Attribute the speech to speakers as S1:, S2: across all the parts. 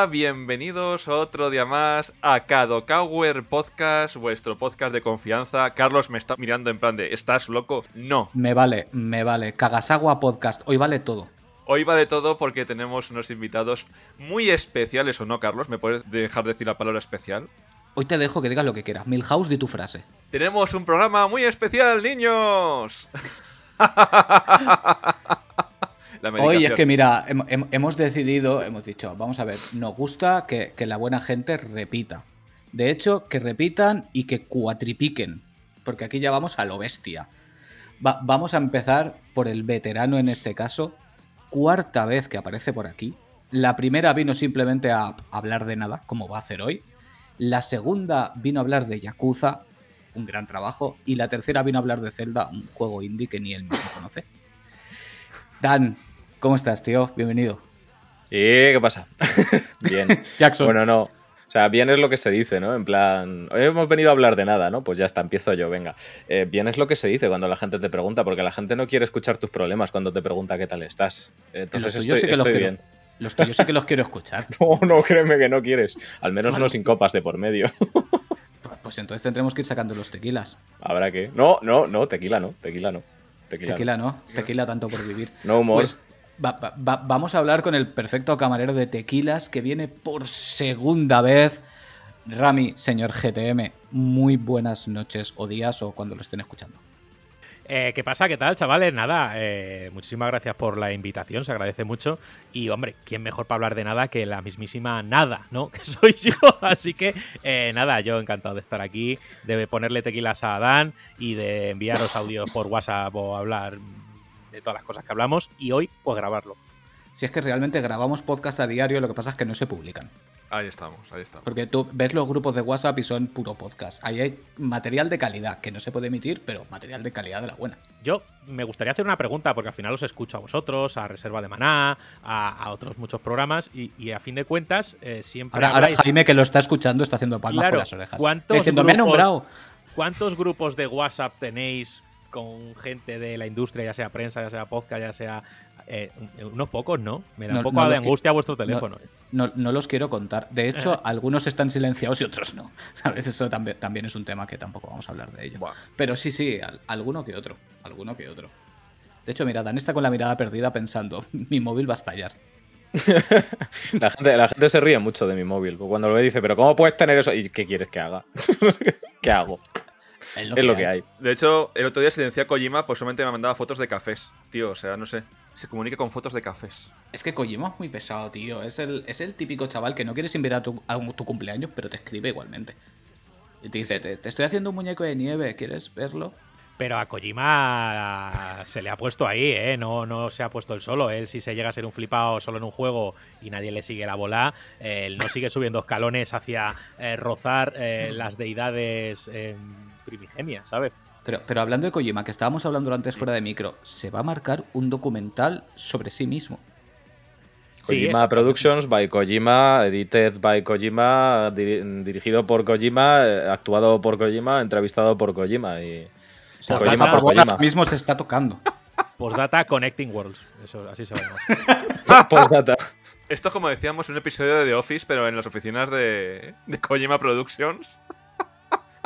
S1: Hola, bienvenidos otro día más a Kadokawer Podcast, vuestro podcast de confianza. Carlos me está mirando en plan de, ¿estás loco? No.
S2: Me vale, me vale. Kagasagua Podcast, hoy vale todo.
S1: Hoy vale todo porque tenemos unos invitados muy especiales, ¿o no, Carlos? ¿Me puedes dejar decir la palabra especial?
S2: Hoy te dejo que digas lo que quieras. Milhouse, di tu frase.
S1: Tenemos un programa muy especial, niños.
S2: Hoy es que mira, hemos decidido, hemos dicho, vamos a ver, nos gusta que, la buena gente repita. De hecho, que repitan y que cuatripiquen, porque aquí ya vamos a lo bestia. vamos a empezar por el veterano en este caso, cuarta vez que aparece por aquí. La primera vino simplemente a hablar de nada, como va a hacer hoy. La segunda vino a hablar de Yakuza, un gran trabajo. Y la tercera vino a hablar de Zelda, un juego indie que ni él mismo conoce. Dan, ¿cómo estás, tío? Bienvenido.
S3: ¿Y qué pasa? bien.
S2: Jackson.
S3: Bueno, no. O sea, bien es lo que se dice, ¿no? En plan, hoy hemos venido a hablar de nada, ¿no? Pues ya está, empiezo yo, venga. Eh, bien es lo que se dice cuando la gente te pregunta, porque la gente no quiere escuchar tus problemas cuando te pregunta qué tal estás. Entonces estoy, sí que estoy bien.
S2: los tuyos sí que los quiero escuchar.
S3: no, no, créeme que no quieres. Al menos no sin copas de por medio.
S2: pues entonces tendremos que ir sacando los tequilas.
S3: Habrá que. No, no, no, tequila no, tequila no.
S2: Tequila, no. Tequila tanto por vivir.
S3: No humor.
S2: Pues vamos a hablar con el perfecto camarero de tequilas que viene por segunda vez Rami, señor GTM, muy buenas noches o días o cuando lo estén escuchando.
S4: Eh, ¿Qué pasa? ¿Qué tal, chavales? Nada, eh, muchísimas gracias por la invitación, se agradece mucho. Y, hombre, ¿quién mejor para hablar de nada que la mismísima nada, ¿no? Que soy yo. Así que, eh, nada, yo encantado de estar aquí, de ponerle tequilas a Dan y de enviaros audios por WhatsApp o hablar de todas las cosas que hablamos. Y hoy, pues grabarlo.
S2: Si es que realmente grabamos podcast a diario, lo que pasa es que no se publican.
S1: Ahí estamos, ahí estamos.
S2: Porque tú ves los grupos de WhatsApp y son puro podcast. Ahí hay material de calidad que no se puede emitir, pero material de calidad de la buena.
S4: Yo me gustaría hacer una pregunta, porque al final os escucho a vosotros, a Reserva de Maná, a, otros muchos programas, y, a fin de cuentas, eh, siempre.
S2: Ahora, Jaime, que lo está escuchando, está haciendo palmas con las orejas. ¿cuántos grupos, nombrado.
S4: ¿Cuántos grupos de WhatsApp tenéis con gente de la industria, ya sea prensa, ya sea podcast, ya sea eh, unos pocos, ¿no? Me da un poco de angustia vuestro teléfono.
S2: No, no, los quiero contar. De hecho, algunos están silenciados y otros no. ¿Sabes? Eso también, también es un tema que tampoco vamos a hablar de ello. Pero sí, sí, alguno que otro. Alguno que otro. De hecho, mira, Dan está con la mirada perdida pensando, mi móvil va a estallar.
S3: la, gente, la gente se ríe mucho de mi móvil. Cuando lo ve dice, pero ¿cómo puedes tener eso? ¿Y qué quieres que haga? ¿Qué hago? Es lo, que, hay.
S1: De hecho, el otro día silencié a Kojima, pues solamente me mandaba fotos de cafés, tío. O sea, no sé. Se comunica con fotos de cafés.
S2: Es que Kojima es muy pesado, tío. Es el, es el típico chaval que no quieres invitar a tu, a tu cumpleaños, pero te escribe igualmente. Y te dice, te, estoy haciendo un muñeco de nieve, ¿quieres verlo?
S4: Pero a Kojima se le ha puesto ahí, ¿eh? No, no se ha puesto él solo. Él, si se llega a ser un flipado solo en un juego y nadie le sigue la bola, él no sigue subiendo escalones hacia eh, rozar eh, las deidades eh, primigenias, ¿sabes?
S2: Pero, pero hablando de Kojima, que estábamos hablando antes fuera de micro, se va a marcar un documental sobre sí mismo.
S3: Kojima Productions by Kojima, edited by Kojima, dirigido por Kojima, eh, actuado por Kojima, entrevistado por Kojima y
S2: o Kojima por Kojima. mismo se está tocando.
S4: Postdata Connecting Worlds, eso así se llama.
S1: Postdata. Esto es como decíamos un episodio de The Office, pero en las oficinas de, de Kojima Productions.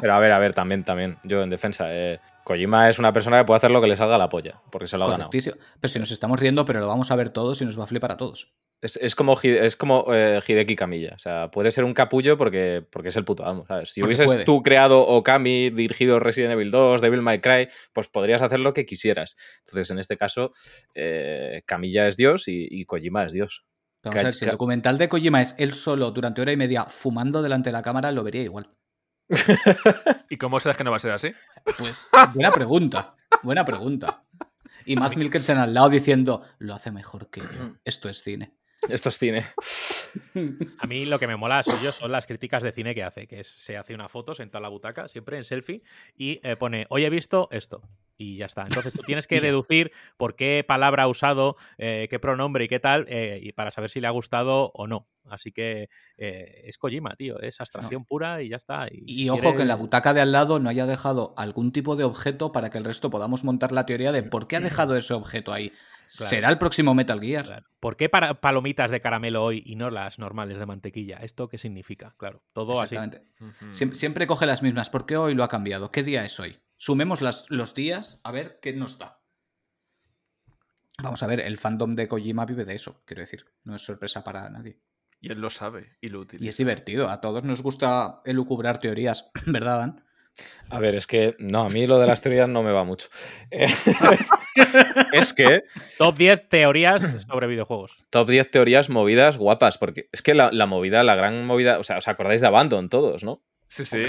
S3: Pero a ver, a ver, también, también. Yo en defensa. Eh, Kojima es una persona que puede hacer lo que le salga a la polla, porque se lo ha ganado.
S2: Pero si nos estamos riendo, pero lo vamos a ver todos y nos va a flipar a todos.
S3: Es, como, es como eh, Hideki Camilla. O sea, puede ser un capullo porque, porque es el puto amo. Si hubieses tú creado Okami, dirigido Resident Evil 2, Devil May Cry, pues podrías hacer lo que quisieras. Entonces, en este caso, eh, Camilla es Dios y, Kojima es Dios.
S2: Vamos a ver, si el documental de Kojima es él solo durante hora y media fumando delante de la cámara, lo vería igual.
S1: ¿Y cómo sabes que no va a ser así?
S2: Pues buena pregunta, buena pregunta. Y Matt Mikkelsen al lado diciendo, lo hace mejor que yo. Esto es cine.
S3: Esto es cine.
S4: A mí lo que me mola suyo son las críticas de cine que hace, que es, se hace una foto sentado en la butaca, siempre en selfie, y eh, pone, hoy he visto esto. y ya está. Entonces tú tienes que deducir por qué palabra ha usado, eh, qué pronombre y qué tal, eh, y para saber si le ha gustado o no. Así que eh, es Kojima, tío, es abstracción pura y ya está.
S2: Y, ojo que en la butaca de al lado no haya dejado algún tipo de objeto para que el resto podamos montar la teoría de por qué ha dejado ese objeto ahí. ¿Será el próximo Metal Gear?
S4: ¿Por qué para palomitas de caramelo hoy y no las normales de mantequilla? ¿Esto qué significa? Claro, todo así.
S2: siempre, coge las mismas. ¿Por qué hoy lo ha cambiado? ¿Qué día es hoy? Sumemos los días a ver qué nos da. Vamos a ver, el fandom de Kojima vive de eso, quiero decir. No es sorpresa para nadie.
S1: Y él lo sabe y lo utiliza.
S2: Y es divertido. A todos nos gusta elucubrar teorías, ¿verdad, Dan?
S3: A ver, es que no, a mí lo de las teorías no me va mucho. es que.
S4: Top 10 teorías sobre videojuegos.
S3: Top 10 teorías movidas guapas, porque es que la, movida, la gran movida. O sea, os acordáis de Abandon todos, ¿no?
S1: Sí, sí.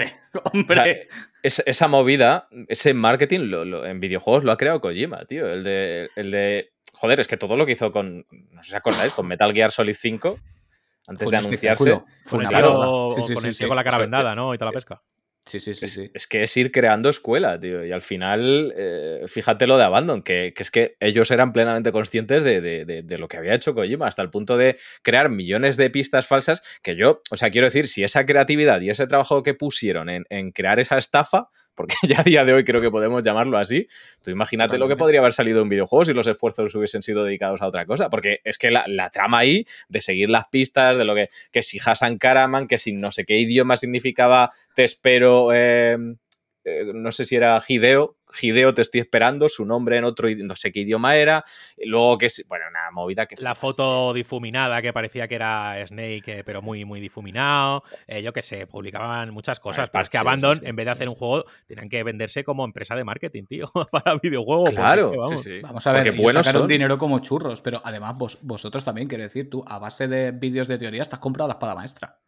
S2: Hombre.
S3: esa movida, ese marketing en videojuegos lo ha creado Kojima, tío. El de, el de. Joder, es que todo lo que hizo con. No sé si acordáis, con Metal Gear Solid 5 antes de anunciarse.
S4: Fue una con el con la cara vendada, ¿no? Y toda la pesca.
S2: Sí, sí, sí, sí.
S3: Es que es ir creando escuela, tío. Y al final, eh, fíjate lo de Abandon, que, es que ellos eran plenamente conscientes de, lo que había hecho Kojima, hasta el punto de crear millones de pistas falsas. Que yo, o sea, quiero decir, si esa creatividad y ese trabajo que pusieron en, en crear esa estafa, porque ya a día de hoy creo que podemos llamarlo así. Tú imagínate lo que podría haber salido en videojuegos si los esfuerzos hubiesen sido dedicados a otra cosa, porque es que la, trama ahí de seguir las pistas, de lo que, que si Hassan Karaman, que si no sé qué idioma significaba te espero... Eh, eh, no sé si era Hideo, Hideo te estoy esperando, su nombre en otro, no sé qué idioma era, luego que, bueno, una movida que...
S4: La foto difuminada que parecía que era Snake, eh, pero muy, muy difuminado, eh, yo que sé, publicaban muchas cosas, pero es que Abandon, en vez de hacer un juego, tenían que venderse como empresa de marketing, tío, para videojuegos.
S3: Claro,
S2: vamos. a ver, ellos sacaron dinero como churros, pero además vosotros también, quiero decir, tú, a base de vídeos de teoría, estás comprado la espada maestra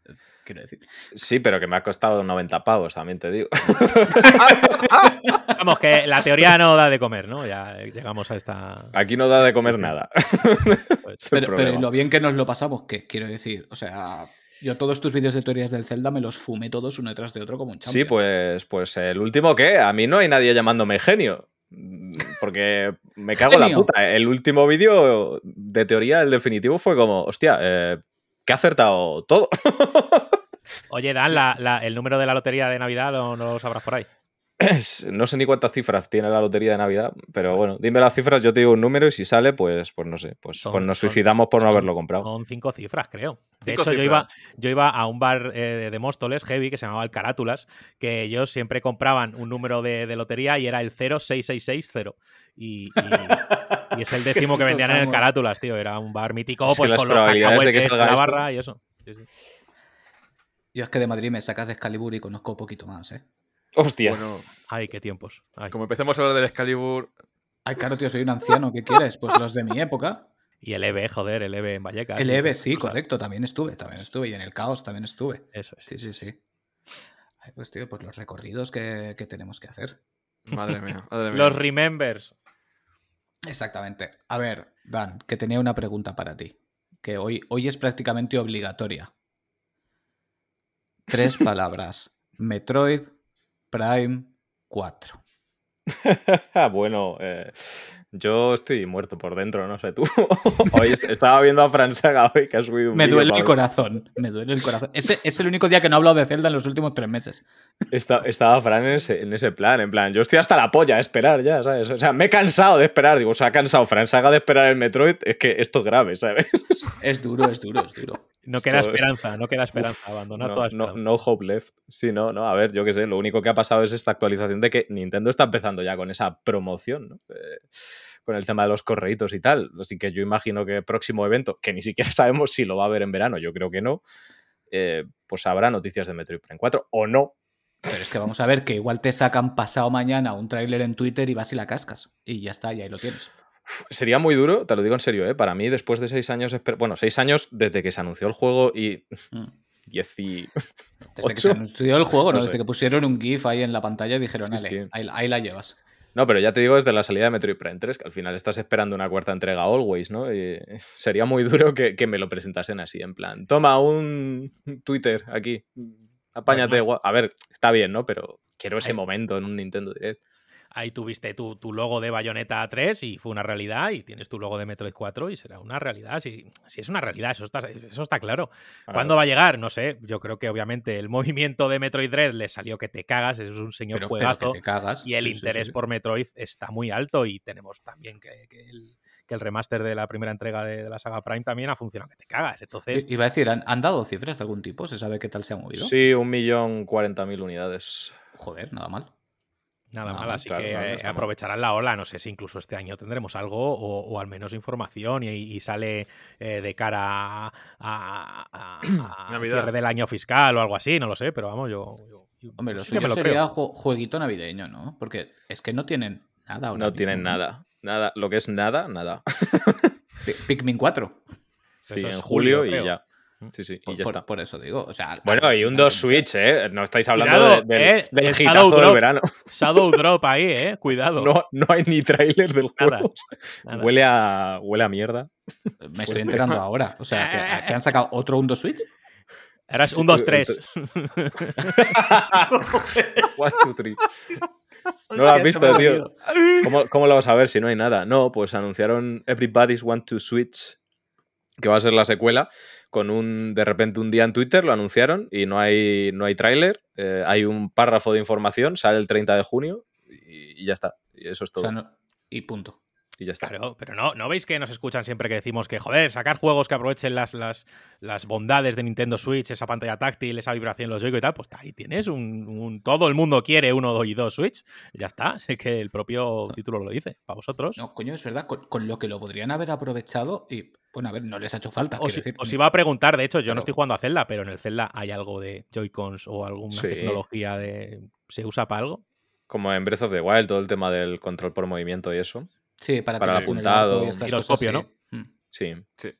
S2: quiero decir.
S3: Sí, pero que me ha costado 90 pavos, también te digo.
S4: Vamos, que la teoría no da de comer, ¿no? Ya llegamos a esta.
S3: Aquí no da de comer nada.
S2: Pues, pero, lo bien que nos lo pasamos, que quiero decir, o sea. Yo todos tus vídeos de teorías del Zelda me los fumé todos uno detrás de otro como un champion.
S3: Sí, pues, pues el último que a mí no hay nadie llamándome genio. Porque me cago en la puta. El último vídeo de teoría, el definitivo, fue como, hostia, eh, que ha acertado todo.
S4: Oye, Dan, el número de la lotería de Navidad no, no lo sabrás por ahí.
S3: No sé ni cuántas cifras tiene la lotería de Navidad, pero bueno, dime las cifras, yo te digo un número y si sale, pues, pues no sé, pues, pues nos suicidamos por no haberlo comprado.
S4: Son cinco cifras, creo. De hecho, yo iba, yo iba a un bar eh, de Móstoles, heavy, que se llamaba el Carátulas, que ellos siempre compraban un número de, lotería y era el 06660. Y, y, es el décimo que vendían en el Carátulas, tío. Era un bar mítico, pues
S3: las con probabilidades de que salga
S4: la barra y eso.
S2: Yo es que de Madrid me sacas de Excalibur y conozco un poquito más, ¿eh?
S3: Hostia.
S4: Bueno, ay, qué tiempos.
S1: Como empecemos a hablar del Excalibur.
S2: Ay, claro, tío, soy un anciano. ¿Qué quieres? Pues los de mi época.
S4: Y el EVE, joder, el EVE en Vallecas.
S2: El EVE, sí, correcto, también estuve, también estuve. Y en el Caos también estuve.
S4: Eso es.
S2: Sí, sí, sí. Ay, pues, tío, pues los recorridos que, tenemos que hacer.
S1: Madre mía, madre mía.
S4: Los remembers.
S2: Exactamente. A ver, Dan, que tenía una pregunta para ti. Que hoy, hoy es prácticamente obligatoria. Tres palabras. Metroid, Prime 4.
S3: bueno, eh, yo estoy muerto por dentro, no sé tú. hoy estaba viendo a Fran Saga hoy que ha subido un
S2: Me duele el corazón, me duele el corazón. Ese es el único día que no he hablado de Zelda en los últimos tres meses.
S3: estaba Fran en ese, plan, en plan, yo estoy hasta la polla a esperar ya, ¿sabes? O sea, me he cansado de esperar, digo, o sea, ha cansado Fran Saga de esperar el Metroid, es que esto es grave, ¿sabes?
S2: Es duro, es duro, es duro.
S4: No queda esperanza, no queda esperanza, abandonar toda esperanza.
S3: No, hope left. Sí, no, no, a ver, yo qué sé, lo único que ha pasado es esta actualización de que Nintendo está empezando ya con esa promoción, ¿no? Eh, con el tema de los correitos y tal. Así que yo imagino que próximo evento, que ni siquiera sabemos si lo va a haber en verano, yo creo que no, eh, pues habrá noticias de Metroid Prime 4 o no.
S2: Pero es que vamos a ver que igual te sacan pasado mañana un tráiler en Twitter y vas y la cascas. Y ya está, y ahí lo tienes.
S3: Sería muy duro, te lo digo en serio, ¿eh? para mí después de seis años, bueno, seis años desde que se anunció el juego y mm. diez y...
S2: Desde que se anunció el juego, ¿no? Desde que pusieron un GIF ahí en la pantalla y dijeron, Ahí, la llevas.
S3: No, pero ya te digo desde la salida de Metroid Prime 3, que al final estás esperando una cuarta entrega always, ¿no? Y sería muy duro que, me lo presentasen así, en plan, toma un Twitter aquí, apáñate. A ver, está bien, ¿no? Pero quiero ese momento en un Nintendo Direct.
S4: Ahí tuviste tu, tu, logo de Bayonetta 3 y fue una realidad, y tienes tu logo de Metroid 4 y será una realidad. Si, si es una realidad, eso está, eso está claro. ¿Cuándo va a llegar? No sé. Yo creo que obviamente el movimiento de Metroid Dread le salió que te cagas, es un señor juegazo. y el interés por Metroid está muy alto y tenemos también que, que el que el remaster de la primera entrega de, la saga Prime también ha funcionado, que te cagas. Entonces.
S2: Iba a decir, ¿han, dado cifras de algún tipo? ¿Se sabe qué tal se ha movido?
S3: Sí, un millón cuarenta mil unidades.
S2: Joder, nada mal.
S4: Nada mal, así que eh, aprovecharán la ola. No sé si incluso este año tendremos algo o, al menos información y, sale eh, de cara a, cierre del año fiscal o algo así, no lo sé, pero vamos, yo.
S2: Hombre, lo suyo sería jueguito navideño, ¿no? Porque es que no tienen nada
S3: No tienen nada. Nada, lo que es nada, nada.
S2: Pikmin 4.
S3: Sí, en julio, y ya. Sí, sí, y ya
S2: por,
S3: está.
S2: Por eso digo, o sea...
S3: Bueno, y un 2 Switch, ¿eh? No estáis hablando de, del,
S4: eh, Shadow Drop, del verano. Shadow Drop ahí, ¿eh? Cuidado.
S3: No, no hay ni trailer del juego. Huele, a, huele a mierda.
S2: Me estoy enterando ahora. O sea, ¿que, han sacado otro 1 2 Switch?
S4: Ahora es un 2, 3.
S3: 1, 2, 3. No lo has visto, tío. ¿Cómo, lo vas a ver si no hay nada? No, pues anunciaron Everybody's Want to Switch, que va a ser la secuela, con un, de repente un día en Twitter lo anunciaron y no hay, no hay tráiler, eh, hay un párrafo de información, sale el 30 de junio y, ya está. Y eso es todo.
S2: y punto
S3: y ya está.
S4: Claro, pero no, ¿no veis que nos escuchan siempre que decimos que, joder, sacar juegos que aprovechen las, las, las bondades de Nintendo Switch, esa pantalla táctil, esa vibración, los Joy y tal? Pues ahí tienes un, Todo el mundo quiere uno y dos Switch. Ya está, sé que el propio título lo dice, para vosotros.
S2: No, coño, es verdad, con, lo que lo podrían haber aprovechado y, bueno, a ver, no les ha hecho falta.
S4: Os,
S2: decir,
S4: os iba a preguntar, de hecho, yo no estoy jugando a Zelda, pero en el Zelda hay algo de Joy-Cons o alguna tecnología de... ¿Se usa para algo?
S3: Como en Breath of the Wild, todo el tema del control por movimiento y eso.
S2: Sí, para,
S3: el apuntado.
S4: Y giroscopio, ¿no?
S3: Mm. Sí.
S1: sí.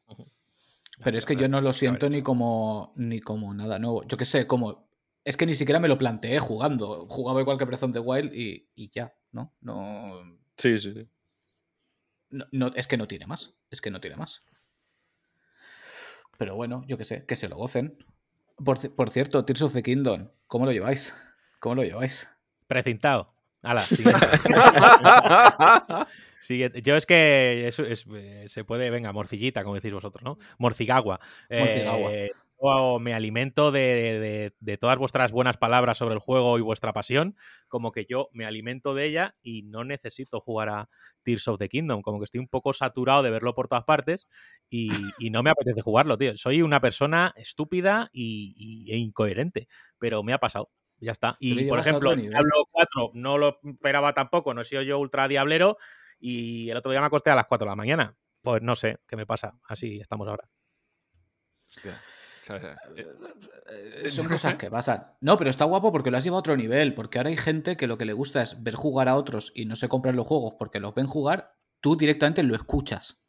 S2: Pero es que yo no lo siento ni como, ni como nada nuevo. Yo qué sé, como. Es que ni siquiera me lo planteé jugando. Jugaba igual que Breath of the Wild y, y ya, ¿no? No.
S3: Sí, sí, sí.
S2: No, es que no tiene más. Es que no tiene más. Pero bueno, yo qué sé, que se lo gocen. Por, por cierto, Tears of the Kingdom, ¿cómo lo lleváis? ¿Cómo lo lleváis?
S4: Precintado. Hala, Yo es que eh, se puede, venga, morcillita, como decís vosotros, ¿no? Morcigagua.
S2: Morcigagua.
S4: Eh, yo me alimento de, todas vuestras buenas palabras sobre el juego y vuestra pasión, como que yo me alimento de ella y no necesito jugar a Tears of the Kingdom, como que estoy un poco saturado de verlo por todas partes y, no me apetece jugarlo, tío. Soy una persona estúpida y, e incoherente, pero me ha pasado. Ya está. Y por ejemplo, Diablo 4 no lo esperaba tampoco, no he sido yo ultra diablero y el otro día me acosté a las 4 de la mañana. Pues no sé qué me pasa. Así estamos ahora.
S2: Hostia. Eh, son cosas que pasan. No, pero está guapo porque lo has llevado a otro nivel. Porque ahora hay gente que lo que le gusta es ver jugar a otros y no se compran los juegos porque los ven jugar. Tú directamente lo escuchas.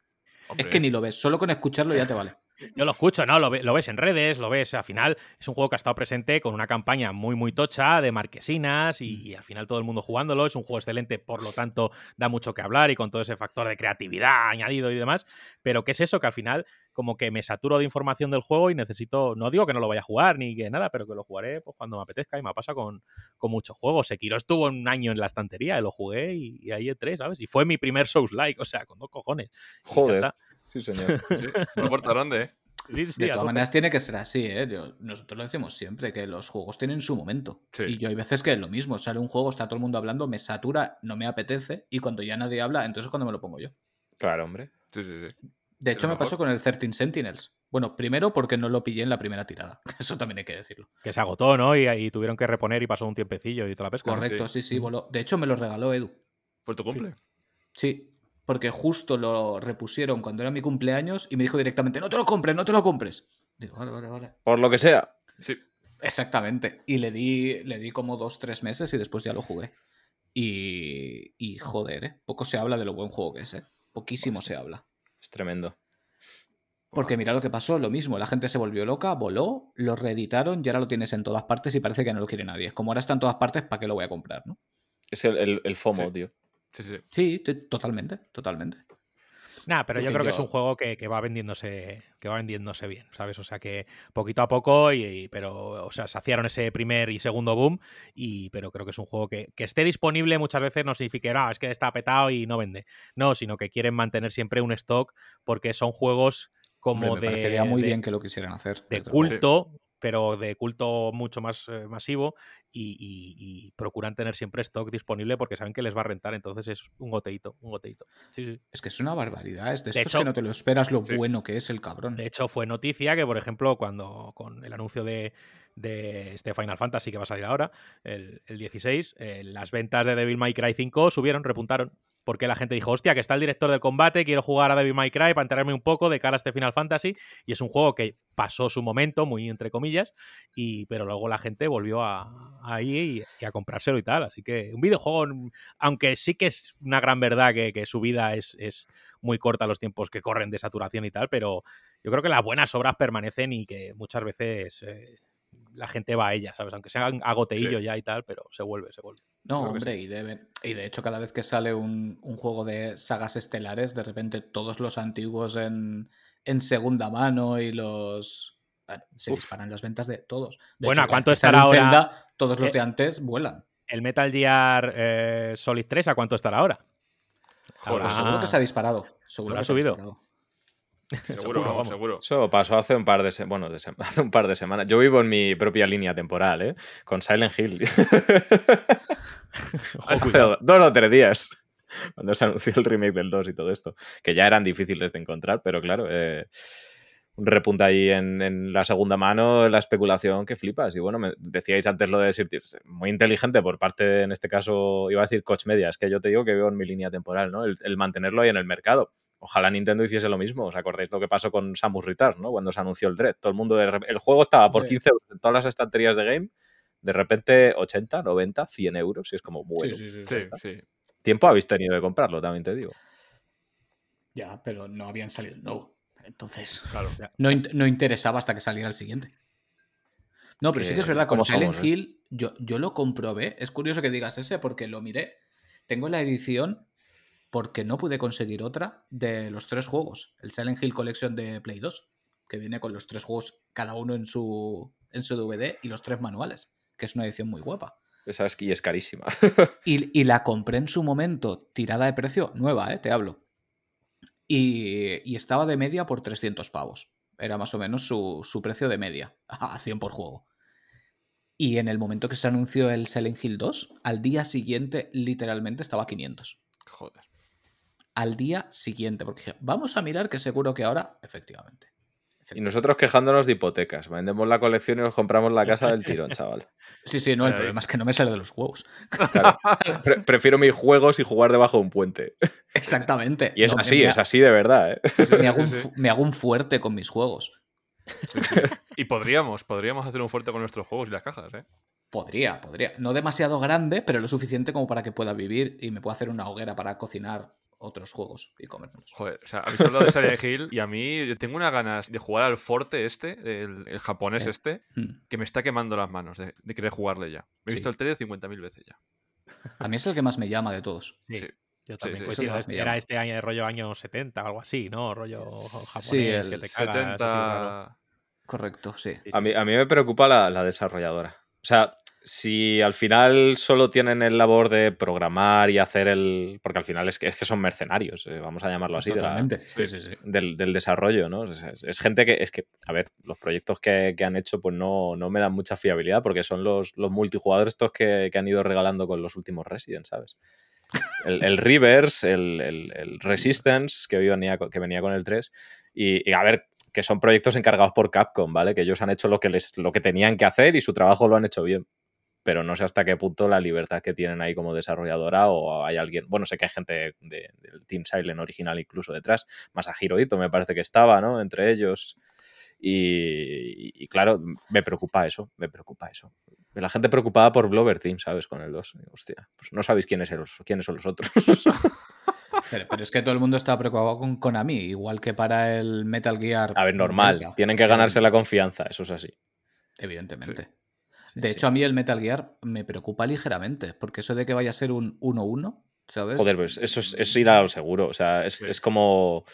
S2: Es que ni lo ves, solo con escucharlo ya te vale.
S4: Yo lo escucho, ¿no? Lo, ves en redes, lo ves. Al final es un juego que ha estado presente con una campaña muy, muy tocha de marquesinas y, al final todo el mundo jugándolo. Es un juego excelente, por lo tanto da mucho que hablar y con todo ese factor de creatividad añadido y demás. Pero ¿qué es eso? Que al final como que me saturo de información del juego y necesito, no digo que no lo vaya a jugar ni que nada, pero que lo jugaré pues, cuando me apetezca y me pasa con, con muchos juegos. Sekiro estuvo un año en la estantería y lo jugué y, ahí entré, ¿sabes? Y fue mi primer Souls-like, o sea, con dos cojones.
S3: Joder. Sí, señor.
S1: Sí, no importa dónde, ¿eh?
S2: de todas maneras tiene que ser así, ¿eh? nosotros lo decimos siempre, que los juegos tienen su momento. Y yo hay veces que es lo mismo, sale un juego, está todo el mundo hablando, me satura, no me apetece, y cuando ya nadie habla, entonces es cuando me lo pongo yo.
S3: Claro, hombre.
S1: Sí, sí, sí.
S2: De hecho, me pasó con el 13 Sentinels. Bueno, primero porque no lo pillé en la primera tirada. Eso también hay que decirlo.
S4: Que se agotó, ¿no? Y, tuvieron que reponer y pasó un tiempecillo y toda la pesca.
S2: Correcto, sí, sí. De hecho, me lo regaló Edu.
S1: ¿Fue tu cumple?
S2: Sí, porque justo lo repusieron cuando era mi cumpleaños y me dijo directamente, no te lo compres, no te lo compres. Digo, vale, vale, vale.
S3: Por lo que sea.
S1: Sí.
S2: Exactamente. Y le di, le di como dos, tres meses y después ya lo jugué. Y, y joder, ¿eh? poco se habla de lo buen juego que es, ¿eh? Poquísimo se habla.
S3: Es tremendo.
S2: Porque mira lo que pasó, lo mismo, la gente se volvió loca, voló, lo reeditaron y ahora lo tienes en todas partes y parece que no lo quiere nadie. Como ahora está en todas partes, ¿para qué lo voy a comprar, no?
S3: Es el, FOMO, tío.
S1: Sí, sí.
S2: Sí, totalmente, totalmente.
S4: Nada, pero yo creo que es un juego que, va vendiéndose que va vendiéndose bien, ¿sabes? O sea que poquito a poco, y, pero, o sea, saciaron ese primer y segundo boom, y, pero creo que es un juego que, esté disponible muchas veces no significa, no, es que está petado y no vende. No, sino que quieren mantener siempre un stock porque son juegos como
S2: me Parecería muy bien que lo quisieran hacer.
S4: De culto, pero de culto mucho más eh, masivo y, procuran tener siempre stock disponible porque saben que les va a rentar, entonces es un goteito, un goteito.
S2: Es que es una barbaridad, es de, hecho, que no te lo esperas lo bueno que es el cabrón.
S4: De hecho, fue noticia que, por ejemplo, cuando con el anuncio de, este Final Fantasy que va a salir ahora, el, 16, eh, las ventas de Devil May Cry 5 subieron, repuntaron porque la gente dijo, hostia, que está el director del combate, quiero jugar a Devil May Cry para enterarme un poco de cara a este Final Fantasy. Y es un juego que pasó su momento, muy entre comillas, y, pero luego la gente volvió a, ahí y, a comprárselo y tal. Así que un videojuego, aunque sí que es una gran verdad que, su vida es, es, muy corta los tiempos que corren de saturación y tal, pero yo creo que las buenas obras permanecen y que muchas veces... Eh, la gente va a ella, ¿sabes? Aunque sea agoteillo ya y tal, pero se vuelve, se vuelve.
S2: No, hombre, y, de, y de hecho cada vez que sale un, juego de sagas estelares, de repente todos los antiguos en, segunda mano y los... Se disparan las ventas de todos.
S4: bueno, ¿a cuánto estará ahora?
S2: todos los eh, de antes vuelan.
S4: El Metal Gear eh, Solid 3, ¿a cuánto estará ahora?
S2: Joder, seguro que se ha disparado. Seguro que
S4: ha subido.
S1: Seguro, seguro,
S3: Eso pasó hace un par de bueno, hace un par de semanas. Yo vivo en mi propia línea temporal, ¿eh? Con Silent Hill. dos o tres días. Cuando se anunció el remake del 2 y todo esto. Que ya eran difíciles de encontrar, pero claro, eh, un repunte ahí en, la segunda mano, la especulación que flipas. Y bueno, me decíais antes lo de decir, muy inteligente por parte, en este caso, iba a decir Coach Media, es que yo te digo que veo en mi línea temporal, ¿no? el mantenerlo ahí en el mercado Ojalá Nintendo hiciese lo mismo. ¿Os acordáis lo que pasó con Samus Returns, ¿no? Cuando se anunció el Dread. Todo el mundo, el juego estaba por 15 euros en todas las estanterías de game. De repente 80, 90, 100 euros. Y es como, bueno.
S1: Sí, sí, sí,
S3: Tiempo habéis tenido de comprarlo, también te digo.
S2: Ya, pero no habían salido no. Entonces, claro, no, no, interesaba hasta que saliera el siguiente. No, pero sí que es verdad, con Silent eh? Hill yo, yo lo comprobé. Es curioso que digas ese porque lo miré. Tengo la edición porque no pude conseguir otra de los tres juegos. El Silent Hill Collection de Play 2, que viene con los tres juegos cada uno en su, en su DVD y los tres manuales, que es una edición muy guapa.
S3: Esa es, y es carísima.
S2: y, la compré en su momento, tirada de precio, nueva, ¿eh? te hablo. Y, estaba de media por 300 pavos. Era más o menos su, su precio de media, a 100 por juego. Y en el momento que se anunció el Silent Hill 2, al día siguiente literalmente estaba a 500.
S1: Joder
S2: al día siguiente, porque vamos a mirar que seguro que ahora, efectivamente.
S3: Y nosotros quejándonos de hipotecas. Vendemos la colección y nos compramos la casa del tirón, chaval.
S2: Sí, sí, no, el problema es que no me sale de los juegos.
S3: prefiero mis juegos y jugar debajo de un puente.
S2: Exactamente.
S3: Y es así, es así de verdad. ¿eh?
S2: Me, hago un, fuerte con mis juegos.
S1: Y podríamos, podríamos hacer un fuerte con nuestros juegos y las cajas, ¿eh?
S2: Podría, podría. No demasiado grande, pero lo suficiente como para que pueda vivir y me pueda hacer una hoguera para cocinar otros juegos y comernos.
S1: Joder, o sea, habéis hablado de Silent Hill y a mí tengo unas ganas de jugar al Forte este, el, japonés eh, este, hmm. que me está quemando las manos de, querer jugarle ya. Me he visto el trailer 50.000 veces ya.
S2: A mí es el que más me llama de todos.
S4: Sí. Yo también este, era este año de rollo año 70 o algo así, ¿no? Rollo japonés que te cagas, 70...
S2: Correcto, sí.
S3: A mí, a mí me preocupa la, la desarrolladora. O sea, si al final solo tienen el labor de programar y hacer el. Porque al final es que, es que son mercenarios, eh, vamos a llamarlo así, Del, desarrollo, ¿no? Es, gente que. Es que, a ver, los proyectos que, han hecho, pues no, no, me dan mucha fiabilidad porque son los, los multijugadores estos que, han ido regalando con los últimos Resident, ¿sabes? El, el Reverse, el, Resistance, que, venía, que venía con el 3. y a ver, que son proyectos encargados por Capcom, ¿vale? Que ellos han hecho lo que, les, lo que tenían que hacer y su trabajo lo han hecho bien pero no sé hasta qué punto la libertad que tienen ahí como desarrolladora o hay alguien, bueno, sé que hay gente del Team Silent original incluso detrás, más a Hirohito me parece que estaba, ¿no? Entre ellos. Y, claro, me preocupa eso, me preocupa eso. La gente preocupada por Blover Team, ¿sabes? Con el 2. Hostia, pues no sabéis quiénes, quiénes son los otros.
S2: Pero, es que todo el mundo está preocupado con Konami, igual que para el Metal Gear.
S3: A ver, normal. Tienen que ganarse la confianza, eso es así.
S2: Evidentemente de hecho, a mí el Metal Gear me preocupa ligeramente, porque eso de que vaya a ser un 1-1, ¿sabes?
S3: Joder, pues eso es, ir a lo seguro. O sea, es, como,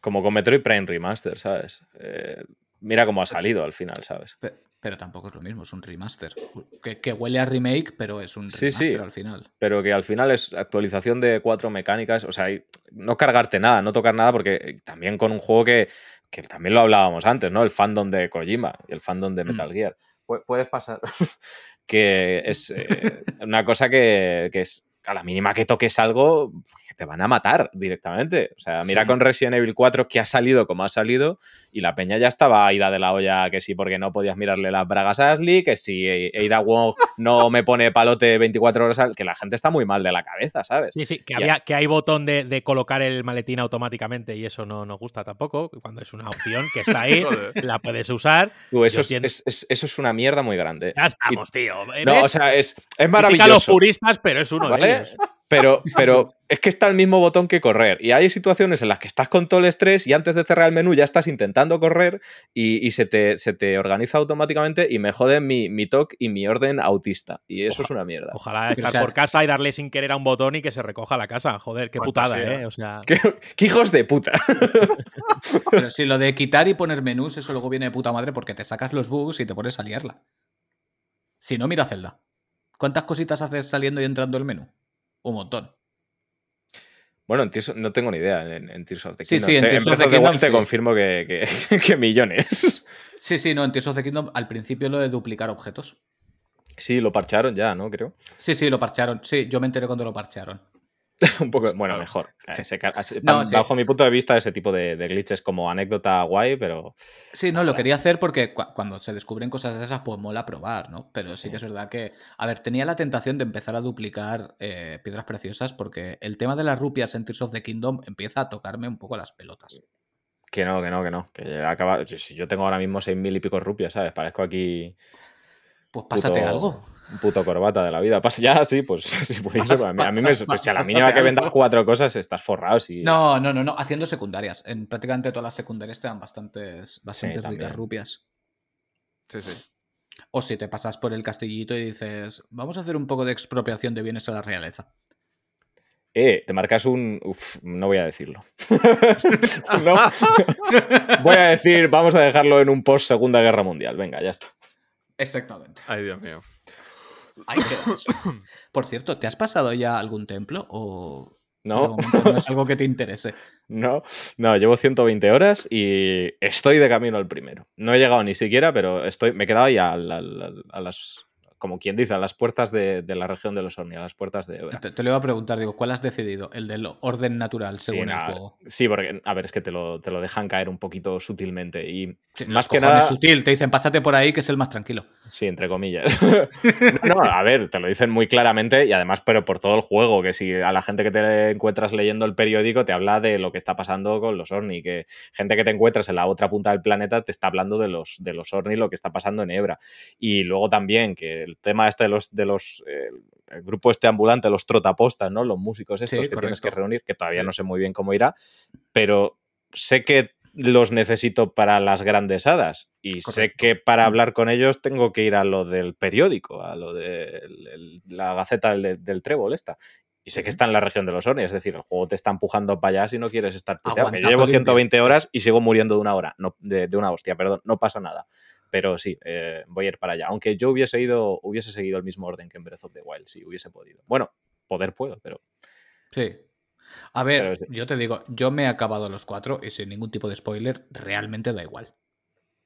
S3: como con Metroid Prime Remaster, ¿sabes? Eh, mira cómo ha salido al final, ¿sabes?
S2: Pero, tampoco es lo mismo, es un remaster. Que, huele a remake, pero es un remaster sí, sí, al final.
S3: Pero que al final es actualización de cuatro mecánicas. O sea, no cargarte nada, no tocar nada, porque también con un juego que, que también lo hablábamos antes, ¿no? El fandom de Kojima y el fandom de mm. Metal Gear. Puedes pasar que es eh, una cosa que, que es a la mínima que toques algo, te van a matar directamente. O sea, mira con Resident Evil 4 que ha salido como ha salido y la peña ya estaba ida de la olla que sí, porque no podías mirarle las bragas a Ashley, que si Ada Wong no me pone palote 24 horas, al... que la gente está muy mal de la cabeza, ¿sabes?
S4: Sí, sí, que, había, que hay botón de, colocar el maletín automáticamente y eso no nos gusta tampoco, cuando es una opción que está ahí, la puedes usar.
S3: eso, es, eso es una mierda muy grande.
S4: Ya estamos, tío.
S3: No, o sea, es, es maravilloso.
S4: los puristas, pero es uno de ellos.
S3: Pero, pero es que está el mismo botón que correr. Y hay situaciones en las que estás con todo el estrés y antes de cerrar el menú ya estás intentando correr y, se, te, se, te, organiza automáticamente y me jode mi, mi toque y mi orden autista. Y eso es una mierda.
S4: Ojalá estar por casa y darle sin querer a un botón y que se recoja la casa. Joder, qué putada, ¿eh? O sea...
S3: ¿Qué, hijos de puta!
S2: Pero si lo de quitar y poner menús, eso luego viene de puta madre porque te sacas los bugs y te pones a liarla. Si no, mira Zelda. ¿Cuántas cositas haces saliendo y entrando el menú? Un montón.
S3: Bueno, en no tengo ni idea en, Tears of the Kingdom. Sí, sí, en Tears of the Kingdom te confirmo que, que, millones.
S2: Sí, sí, no, en Tears of the Kingdom al principio lo de duplicar objetos.
S3: Sí, lo parcharon ya, ¿no? Creo.
S2: Sí, sí, lo parcharon. Sí, yo me enteré cuando lo parcharon.
S3: un poco, bueno, mejor. bajo mi punto de vista, ese tipo de, glitches como anécdota guay, pero.
S2: Sí, no, lo quería hacer porque cuando se descubren cosas de esas, pues mola probar, ¿no? Pero sí, que es verdad que. A ver, tenía la tentación de empezar a duplicar eh, piedras preciosas porque el tema de las rupias en Tears of the Kingdom empieza a tocarme un poco las pelotas.
S3: Que no, que no, que no. Que acaba. Si yo tengo ahora mismo seis mil y pico rupias, ¿sabes? Parezco aquí.
S2: Pues pásate algo.
S3: Un puto corbata de la vida. ya, sí, pues si pudiese. A mí, me. si a la mínima que vendas cuatro cosas, estás forrado.
S2: No, no, no, no. Haciendo secundarias. En prácticamente todas las secundarias te dan bastantes, bastantes rupias.
S1: Sí, sí.
S2: O si te pasas por el castillito y dices, vamos a hacer un poco de expropiación de bienes a la realeza.
S3: Eh, te marcas un. Uf, no voy a decirlo. no. voy a decir, vamos a dejarlo en un post Segunda Guerra Mundial. Venga, ya está.
S2: Exactamente.
S1: Ay, Dios mío.
S2: Por cierto, ¿te has pasado ya algún templo o
S3: no.
S2: no es algo que te interese?
S3: No, no, llevo 120 horas y estoy de camino al primero. No he llegado ni siquiera, pero estoy, me he quedado ya a las como quien dice, a las puertas de, la región de los Orni, a las puertas de
S2: Te, lo iba a preguntar, digo, ¿cuál has decidido? ¿El del orden natural según el juego?
S3: Sí, porque, a ver, es que te lo, te lo dejan caer un poquito sutilmente. Y más que nada.
S2: sutil, te dicen, pásate por ahí que es el más tranquilo.
S3: Sí, entre comillas. no, a ver, te lo dicen muy claramente y además, pero por todo el juego, que si a la gente que te encuentras leyendo el periódico te habla de lo que está pasando con los Orni, que gente que te encuentras en la otra punta del planeta te está hablando de los, de los Orni, lo que está pasando en Ebra. Y luego también que el tema este de los, de los el grupo este ambulante, los trotapostas, ¿no? Los músicos estos que tienes que reunir, que todavía no sé muy bien cómo irá, pero sé que los necesito para las grandes hadas y sé que para mm. hablar con ellos tengo que ir a lo del periódico, a lo de la gaceta del, trébol esta. Y sé que está en la región de los Oni, es decir, el juego te está empujando para allá si no quieres estar Yo llevo 120 horas y sigo muriendo de una hora, no, de, de, una hostia, perdón, no pasa nada. Pero sí, eh, voy a ir para allá. Aunque yo hubiese ido, hubiese seguido el mismo orden que en Breath of the Wild, si hubiese podido. Bueno, poder puedo, pero.
S2: Sí. A ver, yo te digo, yo me he acabado los cuatro y sin ningún tipo de spoiler, realmente da igual.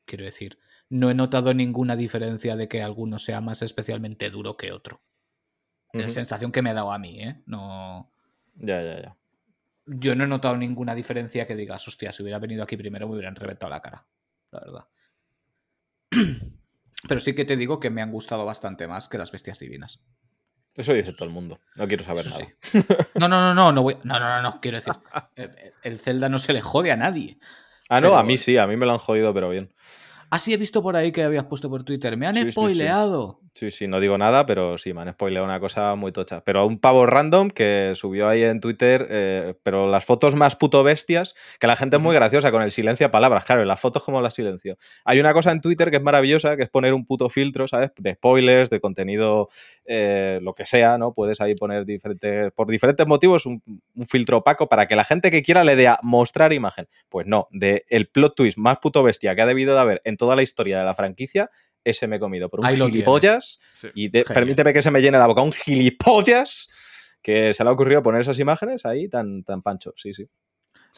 S2: Quiero decir, no he notado ninguna diferencia de que alguno sea más especialmente duro que otro. Es la sensación que me ha dado a mí, ¿eh? No.
S3: Ya, ya, ya.
S2: Yo no he notado ninguna diferencia que digas, hostia, si hubiera venido aquí primero me hubieran reventado la cara. La verdad. Pero sí que te digo que me han gustado bastante más que las bestias divinas.
S3: Eso dice todo el mundo. No quiero saber nada.
S2: No, no, no, no, no, voy... no, no, no, no, quiero decir. El Zelda no se le jode a nadie.
S3: Ah, no, a mí sí, a mí me lo han jodido, pero bien.
S2: Ah, sí, he visto por ahí que habías puesto por Twitter. Me han spoileado.
S3: Sí, sí, no digo nada, pero sí, me han spoileado una cosa muy tocha. Pero un pavo random que subió ahí en Twitter, eh, pero las fotos más puto bestias, que la gente es muy graciosa con el silencio a palabras. Claro, las fotos como las silencio. Hay una cosa en Twitter que es maravillosa, que es poner un puto filtro, ¿sabes? De spoilers, de contenido, eh, lo que sea, ¿no? Puedes ahí poner diferentes, por diferentes motivos un, filtro opaco para que la gente que quiera le dé a mostrar imagen. Pues no, de el plot twist más puto bestia que ha debido de haber en toda la historia de la franquicia ese me he comido por un gilipollas. Y permíteme que se me llene la boca. Un gilipollas que se le ha ocurrido poner esas imágenes ahí tan, tan pancho. Sí, sí.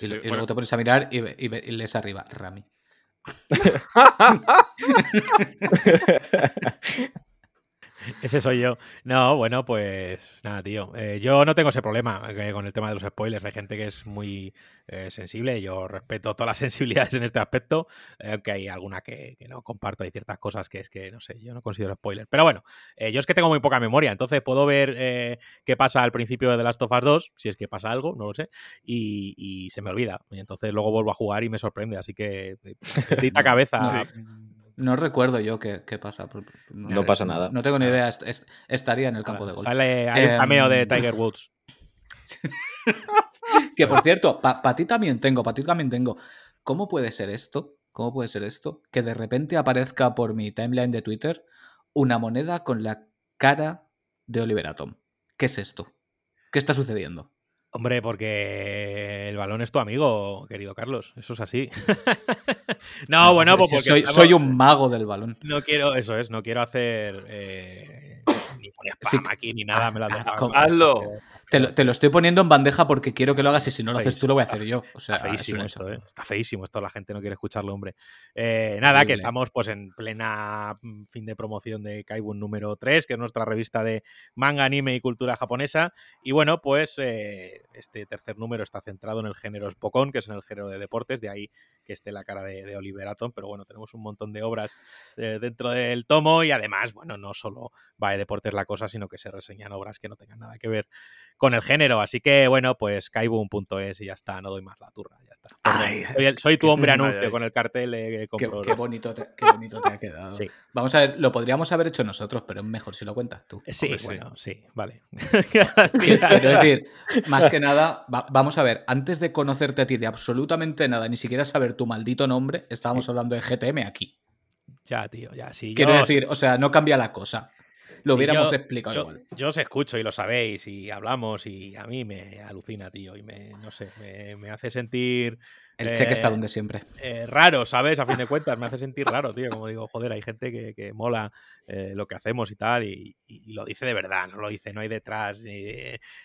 S2: y, luego te pones a mirar y, y, lees arriba, Rami.
S4: Ese soy yo. No, bueno, pues nada, tío. Eh, yo no tengo ese problema eh, con el tema de los spoilers. Hay gente que es muy eh, sensible. Yo respeto todas las sensibilidades en este aspecto, aunque hay alguna que, no comparto. Hay ciertas cosas que es que, no sé, yo no considero spoilers. Pero bueno, yo es que tengo muy poca memoria, entonces puedo ver qué pasa al principio de The Last of Us 2, si es que pasa algo, no lo sé, y, se me olvida. Y entonces luego vuelvo a jugar y me sorprende. Así que, a cabeza.
S2: No recuerdo yo qué, pasa.
S3: No, pasa nada.
S2: No tengo ni idea. estaría en el campo de golf.
S4: Sale, un cameo de em, Tiger Woods.
S2: que por cierto, para ti también tengo, para ti también tengo. ¿Cómo puede ser esto? ¿Cómo puede ser esto? Que de repente aparezca por mi timeline de Twitter una moneda con la cara de Oliver Atom. ¿Qué es esto? ¿Qué está sucediendo?
S4: Hombre, porque el balón es tu amigo, querido Carlos. Eso es así. no, bueno, pues
S2: porque soy, un mago del balón.
S4: No quiero, eso es, no quiero hacer eh, ni poner spam aquí ni nada. me lo
S1: Hazlo.
S2: Te lo, estoy poniendo en bandeja porque quiero que lo hagas y si no lo haces tú lo voy a hacer yo. O sea,
S4: está feísimo esto, ¿eh? Está feísimo esto, la gente no quiere escucharlo, hombre. Eh, nada, que estamos pues en plena mm, fin de promoción de Kaibun número 3, que es nuestra revista de manga, anime y cultura japonesa. Y bueno, pues eh, este tercer número está centrado en el género Spokon, que es en el género de deportes, de ahí que esté la cara de, Oliver Atom. Pero bueno, tenemos un montón de obras dentro del tomo y además, bueno, no solo va de deportes la cosa, sino que se reseñan obras que no tengan nada que ver con el género. Así que, bueno, pues es y ya está, no doy más la turra, ya está. soy, tu hombre anuncio con el cartel eh,
S2: qué, bonito te, qué, bonito te, ha quedado. Vamos a ver, lo podríamos haber hecho nosotros, pero es mejor si lo cuentas tú.
S4: Sí, bueno, sí, vale.
S2: Quiero decir, más que nada, vamos a ver, antes de conocerte a ti de absolutamente nada, ni siquiera saber tu maldito nombre, estábamos hablando de GTM aquí.
S4: Ya, tío, ya, sí.
S2: Quiero decir, o sea, no cambia la cosa lo hubiéramos explicado igual.
S4: Yo os escucho y lo sabéis y hablamos y a mí me alucina, tío, y me, no sé, me, hace sentir...
S2: El cheque está eh, donde siempre.
S4: Eh, raro, ¿sabes? A fin de cuentas, me hace sentir raro, tío. Como digo, joder, hay gente que, mola eh, lo que hacemos y tal, y, lo dice de verdad, no lo dice, no hay detrás,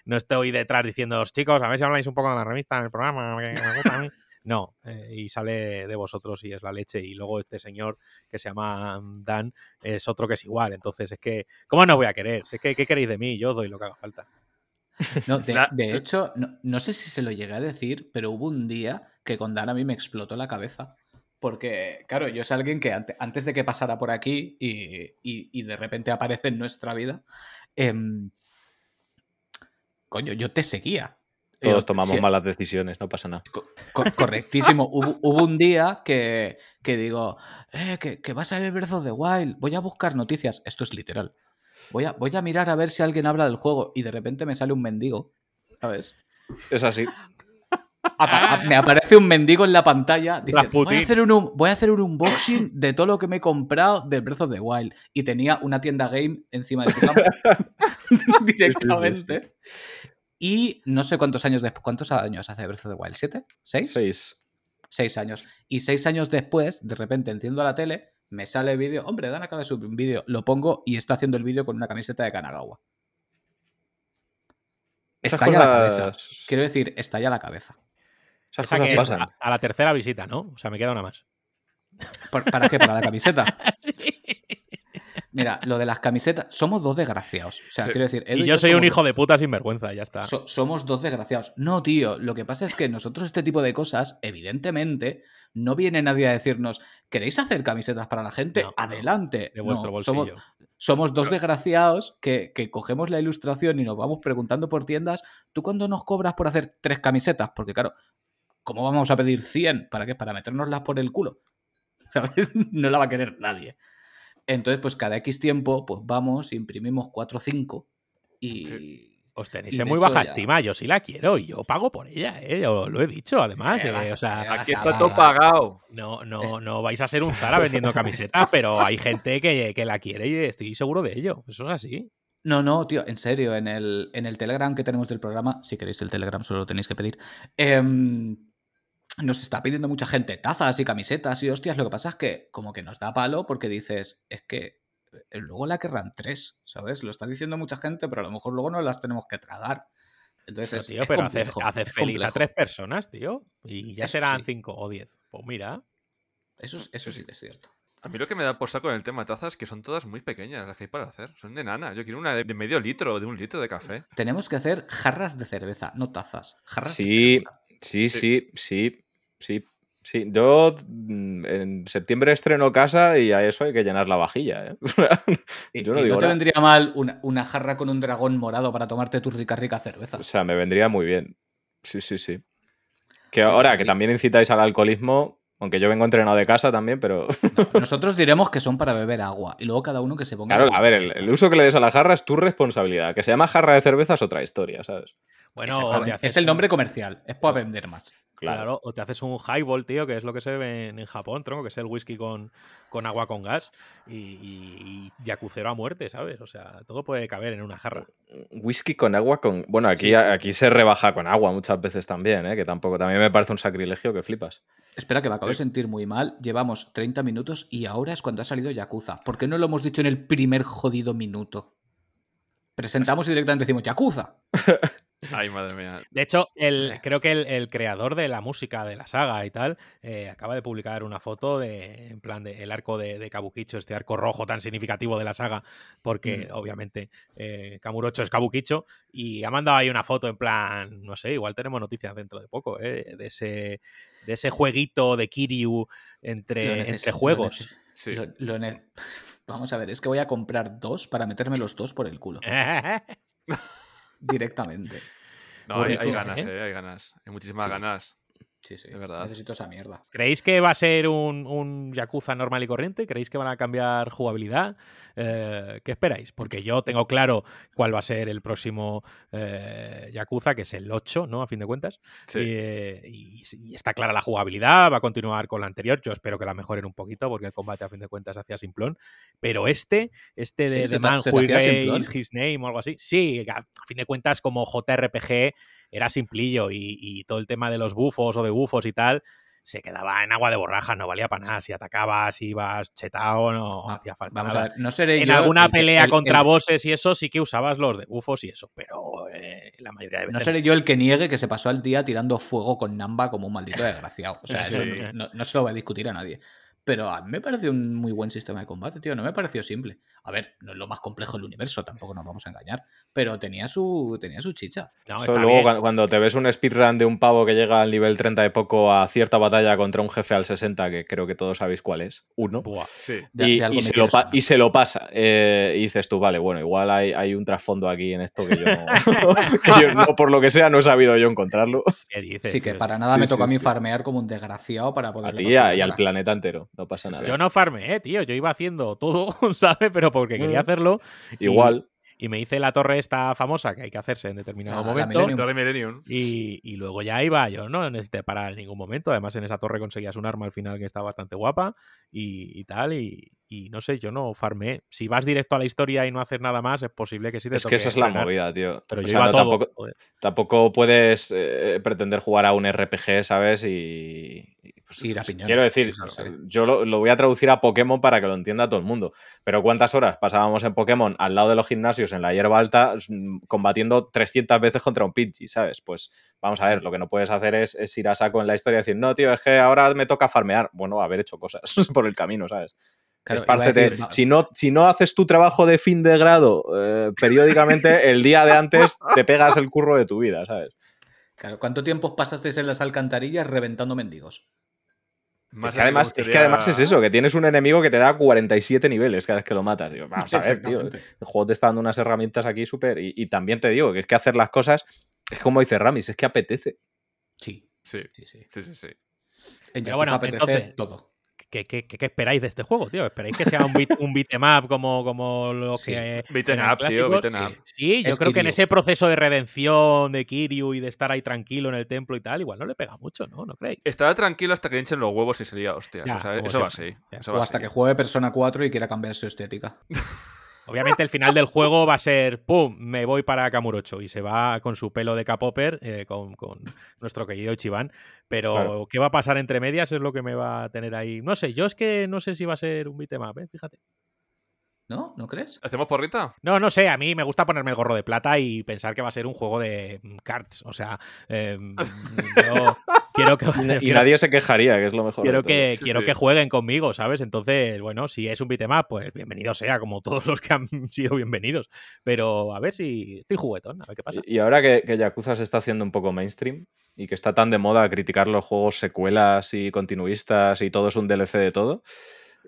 S4: no estoy detrás diciendo, chicos, a ver si habláis un poco de la revista en el programa, que me gusta a mí. No, eh, y sale de vosotros y es la leche. Y luego este señor que se llama Dan es otro que es igual. Entonces, es que, ¿cómo no voy a querer? Es que, ¿qué queréis de mí? Yo doy lo que haga falta.
S2: No, de, hecho, no, sé si se lo llegué a decir, pero hubo un día que con Dan a mí me explotó la cabeza. Porque, claro, yo soy alguien que antes de que pasara por aquí y, de repente aparece en nuestra vida, em, coño, yo te seguía.
S3: Todos tomamos malas decisiones, no pasa nada.
S2: correctísimo. hubo, un día que, digo, eh, que, va a salir Breath of the Wild, voy a buscar noticias. Esto es literal. Voy a, voy a mirar a ver si alguien habla del juego y de repente me sale un mendigo. ¿Sabes?
S3: Es así.
S2: me aparece un mendigo en la pantalla. Dice, voy, a hacer un, voy a hacer un unboxing de todo lo que me he comprado de Breath of the Wild. Y tenía una tienda game encima de su cama. Directamente. Y no sé cuántos años después, ¿cuántos años hace Breath of the Wild? ¿Siete? ¿Seis?
S3: Seis.
S2: Seis años. Y seis años después, de repente enciendo la tele, me sale el vídeo. Hombre, Dan acaba de subir un vídeo. Lo pongo y está haciendo el vídeo con una camiseta de Kanagawa. Estalla la cabeza. Quiero decir, estalla la cabeza.
S4: a, la tercera visita, ¿no? O sea, me queda una más.
S2: ¿Para qué? ¿Para la camiseta? sí. Mira, lo de las camisetas, somos dos desgraciados. O sea, quiero decir.
S4: y yo, soy un hijo de puta sin vergüenza, ya está.
S2: somos dos desgraciados. No, tío, lo que pasa es que nosotros este tipo de cosas, evidentemente, no viene nadie a decirnos, ¿queréis hacer camisetas para la gente? Adelante.
S4: De vuestro bolsillo.
S2: Somos, dos desgraciados que, que, cogemos la ilustración y nos vamos preguntando por tiendas, ¿tú cuándo nos cobras por hacer tres camisetas? Porque claro, ¿cómo vamos a pedir 100? ¿Para qué? ¿Para metérnoslas por el culo? ¿sabes? No la va a querer nadie. Entonces, pues cada X tiempo, pues vamos, imprimimos 4 o 5 y...
S4: Os tenéis en muy baja estima, yo sí la quiero y yo pago por ella, ¿eh? lo he dicho además. Eh, o sea,
S1: aquí está todo pagado.
S4: No, no, no vais a ser un Zara vendiendo camisetas, pero hay gente que, que, la quiere y estoy seguro de ello. Eso es así.
S2: No, no, tío, en serio, en el, en el Telegram que tenemos del programa, si queréis el Telegram solo lo tenéis que pedir, em, nos está pidiendo mucha gente tazas y camisetas y hostias, lo que pasa es que como que nos da palo porque dices, es que eh, luego la querrán tres, ¿sabes? Lo está diciendo mucha gente, pero a lo mejor luego no las tenemos que tragar. Entonces,
S4: tío, pero hace, feliz a tres personas, tío, y ya serán cinco o diez. Pues mira.
S2: Eso, eso sí es cierto.
S1: A mí lo que me da por saco en el tema de tazas es que son todas muy pequeñas las que hay para hacer. Son de nana. Yo quiero una de medio litro o de un litro de café.
S2: Tenemos que hacer jarras de cerveza, no tazas. Jarras
S3: sí, sí, sí, sí, sí, sí. Yo mm, en septiembre estreno casa y a eso hay que llenar la vajilla. ¿eh?
S2: Yo no, no te vendría mal una, jarra con un dragón morado para tomarte tu rica, rica cerveza.
S3: O sea, me vendría muy bien. Sí, sí, sí. Que ahora que también incitáis al alcoholismo, aunque yo vengo entrenado de casa también, pero.
S2: nosotros diremos que son para beber agua y luego cada uno que se ponga.
S3: Claro, a ver, el, uso que le des a la jarra es tu responsabilidad. Que se llama jarra de cerveza es otra historia, ¿sabes?
S2: Bueno, es el nombre comercial, es para vender más.
S4: Claro. o te haces un highball, tío, que es lo que se ve en, Japón, tronco, que es el whisky con, con agua con gas y, y, yacucero a muerte, ¿sabes? O sea, todo puede caber en una jarra.
S3: Whisky con agua con. Bueno, aquí, aquí se rebaja con agua muchas veces también, ¿eh? Que tampoco. También me parece un sacrilegio que flipas.
S2: Espera, que me acabo de sentir muy mal. Llevamos 30 minutos y ahora es cuando ha salido Yakuza. ¿Por qué no lo hemos dicho en el primer jodido minuto? Presentamos y directamente decimos Yakuza.
S1: Ay, madre mía.
S4: De hecho, el, eh. creo que el, creador de la música de la saga y tal eh, acaba de publicar una foto de, en plan, de el arco de, de, Kabukicho, este arco rojo tan significativo de la saga, porque mm. obviamente eh, Kamurocho es Kabukicho, y ha mandado ahí una foto en plan, no sé, igual tenemos noticias dentro de poco, de, ese, de ese jueguito de Kiryu entre, entre juegos.
S2: Vamos a ver, es que voy a comprar dos para meterme los dos por el culo. Directamente.
S1: No, hay, ganas, ¿eh? hay ganas. Hay muchísimas ganas.
S2: Sí, sí. De verdad. Necesito esa mierda.
S4: ¿Creéis que va a ser un, un Yakuza normal y corriente? ¿Creéis que van a cambiar jugabilidad? Eh, ¿Qué esperáis? Porque yo tengo claro cuál va a ser el próximo eh, Yakuza, que es el 8, ¿no? A fin de cuentas. Eh, y, está clara la jugabilidad, va a continuar con la anterior. Yo espero que la mejoren un poquito, porque el combate a fin de cuentas hacía simplón. Pero este, este de, The Man Who His Name o algo así, sí, a fin de cuentas, como JRPG era simplillo y, todo el tema de los bufos o de bufos y tal se quedaba en agua de borraja, no valía para nada. Si atacabas, ibas chetado, no, hacía falta. Vamos a ver,
S2: no seré
S4: en alguna pelea contra bosses y eso sí que usabas los de bufos y eso, pero eh, la mayoría de veces.
S2: No seré yo el que niegue que se pasó el día tirando fuego con Namba como un maldito desgraciado. O sea, eso no, se lo va a discutir a nadie. Pero a mí me pareció un muy buen sistema de combate, tío. No me pareció simple. A ver, no es lo más complejo del universo, tampoco nos vamos a engañar. Pero tenía su, tenía su chicha.
S3: luego, cuando, te ves un speedrun de un pavo que llega al nivel 30 de poco a cierta batalla contra un jefe al 60, que creo que todos sabéis cuál es, uno. Y, se lo, pasa. Eh, y dices tú, vale, bueno, igual hay, un trasfondo aquí en esto que yo, no, por lo que sea, no he sabido yo encontrarlo.
S2: Sí, que para nada me toca a mí farmear como un desgraciado para poder.
S3: A ti y al planeta entero no pasa nada.
S4: Yo no farmé, tío. Yo iba haciendo todo, ¿sabes? Pero porque quería mm. hacerlo.
S3: Igual.
S4: Y, me hice la torre esta famosa que hay que hacerse en determinado ah, momento. Y, y, luego ya iba, yo no necesité parar en ningún momento. Además, en esa torre conseguías un arma al final que está bastante guapa y, tal. Y, no sé, yo no farmé. Si vas directo a la historia y no haces nada más, es posible que sí te
S3: Es que esa es la movida, tío.
S4: Pero yo todo,
S3: tampoco, tampoco, puedes eh, pretender jugar a un RPG, ¿sabes? Y,
S2: pues, ir a
S3: Quiero decir, yo lo, voy a traducir a Pokémon para que lo entienda todo el mundo. Pero ¿cuántas horas pasábamos en Pokémon al lado de los gimnasios en la hierba alta mm, combatiendo 300 veces contra un Pidgey, ¿sabes? Pues vamos a ver, lo que no puedes hacer es, ir a saco en la historia y decir, no, tío, es que ahora me toca farmear. Bueno, haber hecho cosas por el camino, ¿sabes? Si, no, si no haces tu trabajo de fin de grado eh, periódicamente, el día de antes te pegas el curro de tu vida, ¿sabes?
S2: Claro, ¿cuánto tiempo pasaste en las alcantarillas reventando mendigos?
S3: es, que además, es que además es eso, que tienes un enemigo que te da 47 niveles cada vez que lo matas. vamos a ver, tío. El juego te está dando unas herramientas aquí súper. Y, también te digo que es que hacer las cosas es como dice Ramis, es que apetece.
S2: Sí.
S1: Sí, sí, sí. sí, sí,
S2: En bueno, apetece todo.
S4: ¿Qué, qué, qué, esperáis de este juego, tío? ¿Esperáis que sea un, beat, un beat'em como, como lo que.
S1: Beat'em up, tío,
S4: up. Sí, yo creo que en ese proceso de redención de Kiryu y de estar ahí tranquilo en el templo y tal, igual no le pega mucho, ¿no? ¿No creéis?
S1: Estará tranquilo hasta que hinchen los huevos y sería hostia. o sea, eso va así.
S2: o hasta que juegue Persona 4 y quiera cambiar su estética.
S4: Obviamente el final del juego va a ser, ¡pum!, me voy para Kamurocho y se va con su pelo de K-Popper, eh, con, nuestro querido Ichiban. Pero ¿qué va a pasar entre medias? Es lo que me va a tener ahí. No sé, yo es que no sé si va a ser un beatmap, ¿eh? fíjate.
S2: ¿No? ¿No crees?
S1: ¿Hacemos porrita?
S4: No, no sé. A mí me gusta ponerme el gorro de plata y pensar que va a ser un juego de mm, cards. O sea, em, quiero que.
S3: Y nadie se quejaría, que es lo mejor.
S4: Quiero, que, quiero que jueguen conmigo, ¿sabes? Entonces, bueno, si es un beatmap, pues bienvenido sea, como todos los que han sido bienvenidos. Pero a ver si estoy juguetón, a ver qué pasa.
S3: Y ahora que, que Yakuza se está haciendo un poco mainstream y que está tan de moda criticar los juegos secuelas y continuistas y todo es un DLC de todo.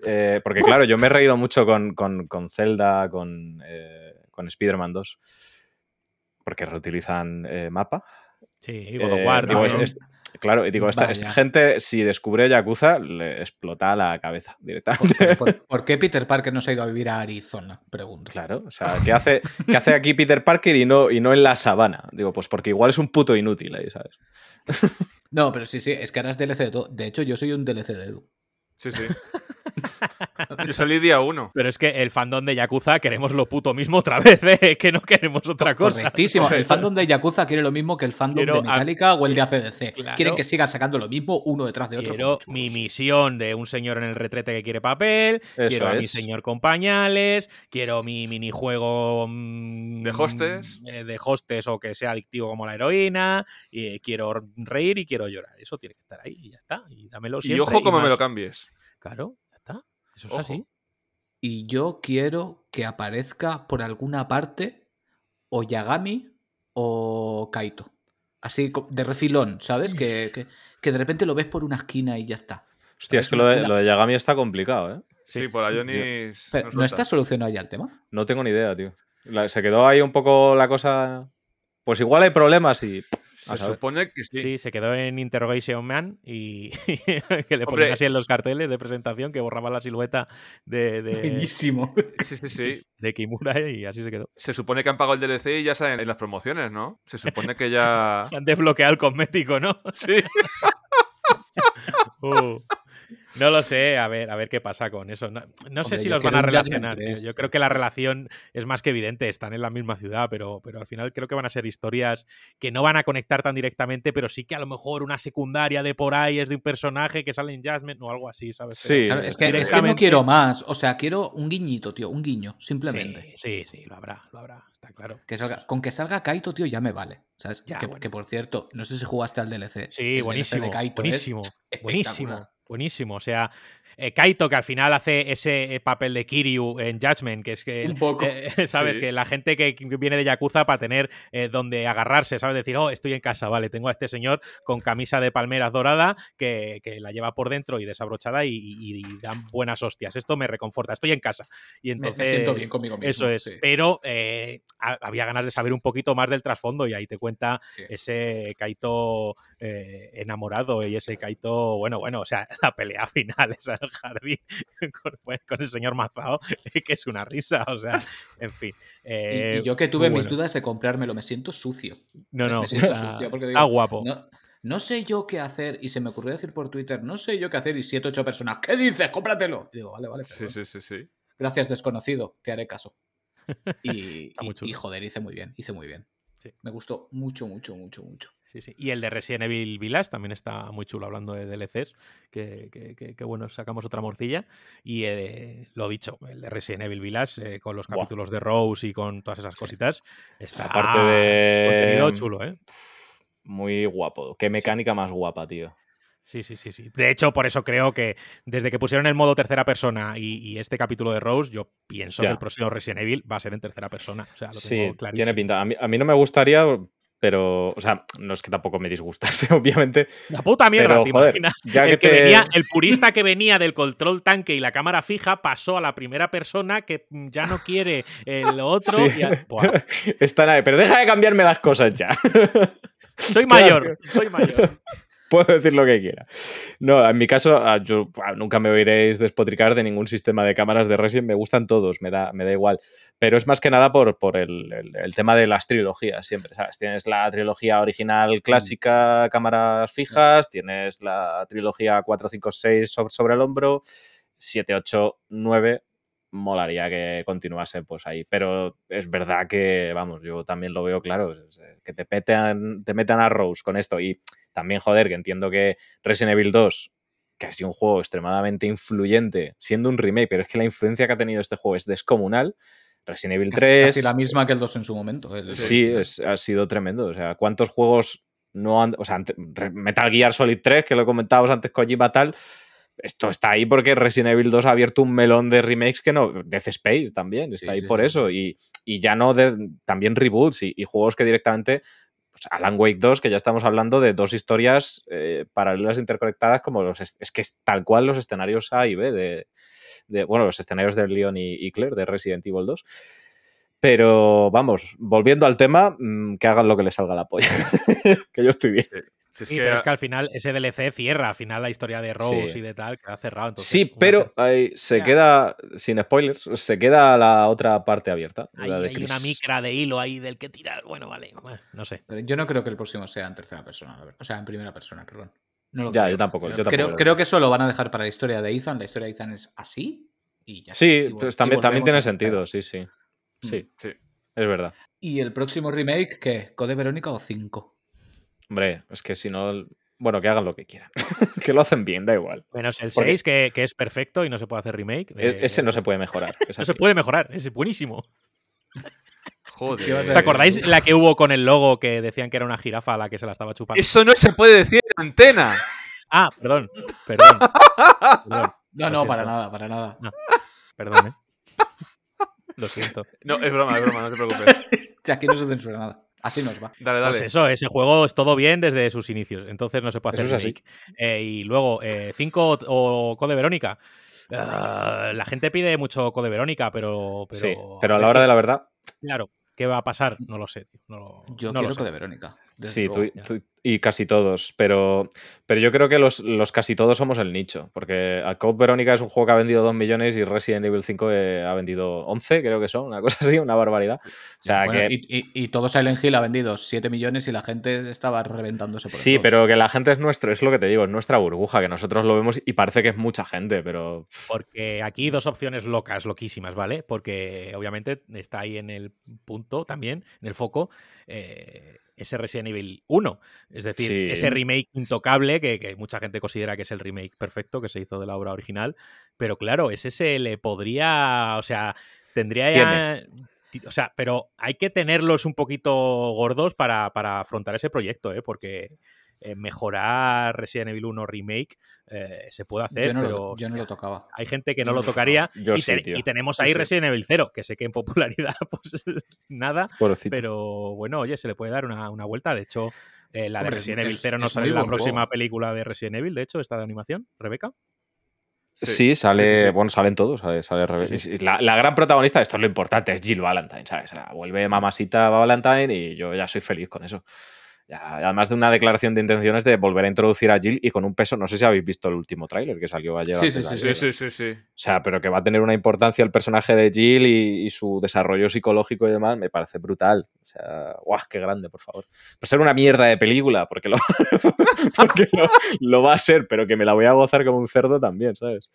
S3: Eh, porque claro, yo me he reído mucho con, con, Zelda, con, eh, con Spider-Man 2, porque reutilizan eh, mapa.
S4: Sí, God of War.
S3: Claro, y digo, esta, gente, si descubre Yakuza, le explota la cabeza directamente.
S2: ¿Por, qué Peter Parker no se ha ido a vivir a Arizona? Pregunto.
S3: Claro, o sea, ¿qué hace, ¿qué hace aquí Peter Parker y no, y no en la sabana? Digo, pues porque igual es un puto inútil ahí, ¿sabes?
S2: No, pero sí, sí, es que ahora es DLC de todo. De hecho, yo soy un DLC de Edu.
S1: Sí, sí. Yo salí día uno.
S4: Pero es que el fandom de Yakuza queremos lo puto mismo otra vez, ¿eh? que no queremos otra cosa.
S2: Correctísimo. El fandom de Yakuza quiere lo mismo que el fandom de Metallica o el de ACDC. Quieren que siga sacando lo mismo uno detrás de otro.
S4: Quiero mi misión de un señor en el retrete que quiere papel. quiero a mi señor con pañales. Quiero mi minijuego
S1: mm, de hostes.
S4: Eh, de hostes o que sea adictivo como la heroína. Y quiero reír y quiero llorar. Eso tiene que estar ahí y ya está. Y dámelo siempre.
S1: Y ojo como me lo cambies.
S4: Claro. Eso es así.
S2: Y yo quiero que aparezca por alguna parte o Yagami o Kaito. Así de refilón, ¿sabes? Que, que, de repente lo ves por una esquina y ya está.
S3: Hostia, es que lo de, lo de, Yagami está complicado, ¿eh?
S1: Sí, por Ionis.
S2: ¿No está solucionado ya el tema?
S3: No tengo ni idea, tío. se quedó ahí un poco la cosa. Pues igual hay problemas y
S1: se supone que sí.
S4: Sí, se quedó en Interrogation Man y que le ponían así en los carteles de presentación que borraba la silueta de. de
S2: Buenísimo.
S1: Sí, sí, sí.
S4: De Kimura y así se quedó.
S1: Se supone que han pagado el DLC y ya salen en las promociones, ¿no? Se supone que ya.
S4: han desbloqueado el cosmético, ¿no?
S1: Sí.
S4: uh. No lo sé, a ver, a ver qué pasa con eso. No, sé si los van a relacionar. Yo creo que la relación es más que evidente, están en la misma ciudad, pero, pero al final creo que van a ser historias que no van a conectar tan directamente, pero sí que a lo mejor una secundaria de por ahí es de un personaje que sale en Jasmine o algo así, ¿sabes?
S2: Sí, es, que, no quiero más. O sea, quiero un guiñito, tío, un guiño, simplemente.
S4: Sí, sí, lo habrá, lo habrá, está claro.
S2: Que salga, con que salga Kaito, tío, ya me vale. ¿Sabes? que, por cierto, no sé si jugaste al DLC.
S4: Sí, buenísimo. buenísimo. buenísimo. Buenísimo. O sea, eh, Kaito, que al final hace ese eh, papel de Kiryu en Judgment, que es que,
S2: Un poco.
S4: Eh, ¿sabes? Que la gente que viene de Yakuza para tener donde agarrarse, ¿sabes? Decir, oh, estoy en casa, vale, tengo a este señor con camisa de palmeras dorada que, la lleva por dentro y desabrochada y, dan buenas hostias. Esto me reconforta, estoy en casa. Y entonces,
S2: me, siento bien conmigo mismo.
S4: Eso es. Pero había ganas de saber un poquito más del trasfondo y ahí te cuenta ese Kaito enamorado y ese Kaito, bueno, bueno, o sea, la pelea final, esa jardín pues, con, el señor Mazao, que es una risa, o sea, en fin.
S2: y, eh, yo que tuve mis dudas de comprármelo, me siento sucio.
S4: No, no, está, guapo.
S2: No, sé yo qué hacer, y se me ocurrió decir por Twitter, no sé yo qué hacer, y siete, ocho personas, ¿qué dices? ¡Cómpratelo! digo, vale, vale.
S1: Sí, sí, sí, sí.
S2: Gracias, desconocido, te haré caso. Y, y, joder, hice muy bien, hice muy bien. Me gustó mucho, mucho, mucho, mucho.
S4: Y el de Resident Evil Village también está muy chulo hablando de DLCs, que, bueno, sacamos otra morcilla. Y eh, lo dicho, el de Resident Evil Village, eh, con los capítulos de Rose y con todas esas cositas, está
S3: Aparte de...
S4: contenido chulo, ¿eh?
S3: Muy guapo. Qué mecánica más guapa, tío.
S4: Sí, sí, sí, sí. De hecho, por eso creo que desde que pusieron el modo tercera persona y, este capítulo de Rose, yo pienso que el próximo Resident Evil va a ser en tercera persona. O sea, lo sí,
S3: tiene pinta. A mí, a mí, no me gustaría pero, o sea, no es que tampoco me disgustase, obviamente.
S4: La puta mierda, ¿te imaginas? el, que venía, el purista que venía del control tanque y la cámara fija pasó a la primera persona que ya no quiere el otro.
S3: Está pero deja de cambiarme las cosas ya.
S4: Soy mayor, soy mayor.
S3: Puedo decir lo que quiera. No, en mi caso, ah, yo ah, nunca me oiréis despotricar de ningún sistema de cámaras de Resident. Me gustan todos, me da, me da igual. Pero es más que nada por, por el, tema de las trilogías siempre, ¿sabes? Tienes la trilogía original mm. clásica, cámaras fijas, tienes la trilogía 4, 5, 6 sobre, sobre el hombro, 7, 8, 9 molaría que continuase pues ahí. Pero es verdad que, vamos, yo también lo veo claro, que te, petan, te metan a Rose con esto. Y también, joder, que entiendo que Resident Evil 2, que ha sido un juego extremadamente influyente, siendo un remake, pero es que la influencia que ha tenido este juego es descomunal. Resident Evil 3.
S2: Casi, la misma que el 2 en su momento.
S3: sí, ha sido tremendo. O sea, ¿cuántos juegos no han. O sea, Metal Gear Solid 3, que lo comentábamos antes, Kojima tal esto está ahí porque Resident Evil 2 ha abierto un melón de remakes que no. Death Space también, está ahí por eso. Y, ya no de. También reboots y, juegos que directamente. Pues Alan Wake 2, que ya estamos hablando de dos historias eh, paralelas interconectadas, como los. Es que es tal cual los escenarios A y B de. bueno, los escenarios de Leon y, Claire de Resident Evil 2. Pero vamos, volviendo al tema, mm, que hagan lo que les salga la polla. que yo estoy bien
S4: sí, pero es que al final ese DLC cierra, al final la historia de Rose y de tal, que ha cerrado.
S3: sí, pero ahí se queda, sin spoilers, se queda la otra parte abierta.
S4: hay una micra de hilo ahí del que tirar. Bueno, vale, no sé.
S2: Pero yo no creo que el próximo sea en tercera persona, o sea, en primera persona, perdón.
S3: ya, yo tampoco.
S2: creo, creo, que eso lo van a dejar para la historia de Ethan. La historia de Ethan es así y ya
S3: Sí, pues también, también tiene sentido, sí, sí. Mm. Sí, sí. Es verdad.
S2: ¿Y el próximo remake qué? ¿Code Verónica o 5?
S3: Hombre, es que si no. Bueno, que hagan lo que quieran. que lo hacen bien, da igual.
S4: Menos el 6, que, es perfecto y no se puede hacer remake.
S3: E, ese no se puede mejorar.
S4: no se puede mejorar, es buenísimo. Joder. ¿Os acordáis la que hubo con el logo que decían que era una jirafa a la que se la estaba chupando?
S1: Eso no se puede decir en antena.
S4: Ah, perdón. Perdón.
S2: No, no, para nada, para nada.
S4: perdón, ¿eh? Lo siento.
S1: No, es broma, es broma, no te preocupes.
S2: aquí no se censura nada. Así nos va.
S1: Dale, dale.
S4: Pues eso, ese juego es todo bien desde sus inicios. Entonces no se puede hacer remake. Eh, y luego, 5 eh, o Code Verónica. Ah, la gente pide mucho Code Verónica, pero, pero.
S3: Sí, pero a la hora de la verdad.
S4: Claro, ¿qué va a pasar? No lo sé.
S2: Yo quiero Code Verónica.
S3: Sí, tú, y casi todos, pero, pero yo creo que los, los, casi todos somos el nicho, porque a Code Verónica es un juego que ha vendido 2 millones y Resident Evil 5 eh, ha vendido 11, creo que son, una cosa así, una barbaridad. O sea, que...
S2: y, y, todo Silent Hill ha vendido 7 millones y la gente estaba reventándose por
S3: Sí, pero que la gente es nuestro, es lo que te digo, es nuestra burbuja, que nosotros lo vemos y parece que es mucha gente, pero...
S4: Porque aquí dos opciones locas, loquísimas, ¿vale? Porque obviamente está ahí en el punto también, en el foco. Eh, ese Resident Evil 1. Es decir, ese remake intocable que, mucha gente considera que es el remake perfecto que se hizo de la obra original. Pero claro, ese se le podría. O sea, tendría ya. O sea, pero hay que tenerlos un poquito gordos para, para afrontar ese proyecto, ¿eh? Porque eh, mejorar Resident Evil 1 Remake eh, se puede hacer,
S2: yo no
S4: pero
S2: lo, yo no lo tocaba.
S4: Hay gente que no lo tocaría y, tenemos ahí Resident Evil 0, que sé que en popularidad pues nada, pero bueno, oye, se le puede dar una, vuelta. De hecho, eh, la de Resident Evil 0 no sale en la próxima película de Resident Evil, de hecho, esta de animación, Rebeca.
S3: Sí, sale, bueno, salen todos, sale, sale la, la, gran protagonista, esto es lo importante, es Jill Valentine, ¿sabes? vuelve mamasita Valentine y yo ya soy feliz con eso además de una declaración de intenciones de volver a introducir a Jill y con un peso, no sé si habéis visto el último tráiler que salió ayer.
S1: Sí sí sí, sí, sí, sí, O
S3: sea, pero que va a tener una importancia el personaje de Jill y, su desarrollo psicológico y demás, me parece brutal. O sea, guau, qué grande, por favor. Va a ser una mierda de película, porque lo, porque lo va a ser, pero que me la voy a gozar como un cerdo también, ¿sabes?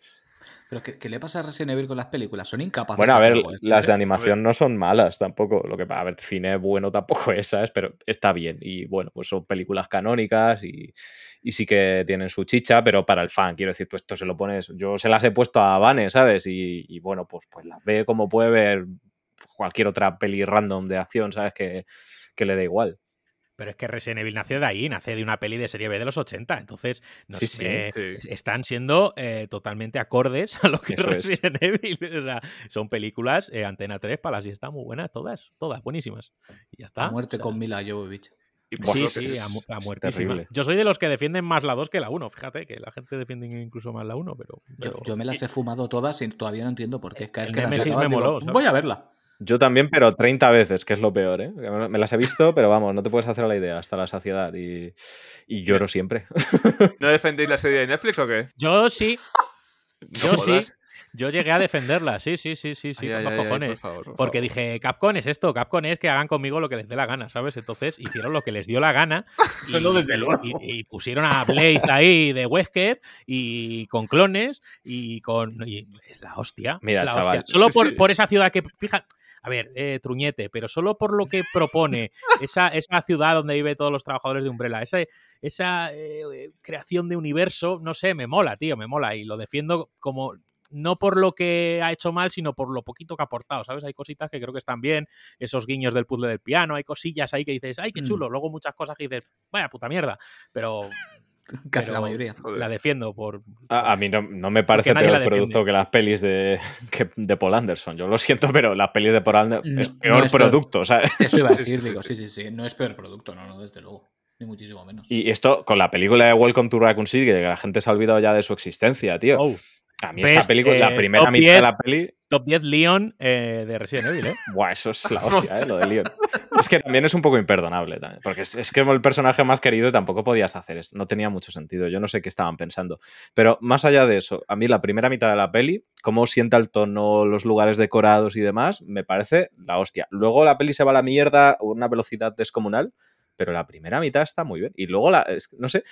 S2: Pero ¿qué, le pasa a Resident Evil con las películas? Son incapaces.
S3: Bueno, a ver, las de animación no son malas tampoco. Lo que a ver, cine bueno tampoco es, ¿sabes? Pero está bien. Y bueno, pues son películas canónicas y, sí que tienen su chicha, pero para el fan, quiero decir, tú esto se lo pones. Yo se las he puesto a Vane, ¿sabes? Y, bueno, pues, pues las ve como puede ver cualquier otra peli random de acción, ¿sabes? Que, que le da igual.
S4: Pero es que Resident Evil nació de ahí, nace de una peli de serie B de los 80. Entonces, no están siendo eh, totalmente acordes a lo que es Resident Evil. son películas eh, Antena 3 para las están muy buenas, todas, todas buenísimas. Y ya está.
S2: A muerte con Mila Jovovich.
S4: sí, sí, a, muerte. Yo soy de los que defienden más la 2 que la 1. Fíjate que la gente defiende incluso más la 1, pero.
S2: Yo, me las he fumado todas y todavía no entiendo por qué.
S4: Cada vez que me moló.
S2: voy a verla.
S3: Yo también, pero 30 veces, que es lo peor, ¿eh? Me las he visto, pero vamos, no te puedes hacer la idea hasta la saciedad y, y lloro siempre.
S1: ¿No defendéis la serie de Netflix o qué?
S4: Yo sí. Yo sí. Yo llegué a defenderla, sí, sí, sí, sí, sí, con cojones. porque dije, Capcom es esto, Capcom es que hagan conmigo lo que les dé la gana, ¿sabes? Entonces hicieron lo que les dio la gana y, pusieron a Blaze ahí de Wesker y con clones y con. es la hostia. Mira, la chaval. Hostia. Solo por, por, esa ciudad que. Fija, a ver, eh, Truñete, pero solo por lo que propone esa, esa ciudad donde viven todos los trabajadores de Umbrella, esa, esa eh, creación de universo, no sé, me mola, tío, me mola y lo defiendo como no por lo que ha hecho mal, sino por lo poquito que ha aportado, ¿sabes? Hay cositas que creo que están bien, esos guiños del puzzle del piano, hay cosillas ahí que dices, ay, qué mm. chulo, luego muchas cosas que dices, vaya puta mierda, pero...
S2: Casi la mayoría.
S4: La defiendo por...
S3: A, mí no, me parece peor producto que las pelis de, de Paul Anderson. Yo lo siento, pero las pelis de Paul Anderson es peor producto.
S2: Eso iba a decir, digo, sí, sí, sí. No es peor producto, no, no, desde luego. Ni muchísimo menos.
S3: Y esto con la película de Welcome to Raccoon City, que la gente se ha olvidado ya de su existencia, tío. Oh. A mí esa película, la eh, primera mitad de la peli.
S4: Top 10 Leon eh, de Resident Evil, ¿eh?
S3: Buah, eso es la hostia, ¿eh? Lo de Leon. es que también es un poco imperdonable también. Porque es, que el personaje más querido tampoco podías hacer esto. No tenía mucho sentido. Yo no sé qué estaban pensando. Pero más allá de eso, a mí la primera mitad de la peli, cómo sienta el tono, los lugares decorados y demás, me parece la hostia. Luego la peli se va a la mierda a una velocidad descomunal pero la primera mitad está muy bien. Y luego, la, no sé,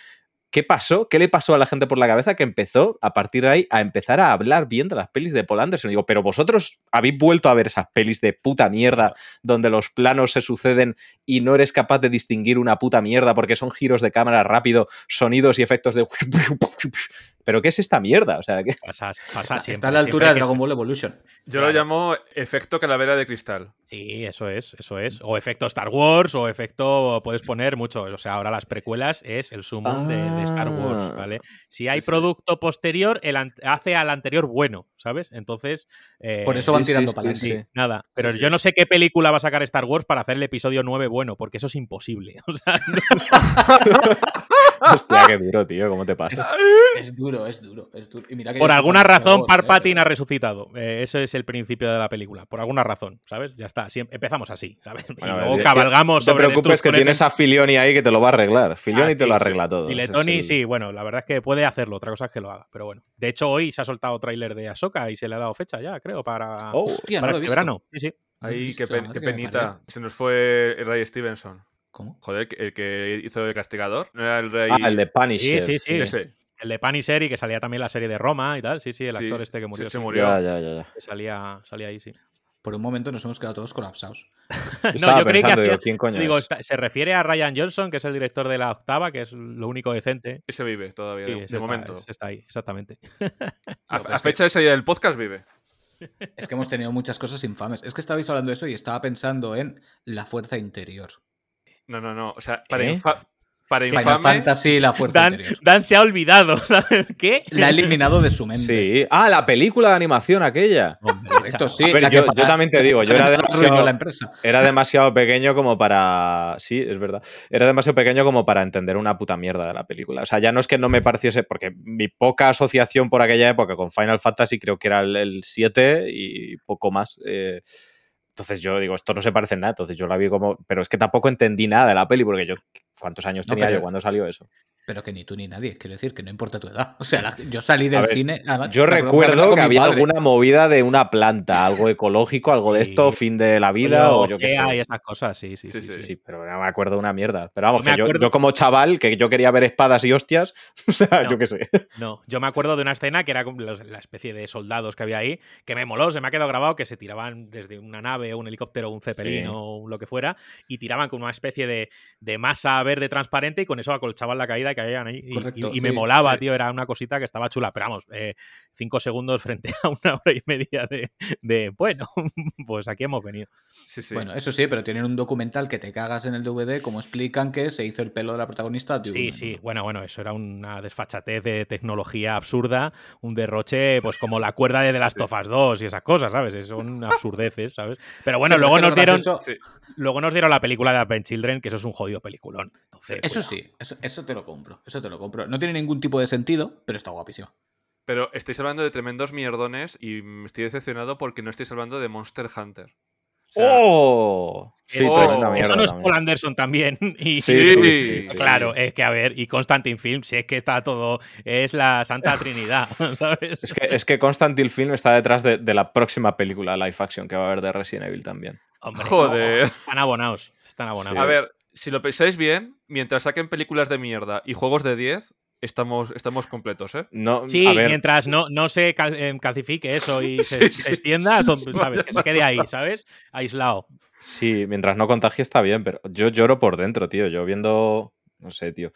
S3: ¿Qué pasó? ¿Qué le pasó a la gente por la cabeza que empezó a partir de ahí a empezar a hablar bien de las pelis de Paul Anderson? Digo, pero vosotros habéis vuelto a ver esas pelis de puta mierda donde los planos se suceden y no eres capaz de distinguir una puta mierda porque son giros de cámara rápido, sonidos y efectos de ¿Pero qué es esta mierda? O sea, ¿qué?
S2: Pasa, pasa Está a la altura de Dragon Ball Evolution.
S1: Yo lo llamo efecto calavera de cristal.
S4: Sí, eso es, eso es. O efecto Star Wars, o efecto. Puedes poner mucho. O sea, ahora las precuelas es el sumo de, Star Wars, ah. ¿vale? Si hay producto posterior, el hace al anterior bueno, ¿sabes? Entonces.
S2: Eh, Por eso van tirando para adelante.
S4: Nada. Pero yo no sé qué película va a sacar Star Wars para hacer el episodio 9 bueno, porque eso es imposible. O sea.
S3: Hostia, qué duro, tío, ¿cómo te pasa?
S2: Es, duro, es duro, es duro.
S4: Por alguna razón, Parpatine ha resucitado. Eh, ese es el principio de la película. Por alguna razón, ¿sabes? Ya está. empezamos así, ¿sabes? y luego cabalgamos
S3: sobre. No te preocupes que tienes a Filioni ahí que te lo va a arreglar. Filioni ah, te lo arregla todo.
S4: Y Letoni, sí, bueno, la verdad es que puede hacerlo. Otra cosa es que lo haga. Pero bueno. De hecho, hoy se ha soltado tráiler de Ahsoka y se le ha dado fecha ya, creo, para,
S2: oh, hostia,
S4: para este verano. Sí, sí.
S1: Ahí, qué, penita. Se nos fue Ray Stevenson.
S2: ¿Cómo?
S1: Joder, el que hizo el castigador. ¿No era el rey?
S3: Ah, el de Punisher.
S4: Sí, sí, sí. El de Punisher y que salía también la serie de Roma y tal. Sí, sí, el actor este que murió.
S1: Se, murió.
S3: Ya, ya, ya.
S4: Que salía, salía ahí, sí.
S2: Por un momento nos hemos quedado todos colapsados.
S4: no, yo creí que hacía, digo, se refiere a Ryan Johnson, que es el director de la octava, que es lo único decente.
S1: Ese vive todavía, de, momento.
S4: Está ahí, exactamente.
S1: a, fecha de ese día del podcast vive.
S2: Es que hemos tenido muchas cosas infames. Es que estabais hablando de eso y estaba pensando en la fuerza interior.
S1: No, no, no. O sea, para, para
S2: Final Fantasy la fuerza
S4: Dan, Dan, se ha olvidado, ¿sabes qué?
S2: La ha eliminado de su mente.
S3: Sí. Ah, la película de animación aquella.
S2: Correcto, sí.
S3: yo, también te digo, yo era demasiado, era demasiado pequeño como para. Sí, es verdad. Era demasiado pequeño como para entender una puta mierda de la película. O sea, ya no es que no me pareciese, porque mi poca asociación por aquella época con Final Fantasy creo que era el, 7 y poco más. Eh, entonces yo digo, esto no se parece en nada. Entonces yo la vi como. Pero es que tampoco entendí nada de la peli, porque yo. ¿Cuántos años tenía yo cuando salió eso?
S2: Pero que ni tú ni nadie, quiero decir que no importa tu edad. O sea, yo salí del cine.
S3: yo recuerdo que había alguna movida de una planta, algo ecológico, algo de esto, fin de la vida o, yo qué sé.
S4: y esas cosas, sí sí, sí
S3: sí, pero no me acuerdo de una mierda. Pero vamos, que yo, como chaval, que yo quería ver espadas y hostias, o sea, yo qué sé.
S4: No, yo me acuerdo de una escena que era la especie de soldados que había ahí, que me moló, se me ha quedado grabado que se tiraban desde una nave, un helicóptero, un zeppelin o lo que fuera, y tiraban con una especie de, de masa verde transparente y con eso acolchaban la caída que habían ahí y, me molaba, tío, era una cosita que estaba chula. Pero vamos, eh, cinco segundos frente a una hora y media de, bueno, pues aquí hemos venido.
S2: Bueno, eso sí, pero tienen un documental que te cagas en el DVD, como explican que se hizo el pelo de la protagonista.
S4: sí, sí, bueno, bueno, eso era una desfachatez de tecnología absurda, un derroche, pues como la cuerda de The Last of Us 2 y esas cosas, ¿sabes? Son absurdeces, ¿sabes? Pero bueno, luego nos dieron. Luego nos dieron la película de Advent Children, que eso es un jodido peliculón.
S2: eso sí, eso, eso, te lo compro. Eso te lo compro. No tiene ningún tipo de sentido, pero está guapísimo.
S1: Pero estáis hablando de tremendos mierdones y me estoy decepcionado porque no estáis hablando de Monster Hunter.
S3: ¡Oh!
S4: eso no es Paul Anderson también. Y, sí, claro, es que a ver, y Constantine Film, si es que está todo, es la Santa Trinidad, ¿sabes?
S3: Es que, es que Constantine Film está detrás de, la próxima película live action que va a haber de Resident Evil también.
S1: Hombre, Joder.
S4: están abonados. Están abonados.
S1: A ver, si lo pensáis bien, mientras saquen películas de mierda y juegos de 10, estamos, estamos completos, ¿eh?
S4: No, sí, mientras no, no se em, calcifique eso y se, extienda, ¿sabes? Que se quede ahí, ¿sabes? Aislado.
S3: Sí, mientras no contagie está bien, pero yo lloro por dentro, tío. Yo viendo, no sé, tío.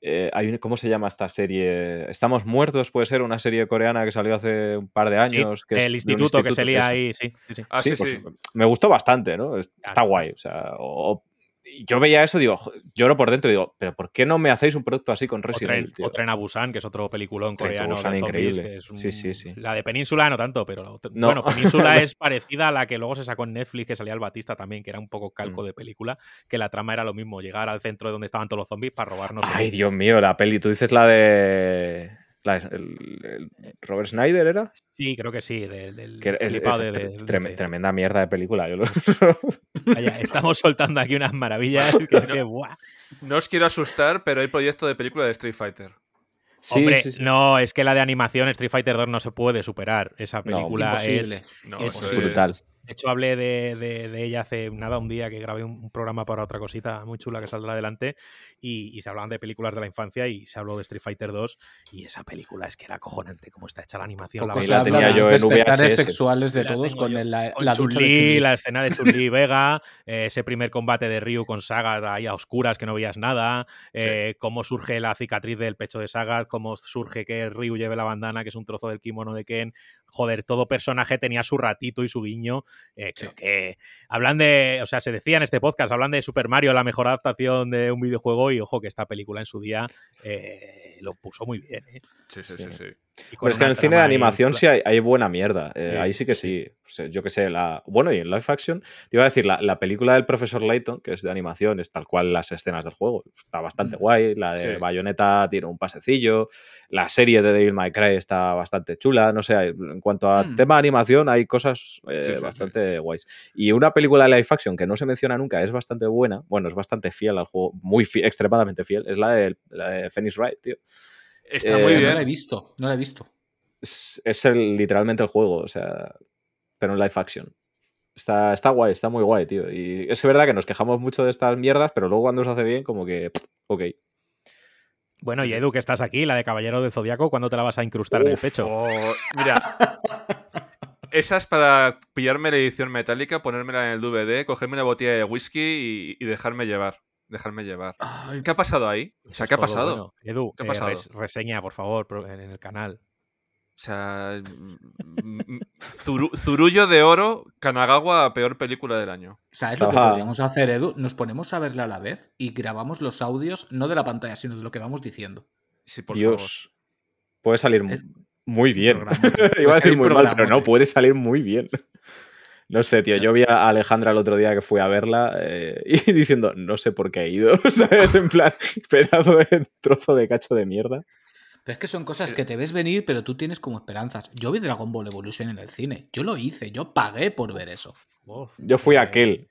S3: Eh, hay, ¿Cómo se llama esta serie? Estamos muertos, puede ser una serie coreana que salió hace un par de años. que
S4: el instituto, que se lía ahí, sí. sí,
S3: ah, sí, pues me gustó bastante, ¿no? Está guay. O sea, o, yo veía eso, digo, lloro por dentro, digo, pero ¿por qué no me hacéis un producto así con Resident Evil?
S4: O Tren a Busan, que es otro peliculón coreano.
S3: Busan, increíble.
S4: sí, sí, sí. La de Península no tanto, pero bueno, Península es parecida a la que luego se sacó en Netflix, que salía el Batista también, que era un poco calco mm. de película, que la trama era lo mismo, llegar al centro de donde estaban todos los zombies para robarnos.
S3: Ay, Dios mío, la peli, tú dices la de el, Robert Snyder era?
S4: Sí, creo que sí. Del,
S3: tremenda mierda de película.
S4: estamos soltando aquí unas maravillas.
S1: no, os quiero asustar, pero hay proyecto de película de Street Fighter.
S4: Hombre, no, es que la de animación Street Fighter 2 no se puede superar. Esa película es,
S3: es, brutal.
S4: De hecho, hablé de, ella hace nada, un día que grabé un, programa para otra cosita muy chula que saldrá adelante y, se hablaban de películas de la infancia y se habló de Street Fighter 2 y esa película es que era acojonante cómo está hecha la animación.
S2: la, la tenía yo en VHS. sexuales de todos con la, la,
S4: la escena de chun Vega, eh, ese primer combate de Ryu con Sagat ahí a oscuras que no veías nada, eh, cómo surge la cicatriz del pecho de Sagat, cómo surge que Ryu lleve la bandana, que es un trozo del kimono de Ken, joder, todo personaje tenía su ratito y su guiño. Eh, creo que hablan de, o sea, se decía en este podcast, hablan de Super Mario, la mejor adaptación de un videojuego y ojo que esta película en su día eh, lo puso muy bien. ¿eh?
S1: Sí, sí, sí, sí.
S3: Pero es que en el cine de animación sí hay, buena mierda. Eh, ahí sí que sí. yo qué sé, la. Bueno, y en live action, te iba a decir, la, película del profesor Layton, que es de animación, es tal cual las escenas del juego. Está bastante mm. guay. La de Bayonetta tiene un pasecillo. La serie de Devil May Cry está bastante chula. No sé, en cuanto a mm. tema de animación, hay cosas eh, bastante guays. Y una película de live action que no se menciona nunca, es bastante buena. Bueno, es bastante fiel al juego, muy extremadamente fiel. Es la de, la de Phoenix Wright, tío.
S1: Está muy bien.
S2: No la he visto, no la he visto.
S3: Es, el, literalmente el juego, o sea, pero en live action. Está, está guay, está muy guay, tío. Y es verdad que nos quejamos mucho de estas mierdas, pero luego cuando se hace bien, como que, ok.
S4: Bueno, y Edu, que estás aquí, la de Caballero del Zodiaco, ¿cuándo te la vas a incrustar en el pecho?
S1: Oh, mira, esa es para pillarme la edición metálica, ponérmela en el DVD, cogerme una botella de whisky y dejarme llevar dejarme llevar. ¿Qué ha pasado ahí? O sea, ¿qué ha pasado?
S4: Edu, ¿qué ha eh, pasado? reseña, por favor, en el canal.
S1: O sea, Zurullo de Oro, Kanagawa, peor película del año.
S2: ¿Sabes lo que podríamos hacer, Edu? Nos ponemos a verla a la vez y grabamos los audios, no de la pantalla, sino de lo que vamos diciendo.
S1: Sí, por
S3: Dios. Puede salir eh, muy, bien. Iba a decir muy mal, pero no, puede salir muy bien. No sé, tío. Yo vi a Alejandra el otro día que fui a verla eh, y diciendo, no sé por qué he ido. ¿Sabes? En plan, pedazo de trozo de cacho de mierda.
S2: Pero es que son cosas que te ves venir, pero tú tienes como esperanzas. Yo vi Dragon Ball Evolution en el cine. Yo lo hice, yo pagué por ver eso.
S3: yo fui aquel.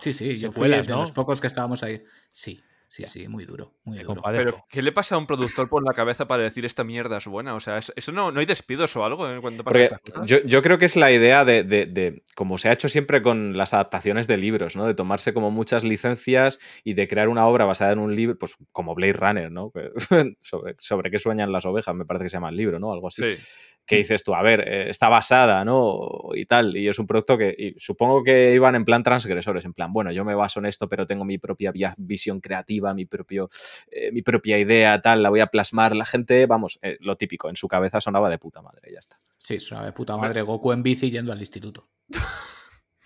S2: sí, sí, yo fui de los pocos que estábamos ahí. Sí. Sí, sí, muy duro, muy duro.
S1: Pero, ¿qué le pasa a un productor por la cabeza para decir esta mierda es buena? O sea, ¿eso no, no hay despidos o algo eh, cuando pasa
S3: yo, yo, creo que es la idea de, de, como se ha hecho siempre con las adaptaciones de libros, ¿no? De tomarse como muchas licencias y de crear una obra basada en un libro, pues como Blade Runner, ¿no? sobre, sobre qué sueñan las ovejas, me parece que se llama el libro, ¿no? Algo así. Sí que dices tú, a ver, eh, está basada, ¿no? Y tal, y es un producto que supongo que iban en plan transgresores, en plan, bueno, yo me baso en esto, pero tengo mi propia visión creativa, mi, propio, eh, mi propia idea, tal, la voy a plasmar. La gente, vamos, eh, lo típico, en su cabeza sonaba de puta madre, ya está.
S2: Sí, sonaba de puta madre Goku en bici yendo al instituto.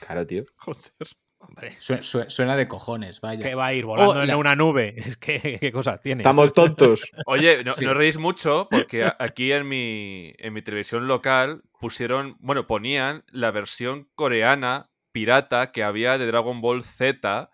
S3: Claro, tío.
S2: Joder. Hombre. Suena, de cojones, vaya.
S4: Que va a ir volando oh, en una nube. Es que, ¿qué cosas tiene?
S3: Estamos tontos.
S1: Oye, no, reís mucho porque aquí en mi, en mi televisión local pusieron, bueno, ponían la versión coreana pirata que había de Dragon Ball Z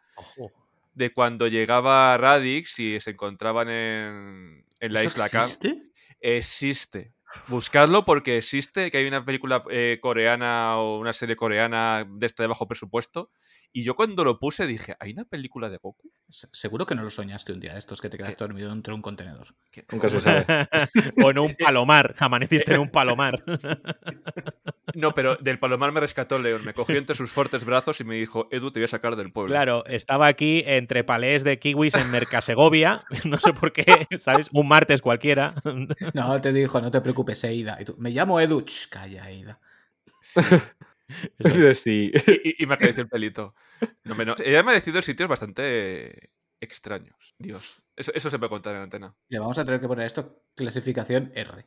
S1: de cuando llegaba Radix y se encontraban en, en la isla
S2: existe?
S1: existe. Buscadlo porque existe, que hay una película eh, coreana o una serie coreana de este de bajo presupuesto y yo cuando lo puse dije, ¿hay una película de Goku?
S2: Seguro que no lo soñaste un día, estos que te quedaste dormido dentro de un contenedor.
S3: Nunca se sabe.
S4: o en un palomar, amaneciste en un palomar.
S1: no, pero del palomar me rescató León, me cogió entre sus fuertes brazos y me dijo, Edu, te voy a sacar del pueblo.
S4: Claro, estaba aquí entre palés de kiwis en Mercasegovia, no sé por qué, ¿sabes? Un martes cualquiera.
S2: no, te dijo, no te preocupes, Eida. Y tú, me llamo Edu, calla, Eida.
S3: sí.
S1: Y, me ha crecido el pelito. No, me, Ella ha merecido sitios bastante extraños. Dios. Eso, se puede contar en la antena.
S2: Le vamos a tener que poner esto clasificación R.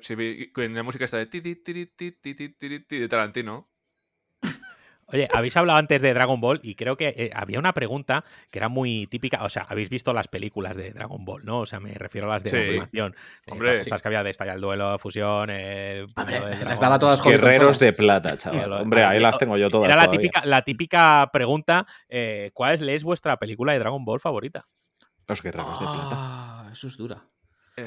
S1: Sí, con la música está de ti, de Tarantino.
S4: Oye, habéis hablado antes de Dragon Ball y creo que eh, había una pregunta que era muy típica. O sea, habéis visto las películas de Dragon Ball, ¿no? O sea, me refiero a las de sí. animación. Hombre, estas que había de Estalla el Duelo, Fusión. El,
S2: las daba todas
S3: Guerreros de plata, chaval. Hombre, ahí las tengo yo todas.
S4: Era la típica, la típica pregunta: eh, ¿cuál es vuestra película de Dragon Ball favorita?
S3: Los Guerreros de Plata.
S2: Ah, eso es dura. Eh,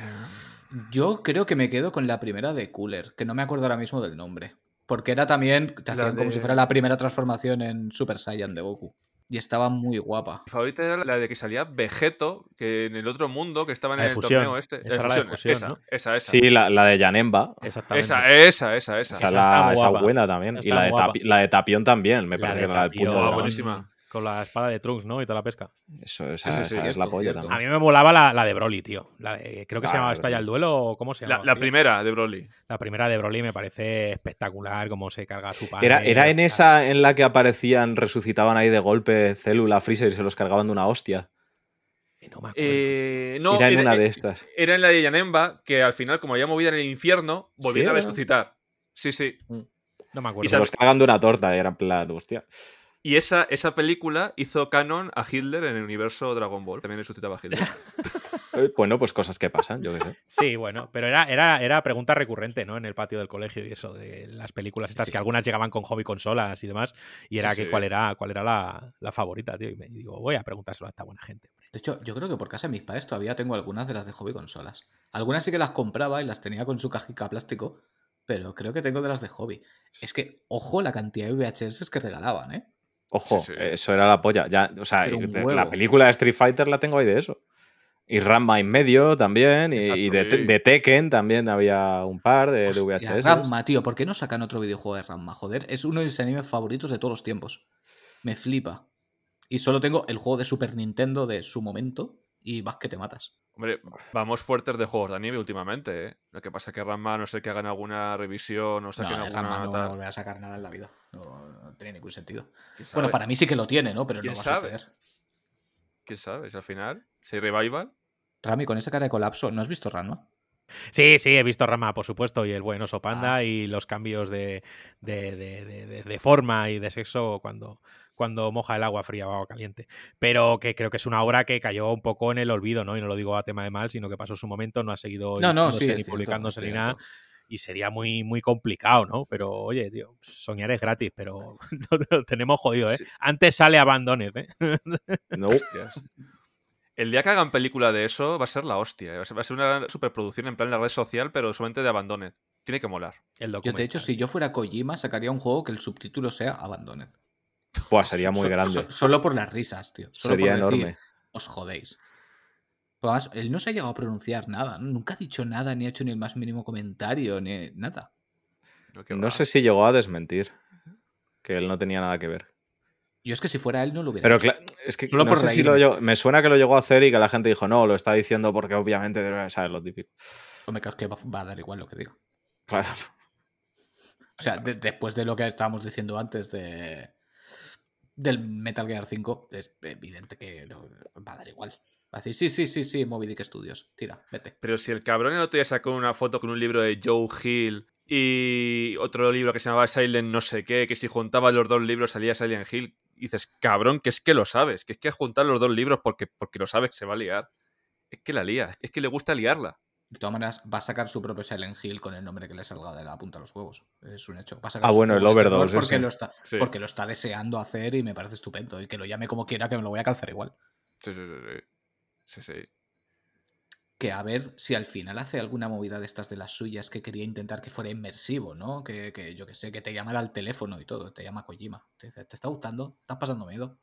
S2: yo creo que me quedo con la primera de Cooler, que no me acuerdo ahora mismo del nombre. Porque era también, te hacían como si fuera la primera transformación en Super Saiyan de Goku. Y estaba muy guapa.
S1: Mi favorita era la de que salía Vegeto, que en el otro mundo, que estaba en el torneo este.
S4: Esa, la de fusión, esa,
S1: esa, esa,
S3: Sí, la, la de Yanemba.
S1: Exactamente. Esa, esa, esa. Esa,
S3: esa, la, esa buena también. y la de, la de, Tapión también, me parece. La de
S1: Tapión, buenísima.
S4: Con la espada de Trunks, ¿no? Y toda la pesca.
S3: Eso, esa, es la polla también.
S4: A mí me molaba la, la de Broly, tío. La creo que se llamaba Estalla el Duelo o cómo se llama.
S1: La, primera de Broly.
S4: La primera de Broly me parece espectacular cómo se carga su padre.
S3: Era, era en esa en la que aparecían, resucitaban ahí de golpe célula Freezer y se los cargaban de una hostia.
S4: No me
S1: eh, no,
S3: era en una de estas.
S1: Era en la de Yanemba, que al final, como había movido en el infierno, volvían a resucitar. Sí, sí.
S4: Mm. No me acuerdo.
S3: Y se los cargan de una torta, era en plan, hostia.
S1: Y esa, esa película hizo canon a Hitler en el universo Dragon Ball. También resucitaba a Hitler.
S3: Eh, bueno, pues cosas que pasan, yo qué sé.
S4: Sí, bueno, pero era, era, era pregunta recurrente, ¿no? En el patio del colegio y eso, de las películas estas, que algunas llegaban con hobby consolas y demás, y era que cuál era, cuál era la, la, favorita, tío. Y me digo, voy a preguntárselo a esta buena gente.
S2: De hecho, yo creo que por casa de mis padres todavía tengo algunas de las de hobby consolas. Algunas sí que las compraba y las tenía con su cajica plástico, pero creo que tengo de las de hobby. Es que, ojo la cantidad de VHS que regalaban, ¿eh?
S3: Ojo, eso era la polla. Ya, o sea, la película de Street Fighter la tengo ahí de eso. Y Ramma en medio también. Y, de, Tekken también había un par de, VHS.
S2: Ramma, tío, ¿por qué no sacan otro videojuego de Ramma? Joder, es uno de mis animes favoritos de todos los tiempos. Me flipa. Y solo tengo el juego de Super Nintendo de su momento. Y vas que te matas.
S1: Hombre, vamos fuertes de juegos de anime últimamente, ¿eh? Lo que pasa es que Ramma, no sé que hagan alguna revisión o saquen no, alguna.
S2: No, no a sacar nada en la vida. No, tiene ningún sentido. Bueno, para mí sí que lo tiene, ¿no? Pero no va a suceder.
S1: ¿Quién sabe? ¿Al final? ¿Si hay revival?
S2: Rami, con esa cara de colapso, ¿no has visto Ranma?
S4: Sí, sí, he visto Rama, por supuesto, y el buen oso panda ah. y los cambios de, de, de, de, forma y de sexo cuando, cuando moja el agua fría o agua caliente. Pero que creo que es una obra que cayó un poco en el olvido, ¿no? Y no lo digo a tema de mal, sino que pasó su momento, no ha seguido
S2: no, no,
S4: ni publicándose ni nada. Y sería muy, muy complicado, ¿no? Pero, oye, tío, soñar es gratis, pero lo tenemos jodido, ¿eh? Antes sale Abandoned, ¿eh?
S3: no.
S1: El día que hagan película de eso va a ser la hostia. ¿eh? Va a ser una superproducción en plan la red social, pero solamente de Abandoned. Tiene que molar.
S2: yo, de hecho, si yo fuera Kojima, sacaría un juego que el subtítulo sea Abandoned.
S3: Pues sería muy grande.
S2: solo por las risas, tío.
S3: sería enorme.
S2: Os jodéis. Además, él no se ha llegado a pronunciar nada. Nunca ha dicho nada, ni ha hecho ni el más mínimo comentario, ni nada.
S3: No sé si llegó a desmentir que él no tenía nada que ver.
S2: Yo es que si fuera él no lo hubiera
S3: Pero hecho. es que Solo por si me suena que lo llegó a hacer y que la gente dijo, no, lo está diciendo porque obviamente debe saber lo típico.
S2: me creo que va a dar igual lo que digo.
S3: Claro.
S2: O sea, después de lo que estábamos diciendo antes de, del Metal Gear 5, es evidente que va a dar igual. Va a decir, sí, sí, sí, sí, Moby Dick Studios, tira, vete.
S1: Pero si el cabrón el otro día sacó una foto con un libro de Joe Hill y otro libro que se llamaba Silent no sé qué, que si juntaba los dos libros salía Silent Hill, dices, cabrón, que es que lo sabes, que es que juntar los dos libros porque, porque lo sabes que se va a liar. Es que la lía, es que le gusta liarla.
S2: De todas maneras, va a sacar su propio Silent Hill con el nombre que le salga de la punta a los huevos. Es un hecho.
S3: ah, bueno, el Overdose.
S2: Porque, lo está, porque lo está deseando hacer y me parece estupendo. Y que lo llame como quiera, que me lo voy a calzar igual.
S1: Sí, sí, sí. Sí, sí.
S2: que a ver si al final hace alguna movida de estas de las suyas que quería intentar que fuera inmersivo, ¿no? Que, que yo que sé, que te llamara al teléfono y todo, te llama Kojima. Te dice, ¿te está gustando? ¿Estás pasando miedo?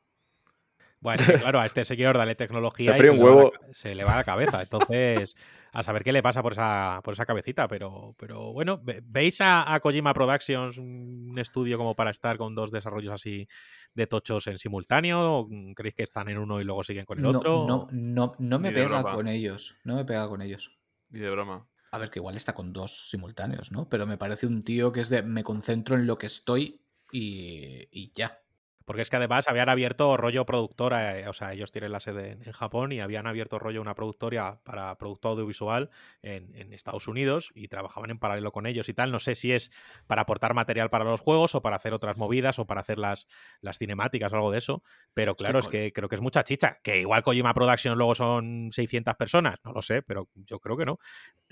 S4: Bueno, claro, a este señor dale tecnología y se, Le va la, cabeza. Entonces, a saber qué le pasa por esa, por esa cabecita. Pero, pero bueno, ¿veis a, Kojima Productions un estudio como para estar con dos desarrollos así de tochos en simultáneo? ¿O creéis que están en uno y luego siguen con el otro?
S2: No, no, no me pega con ellos. No me pega con ellos.
S1: Ni de broma.
S2: A ver, que igual está con dos simultáneos, ¿no? Pero me parece un tío que es de me concentro en lo que estoy y, y ya.
S4: Porque es que además habían abierto rollo productora, eh, o sea, ellos tienen la sede en, Japón y habían abierto rollo una productora para producto audiovisual en, Estados Unidos y trabajaban en paralelo con ellos y tal. No sé si es para aportar material para los juegos o para hacer otras movidas o para hacer las, las cinemáticas o algo de eso. Pero claro, es que creo que es mucha chicha. Que igual Kojima Production luego son 600 personas, no lo sé, pero yo creo que no.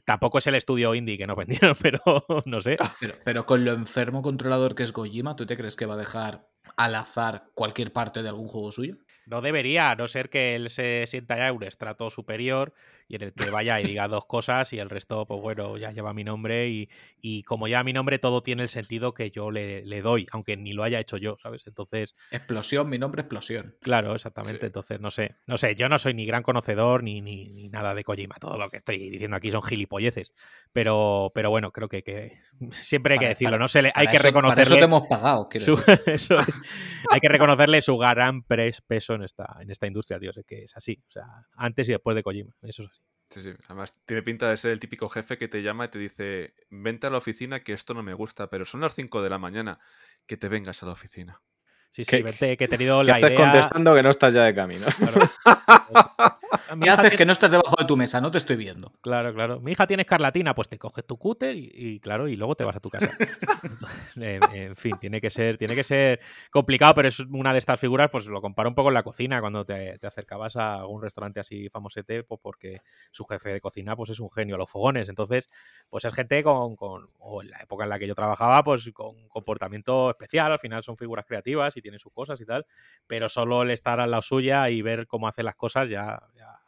S4: Tampoco es el estudio indie que nos vendieron, pero no sé.
S2: Pero, pero con lo enfermo controlador que es Kojima, ¿tú te crees que va a dejar al azar cualquier parte de algún juego suyo?
S4: No debería, a no ser que él se sienta ya en un estrato superior y en el que vaya y diga dos cosas y el resto, pues bueno, ya lleva mi nombre y, y como ya mi nombre todo tiene el sentido que yo le, le, doy, aunque ni lo haya hecho yo, ¿sabes? Entonces...
S2: Explosión, mi nombre explosión.
S4: Claro, exactamente. Entonces, no sé, no sé, yo no soy ni gran conocedor ni, ni, nada de Kojima, todo lo que estoy diciendo aquí son gilipolleces, pero, pero bueno, creo que, que siempre hay que decirlo, ¿no? Se le, hay que reconocerle...
S2: eso te hemos pagado,
S4: eso es, hay que reconocerle su gran peso en esta, en esta industria, tío, es que es así, o sea, antes y después de Kojima, eso es
S1: Sí, sí. Además, tiene pinta de ser el típico jefe que te llama y te dice: Vente a la oficina que esto no me gusta, pero son las 5 de la mañana. Que te vengas a la oficina.
S4: Sí, sí, vente, que he tenido la
S3: haces contestando que no estás ya de camino?
S2: ¿Qué haces que no estás debajo de tu mesa? No te estoy viendo.
S4: Claro, claro. Mi hija tiene escarlatina, pues te coges tu cúter y, claro, y luego te vas a tu casa. en, fin, tiene que ser, tiene que ser complicado, pero es una de estas figuras, pues lo comparo un poco en la cocina, cuando te, acercabas a un restaurante así famosete, pues porque su jefe de cocina pues es un genio, los fogones. Entonces, pues es gente con, con, o en la época en la que yo trabajaba, pues con comportamiento especial, al final son figuras creativas y tiene sus cosas y tal, pero solo el estar a la suya y ver cómo hace las cosas ya,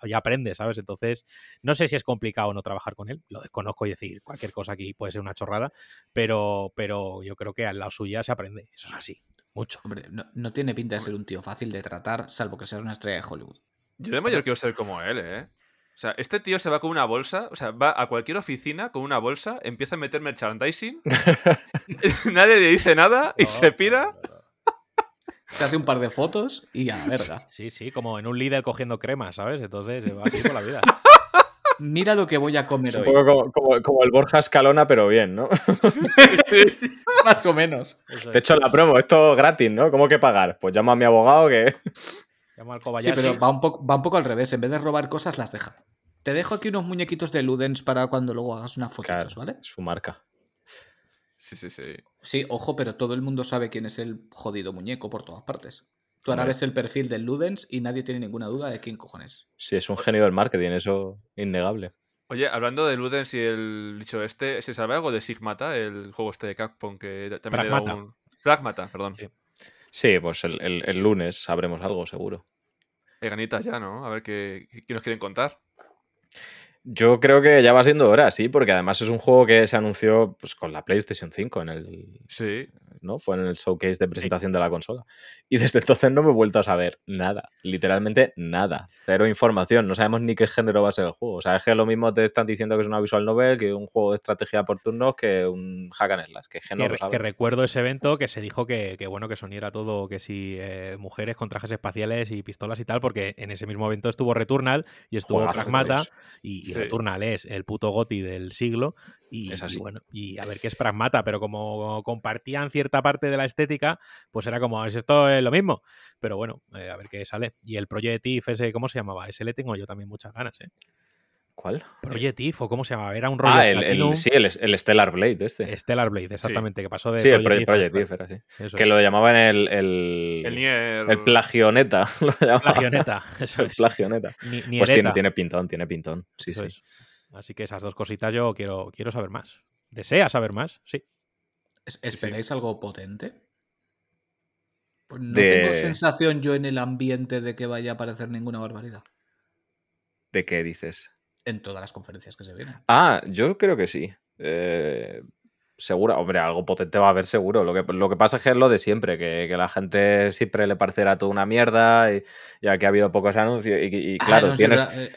S4: ya, aprende, ¿sabes? Entonces, no sé si es complicado no trabajar con él, lo desconozco y decir cualquier cosa aquí puede ser una chorrada, pero, pero yo creo que al lado suya se aprende, eso es así, mucho.
S2: Hombre, no, tiene pinta de ser un tío fácil de tratar, salvo que sea una estrella de Hollywood.
S1: Yo de mayor quiero ser como él, ¿eh? O sea, este tío se va con una bolsa, o sea, va a cualquier oficina con una bolsa, empieza a meter merchandising, nadie le dice nada y se pira
S2: se hace un par de fotos y a la verga.
S4: Sí, sí, como en un líder cogiendo crema, ¿sabes? Entonces se va así por la vida.
S2: Mira lo que voy a comer
S3: un
S2: hoy.
S3: Un poco como, el Borja Escalona, pero bien, ¿no?
S2: más o menos.
S3: De hecho, la promo, esto gratis, ¿no? ¿Cómo que pagar? Pues llamo a mi abogado que.
S4: Llamo al Kobayashi.
S2: Sí, pero va un, poco, va un poco al revés. En vez de robar cosas, las deja. Te dejo aquí unos muñequitos de Ludens para cuando luego hagas una foto, ¿vale?
S3: Su marca.
S1: Sí, sí, sí.
S2: Sí, ojo, pero todo el mundo sabe quién es el jodido muñeco por todas partes. Tú ahora ves el perfil del Ludens y nadie tiene ninguna duda de quién cojones.
S3: Sí, es un genio del marketing, eso innegable.
S1: Oye, hablando de Ludens y el dicho este, ¿se sabe algo de Sigmata, el juego este de Capcom que también Pragmata. un... Pragmata, perdón.
S3: Sí, pues el, lunes sabremos algo, seguro.
S1: Hay ganitas ya, ¿no? A ver qué, qué nos quieren contar.
S3: Yo creo que ya va siendo hora, sí, porque además es un juego que se anunció pues, con la PlayStation 5 en el.
S1: Sí.
S3: ¿no? Fue en el showcase de presentación de la consola. Y desde entonces no me he vuelto a saber nada. Literalmente nada. Cero información. No sabemos ni qué género va a ser el juego. O sea, es que lo mismo te están diciendo que es una visual novel, que un juego de estrategia por turnos, que un hack and slash. Que,
S4: que, que recuerdo ese evento que se dijo que, bueno, que soniera todo, que si eh, mujeres con trajes espaciales y pistolas y tal, porque en ese mismo evento estuvo Returnal y estuvo Pragmata. Y, y Returnal es el puto goti del siglo. Y, bueno, y a ver qué es Pragmata, pero como compartían cierta parte de la estética, pues era como, es esto es lo mismo. Pero bueno, eh, a ver qué sale. Y el Project If, ese, ¿cómo se llamaba? Ese le tengo yo también muchas ganas, ¿eh?
S3: ¿Cuál?
S4: Project If, o cómo se llamaba, era un rollo.
S3: Ah, el, sí, el, Stellar Blade, este.
S4: Stellar Blade, exactamente, que pasó de.
S3: Sí, el Project, If era así. que lo llamaban el. El,
S1: el,
S3: plagioneta.
S4: plagioneta, eso es.
S3: Plagioneta. pues tiene, tiene, pintón, tiene pintón. Sí, sí.
S4: Así que esas dos cositas yo quiero, quiero saber más. ¿Desea saber más? Sí.
S2: ¿Esperáis algo potente? Pues no tengo sensación yo en el ambiente de que vaya a aparecer ninguna barbaridad.
S3: ¿De qué dices?
S2: En todas las conferencias que se vienen.
S3: Ah, yo creo que sí. Eh, seguro, hombre, algo potente va a haber seguro. Lo que, lo que pasa es que es lo de siempre, que, la gente siempre le parecerá toda una mierda, y, ya que ha habido pocos anuncios. Y, ah, claro, tienes. Eh,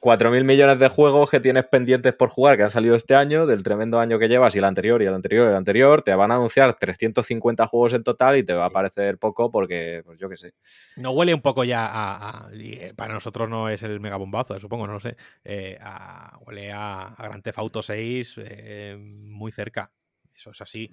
S3: 4.000 millones de juegos que tienes pendientes por jugar que han salido este año, del tremendo año que llevas y el anterior y el anterior y el anterior, te van a anunciar 350 juegos en total y te va a parecer poco porque, pues yo qué sé.
S4: No huele un poco ya a, eh, para nosotros no es el megabombazo, eh, supongo, no lo sé. Eh, huele a, a Grand Theft Auto 6 muy cerca. Eso es así.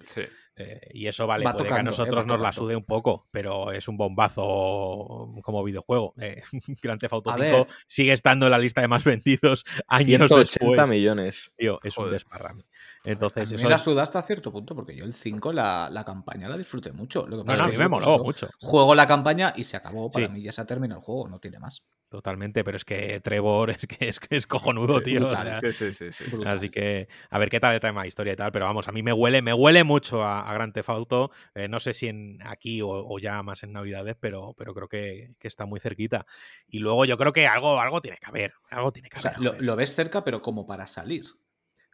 S4: Eh, y eso vale, puede que a ¿eh? nosotros nos la sude un poco, pero es un bombazo como videojuego. Eh, Grand Theft Auto 5 sigue estando en la lista de más vendidos años
S3: 180 millones.
S4: Tío, es un desparrame. Entonces,
S2: a mí me la suda hasta cierto punto, porque yo el 5, la, la campaña la disfruté mucho.
S4: Lo que no, a mí me moló mucho.
S2: Juego la campaña y se acabó. Para mí ya se ha terminado el juego, no tiene más.
S4: Totalmente, pero es que Trevor es que es, es cojonudo, tío. así que a ver qué tal el tema historia y tal, pero vamos, a mí me huele, me huele mucho a, a Gran Theft Auto. Eh, no sé si en aquí o, ya más en Navidades, pero, pero creo que, está muy cerquita. Y luego yo creo que algo, algo tiene que haber. Algo tiene que haber.
S2: lo, ves cerca, pero como para salir.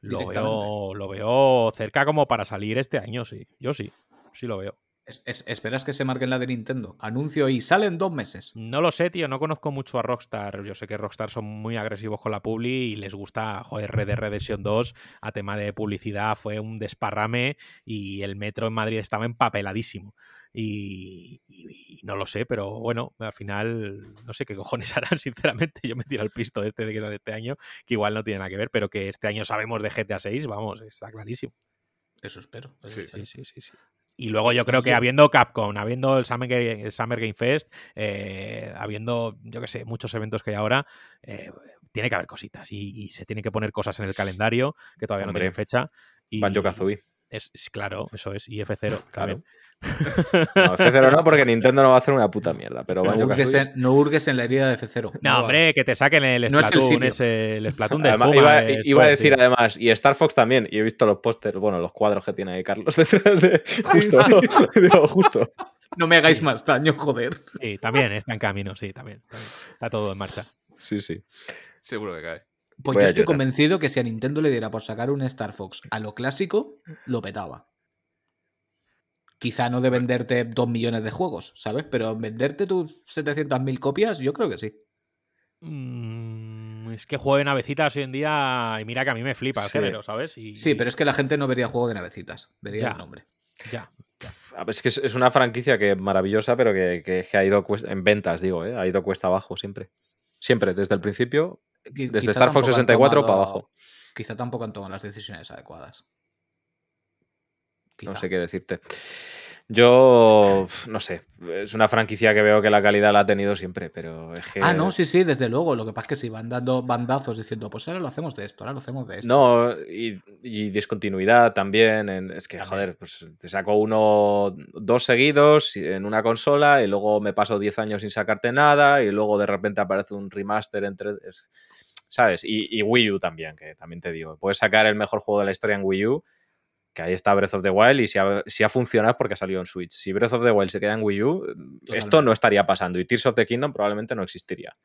S4: Lo veo, lo veo cerca como para salir este año, sí. Yo sí, sí lo veo.
S2: ¿Esperas que se marquen la de Nintendo? Anuncio y salen dos meses.
S4: No lo sé, tío. No conozco mucho a Rockstar. Yo sé que Rockstar son muy agresivos con la publi y les gusta, joder, Red Dead Redemption 2 a tema de publicidad fue un desparrame y el metro en Madrid estaba empapeladísimo. Y, no lo sé, pero bueno, al final no sé qué cojones harán, sinceramente. Yo me tiro el pisto este de que sale este año, que igual no tiene nada que ver, pero que este año sabemos de GTA 6, vamos, está clarísimo.
S2: Eso espero.
S4: sí, sí, sí, sí. Y luego yo creo que habiendo Capcom, habiendo el Summer Game, Fest, eh, habiendo, yo qué sé, muchos eventos que hay ahora, eh, tiene que haber cositas y, se tiene que poner cosas en el calendario que todavía no tienen fecha. Y,
S3: Banjo Kazooie.
S4: Es, claro, eso es. Y F0, claro.
S3: No, F0 no, porque Nintendo no va a hacer una puta mierda. Pero
S2: no, hurgues en, no hurgues en la herida de F0.
S4: No, hombre, que te saquen el Splatoon, ese, el Splatoon de
S3: además, iba, a decir además, y Star Fox también, y he visto los pósters, bueno, los cuadros que tiene ahí Carlos detrás de. Justo, Digo, justo.
S2: No me hagáis más daño, joder.
S4: Sí, también está en camino, sí, también. Está todo en marcha.
S3: Sí, sí.
S1: Seguro que cae.
S2: Pues yo estoy convencido que si a Nintendo le diera por sacar un Star Fox a lo clásico, lo petaba. Quizá no de venderte dos millones de juegos, ¿sabes? Pero venderte tus 700.000 copias, yo creo que sí.
S4: Mm, es que juego de navecitas hoy en día, y mira que a mí me flipa el género, ¿sabes?
S2: Sí, pero es que la gente no vería juego de navecitas, vería el nombre.
S4: Ya.
S3: Es que es una franquicia que maravillosa, pero que, ha ido en ventas, digo, ¿eh? ha ido cuesta abajo siempre. Siempre, desde el principio desde Star Fox 64 para abajo.
S2: Quizá tampoco han tomado las decisiones adecuadas.
S3: No sé qué decirte. Yo, no sé, es una franquicia que veo que la calidad la ha tenido siempre, pero es que...
S2: Ah, no, sí, sí, desde luego. Lo que pasa es que si van dando bandazos diciendo, pues ahora lo hacemos de esto, ahora lo hacemos de esto.
S3: No, y, discontinuidad también. es que, joder, pues te saco uno, dos seguidos en una consola y luego me paso 10 años sin sacarte nada y luego de repente aparece un remaster entre... ¿Sabes? Y, y Wii U también, que también te digo, puedes sacar el mejor juego de la historia en Wii U que ahí está Breath of the Wild y si ha, si ha, funcionado es porque ha salido en Switch. Si Breath of the Wild se queda en Wii U, esto no estaría pasando y Tears of the Kingdom probablemente no existiría.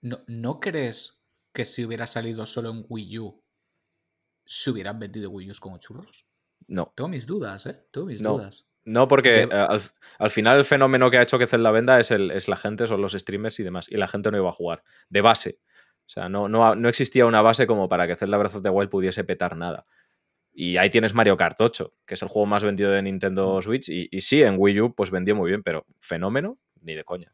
S2: ¿No, ¿No crees que si hubiera salido solo en Wii U se hubieran vendido Wii U como churros?
S3: No.
S2: Tengo mis dudas, ¿eh? Tengo mis dudas.
S3: No, porque eh, al, final el fenómeno que ha hecho que Zelda venda es, el, es la gente, son los streamers y demás. Y la gente no iba a jugar. De base. O sea, no, no, no existía una base como para que Zelda Breath of the Wild pudiese petar nada. Y ahí tienes Mario Kart 8, que es el juego más vendido de Nintendo Switch. Y, sí, en Wii U pues vendió muy bien, pero fenómeno, ni de coña.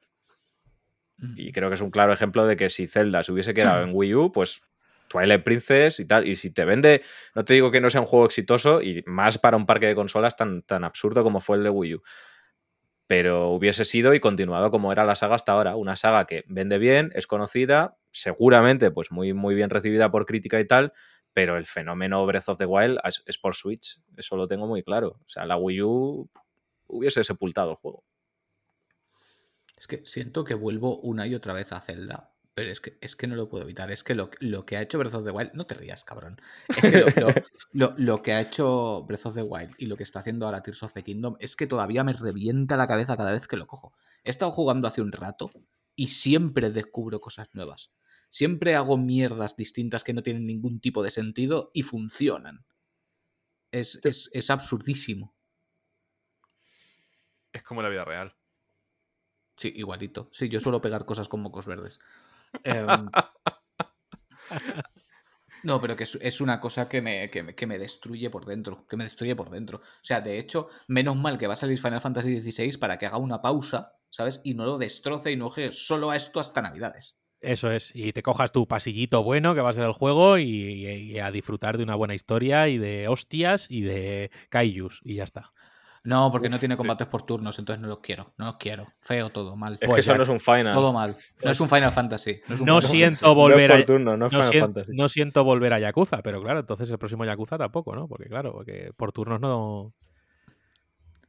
S3: Y creo que es un claro ejemplo de que si Zelda se hubiese quedado en Wii U, pues Twilight Princess y tal. Y si te vende, no te digo que no sea un juego exitoso, y más para un parque de consolas tan, tan absurdo como fue el de Wii U. Pero hubiese sido y continuado como era la saga hasta ahora. Una saga que vende bien, es conocida, seguramente pues muy, muy bien recibida por crítica y tal, pero el fenómeno Breath of the Wild es, por Switch, eso lo tengo muy claro. O sea, la Wii U hubiese sepultado el juego.
S2: Es que siento que vuelvo una y otra vez a Zelda, pero es que, es que no lo puedo evitar. Es que lo, que ha hecho Breath of the Wild, no te rías, cabrón. Es que lo, que ha hecho Breath of the Wild y lo que está haciendo ahora Tears of the Kingdom es que todavía me revienta la cabeza cada vez que lo cojo. He estado jugando hace un rato y siempre descubro cosas nuevas Siempre hago mierdas distintas que no tienen ningún tipo de sentido y funcionan. Es, es, absurdísimo.
S1: Es como la vida real.
S2: Sí, igualito. Sí, yo suelo pegar cosas con mocos verdes. Em, no, pero que es, una cosa que me, que, me, destruye por dentro. Que me destruye por dentro. O sea, de hecho, menos mal que va a salir Final Fantasy XVI para que haga una pausa, ¿sabes? Y no lo destroce y no juegue solo a esto hasta Navidades.
S4: Eso es. Y te cojas tu pasillito bueno que va a ser el juego y, a disfrutar de una buena historia y de hostias y de kaijus y ya está.
S2: No, porque no tiene combates por turnos, entonces no los quiero. No los quiero. Feo todo, mal.
S3: Es que pues eso no es un Final.
S2: Todo mal. No es un Final Fantasy.
S4: No, siento volver a. no, siento, volver a Yakuza, pero claro, entonces el próximo Yakuza tampoco, ¿no? Porque claro, porque por turnos no.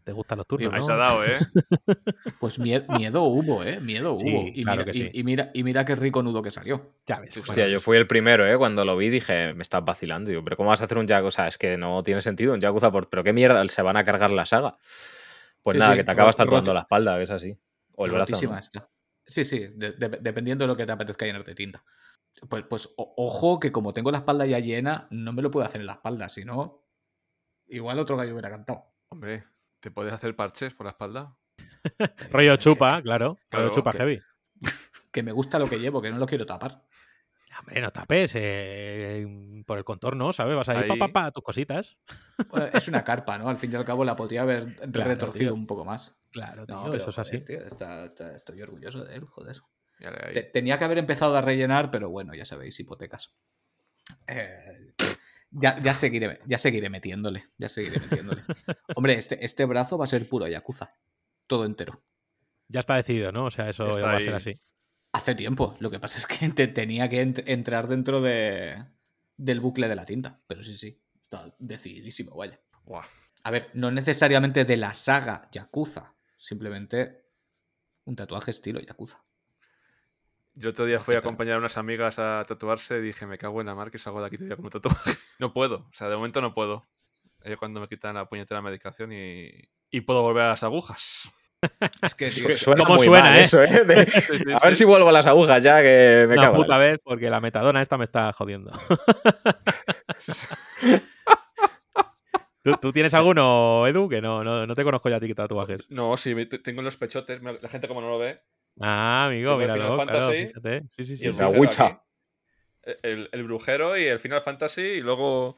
S4: Te gustan los turnos.
S1: ¿no? ha dado, ¿eh?
S2: Pues miedo, hubo, ¿eh? Miedo hubo. Y, mira, y, mira, y mira qué rico nudo que salió.
S3: Ya ves. Hostia, yo fui el primero, ¿eh? Cuando lo vi dije, me estás vacilando. Digo, pero ¿cómo vas a hacer un Yakuza? O sea, es que no tiene sentido un Yakuza. Por... Pero qué mierda, se van a cargar la saga. Pues nada, que te acabas tatuando la espalda, que es así. O el brazo.
S2: Sí, sí, dependiendo de lo que te apetezca llenarte tinta. Pues, pues ojo que como tengo la espalda ya llena, no me lo puedo hacer en la espalda, si no, igual otro gallo hubiera cantado.
S1: Hombre, ¿te puedes hacer parches por la espalda?
S4: Rollo chupa, claro. Rollo chupa heavy.
S2: Que me gusta lo que llevo, que no lo quiero tapar.
S4: Hombre, no tapes eh, por el contorno, ¿sabes? Vas a ir pa, pa, tus cositas.
S2: es una carpa, ¿no? Al fin y al cabo la podría haber retorcido un poco más.
S4: Claro, tío, eso es así.
S2: estoy orgulloso de él, joder. Tenía que haber empezado a rellenar, pero bueno, ya sabéis, hipotecas. Eh, ya, seguiré, ya seguiré metiéndole. Ya seguiré metiéndole. Hombre, este, este brazo va a ser puro Yakuza. Todo entero.
S4: Ya está decidido, ¿no? O sea, eso va a ser así.
S2: Hace tiempo. Lo que pasa es que te tenía que entrar dentro de, del bucle de la tinta. Pero sí, sí. Está decididísimo, vaya. A ver, no necesariamente de la saga Yakuza. Simplemente un tatuaje estilo Yakuza.
S1: Yo otro día fui a acompañar a unas amigas a tatuarse y dije, me cago en la mar que salgo de aquí todavía con un tatuaje. No puedo. O sea, de momento no puedo. Es cuando me quitan la puñetera medicación y, y puedo volver a las agujas.
S3: Es que suena ¿Cómo suena eso, ¿eh? a ver si vuelvo a las agujas ya que me
S4: Una puta vez, porque la metadona esta me está jodiendo. ¿Tú, tienes alguno, Edu? Que no, no, te conozco ya a ti que tatuajes.
S1: No, sí, tengo los pechotes. La gente como no lo ve.
S4: Ah, amigo, mira.
S1: Sí, sí, sí. el, brujero el, el, brujero y el Final Fantasy y luego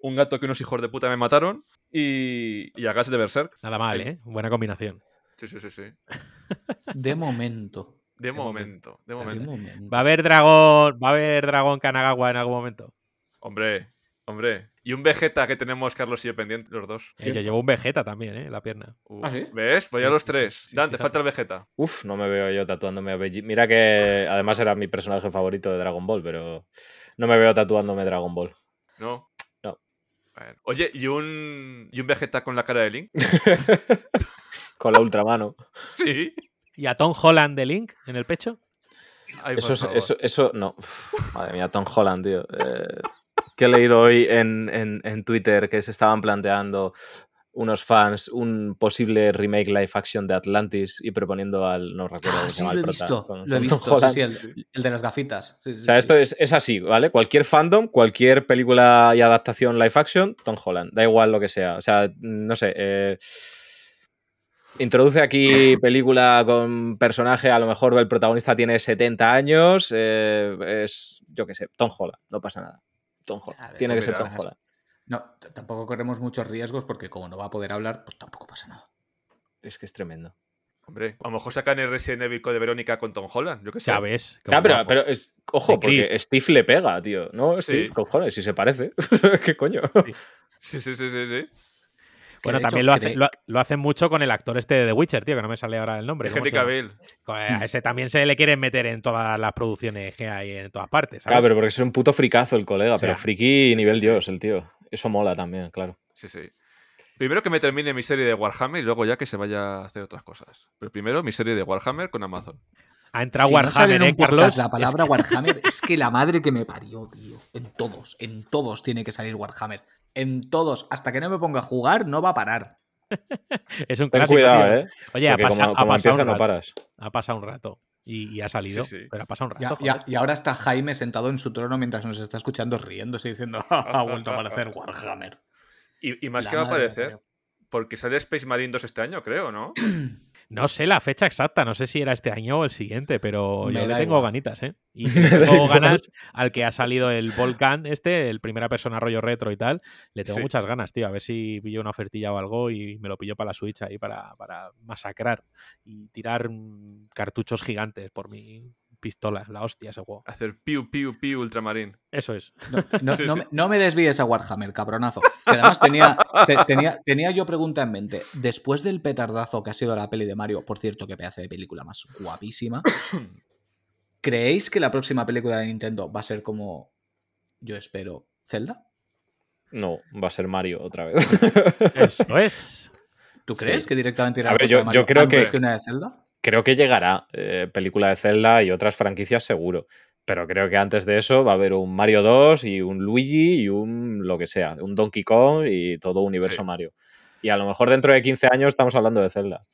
S1: un gato que unos hijos de puta me mataron y, y a gas de Berserk.
S4: Nada mal, ¿eh? Buena combinación.
S1: Sí, sí, sí, sí.
S2: De momento.
S1: De, momento, de momento.
S4: ¿Va a haber dragón, va a haber dragón Kanagawa en algún momento?
S1: Hombre, hombre. Y un Vegeta que tenemos Carlos y yo pendientes, los dos.
S4: Eh, yo llevo un Vegeta también, ¿eh? La pierna.
S2: ¿Ah, sí?
S1: ¿Ves? Pues ya los tres. Dante, falta el Vegeta.
S3: Uf, no me veo yo tatuándome a Vegeta. Mira que además era mi personaje favorito de Dragon Ball, pero no me veo tatuándome Dragon Ball.
S1: No.
S3: No.
S1: Oye, ¿y un, ¿y un Vegeta con la cara de Link?
S3: con la ultramano.
S1: Sí.
S4: ¿Y a Tom Holland de Link en el pecho?
S3: eso, eso, eso, no. madre mía, Tom Holland, tío. Eh, que he leído hoy en, Twitter que se estaban planteando unos fans un posible remake live action de Atlantis y proponiendo al. No recuerdo
S2: ah, sí, lo he visto. Lo he visto, sí, el, el, de las gafitas. o
S3: sea, esto es, es, así, ¿vale? Cualquier fandom, cualquier película y adaptación live action, Tom Holland. Da igual lo que sea. O sea, no sé. Eh, Introduce aquí película con personaje, a lo mejor el protagonista tiene 70 años, eh, es, yo qué sé, Tom Holland, no pasa nada. Tom Holland, tiene que ser Tom Holland.
S2: No, tampoco corremos muchos riesgos porque como no va a poder hablar, pues tampoco pasa nada.
S3: Es que es tremendo.
S1: Hombre, a lo mejor sacan el Resident Evil de Verónica con Tom Holland, yo qué sé.
S4: Ya ves.
S3: pero, es, ojo, porque Steve le pega, tío. No, Steve, cojones, si se parece. ¿Qué coño?
S1: Sí, sí, sí, sí, sí.
S4: Bueno, también lo, hacen mucho con el actor este de The Witcher, tío, que no me sale ahora el nombre.
S1: Henry Cavill.
S4: A ese también se le quieren meter en todas las producciones que hay en todas partes.
S3: Claro, pero porque es un puto fricazo el colega, pero friki nivel dios el tío. Eso mola también, claro.
S1: Sí, sí. Primero que me termine mi serie de Warhammer y luego ya que se vaya a hacer otras cosas. Pero primero mi serie de Warhammer con Amazon.
S4: Ha entrado Warhammer, ¿eh, Carlos?
S2: La palabra Warhammer es que la madre que me parió, tío. En todos, en todos tiene que salir Warhammer en todos. Hasta que no me ponga a jugar, no va a parar.
S4: es un
S3: Ten cuidado, ¿eh?
S4: Oye, ha, pasado un rato. Ha pasado un rato. y, ha salido. Pero ha pasado un rato.
S2: y ahora está Jaime sentado en su trono mientras nos está escuchando riéndose diciendo ha vuelto a aparecer Warhammer.
S1: Y, más que va a aparecer, porque sale Space Marine 2 este año, creo, ¿no?
S4: No sé la fecha exacta, no sé si era este año o el siguiente, pero yo le tengo ganitas, ¿eh? Y tengo ganas al que ha salido el Volcán, este, el primera persona rollo retro y tal. Le tengo muchas ganas, tío. A ver si pillo una ofertilla o algo y me lo pillo para la Switch ahí para, para masacrar y tirar cartuchos gigantes por mi, pistola, la hostia ese juego.
S1: Hacer piu, piu, piu ultramarín.
S4: Eso es.
S2: No, me, desvíes a Warhammer, cabronazo. Que además tenía, tenía, tenía yo pregunta en mente. Después del petardazo que ha sido la peli de Mario, por cierto, que pedazo de película más guapísima, ¿creéis que la próxima película de Nintendo va a ser como, yo espero, Zelda?
S3: No, va a ser Mario otra vez.
S4: Eso es.
S2: ¿Tú crees que directamente
S3: irá a, ver, yo, yo creo que,
S2: que una de Zelda?
S3: Creo que llegará eh, película de Zelda y otras franquicias seguro. Pero creo que antes de eso va a haber un Mario 2 y un Luigi y un lo que sea, un Donkey Kong y todo universo Mario. Y a lo mejor dentro de 15 años estamos hablando de Zelda.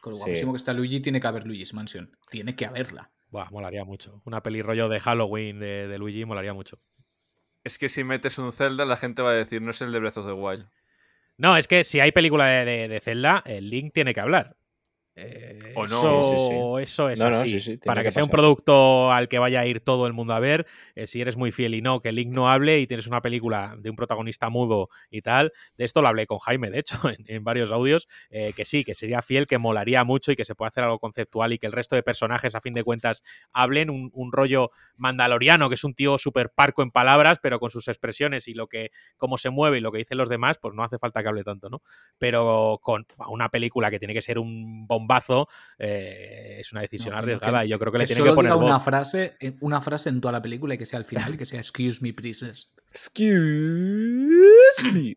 S2: Con lo guapísimo que está Luigi, tiene que haber Luigi's Mansion. Tiene que haberla.
S4: Buah, molaría mucho. Una peli rollo de Halloween de, Luigi molaría mucho.
S1: Es que si metes un Zelda, la gente va a decir, no es el de Breath of the Wild.
S4: No, es que si hay película de, de Zelda, el Link tiene que hablar. Eh, o no. Eso, es así. Para que, sea un producto al que vaya a ir todo el mundo a ver, eh, si eres muy fiel y no, que el Link no hable y tienes una película de un protagonista mudo y tal. De esto lo hablé con Jaime, de hecho, en, varios audios, eh, que sí, que sería fiel, que molaría mucho y que se puede hacer algo conceptual y que el resto de personajes, a fin de cuentas, hablen un, rollo mandaloriano, que es un tío súper parco en palabras, pero con sus expresiones y lo que, cómo se mueve y lo que dicen los demás, pues no hace falta que hable tanto, ¿no? Pero con una película que tiene que ser un bomba bombazo, eh, es una decisión arriesgada y yo creo que, le tiene que poner
S2: una frase, una frase en toda la película y que sea al final y que sea excuse me, princess.
S1: Excuse me.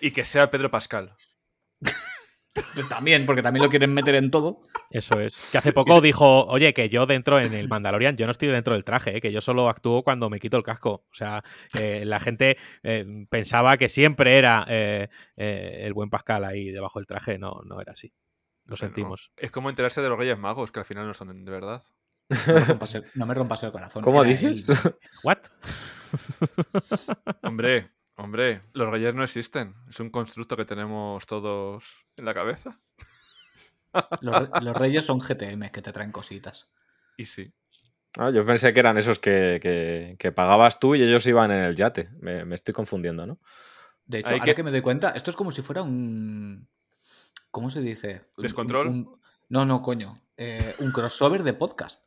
S1: Y que sea Pedro Pascal.
S2: también, porque también lo quieren meter en todo.
S4: Eso es. Que hace poco dijo, oye, que yo dentro en el Mandalorian, yo no estoy dentro del traje, eh, que yo solo actúo cuando me quito el casco. O sea, eh, la gente pensaba que siempre era el buen Pascal ahí debajo del traje. No, no era así. Lo sentimos.
S1: Es como enterarse de los Reyes Magos, que al final no son de verdad.
S2: No me rompas el, corazón.
S3: ¿Cómo dices?
S4: ¿What?
S1: hombre, hombre, los Reyes no existen. Es un constructo que tenemos todos en la cabeza.
S2: los, Reyes son GTM que te traen cositas.
S1: Y sí.
S3: Ah, yo pensé que eran esos que, pagabas tú y ellos iban en el yate. Me, estoy confundiendo, ¿no?
S2: De hecho, ahora que... me doy cuenta, esto es como si fuera un, ¿Cómo se dice?
S1: ¿Descontrol?
S2: no, no, coño. Eh, un crossover de podcast.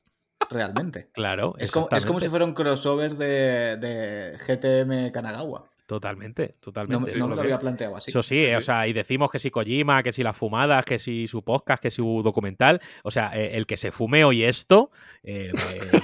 S2: Realmente.
S4: claro.
S2: Es como, es como, si fuera un crossover de, de GTM Kanagawa.
S4: Totalmente, totalmente.
S2: No, me lo había planteado así.
S4: Eso sí, o sea, y decimos que si Kojima, que si las fumadas, que si su podcast, que si su documental. O sea, eh, el que se fume hoy esto, eh,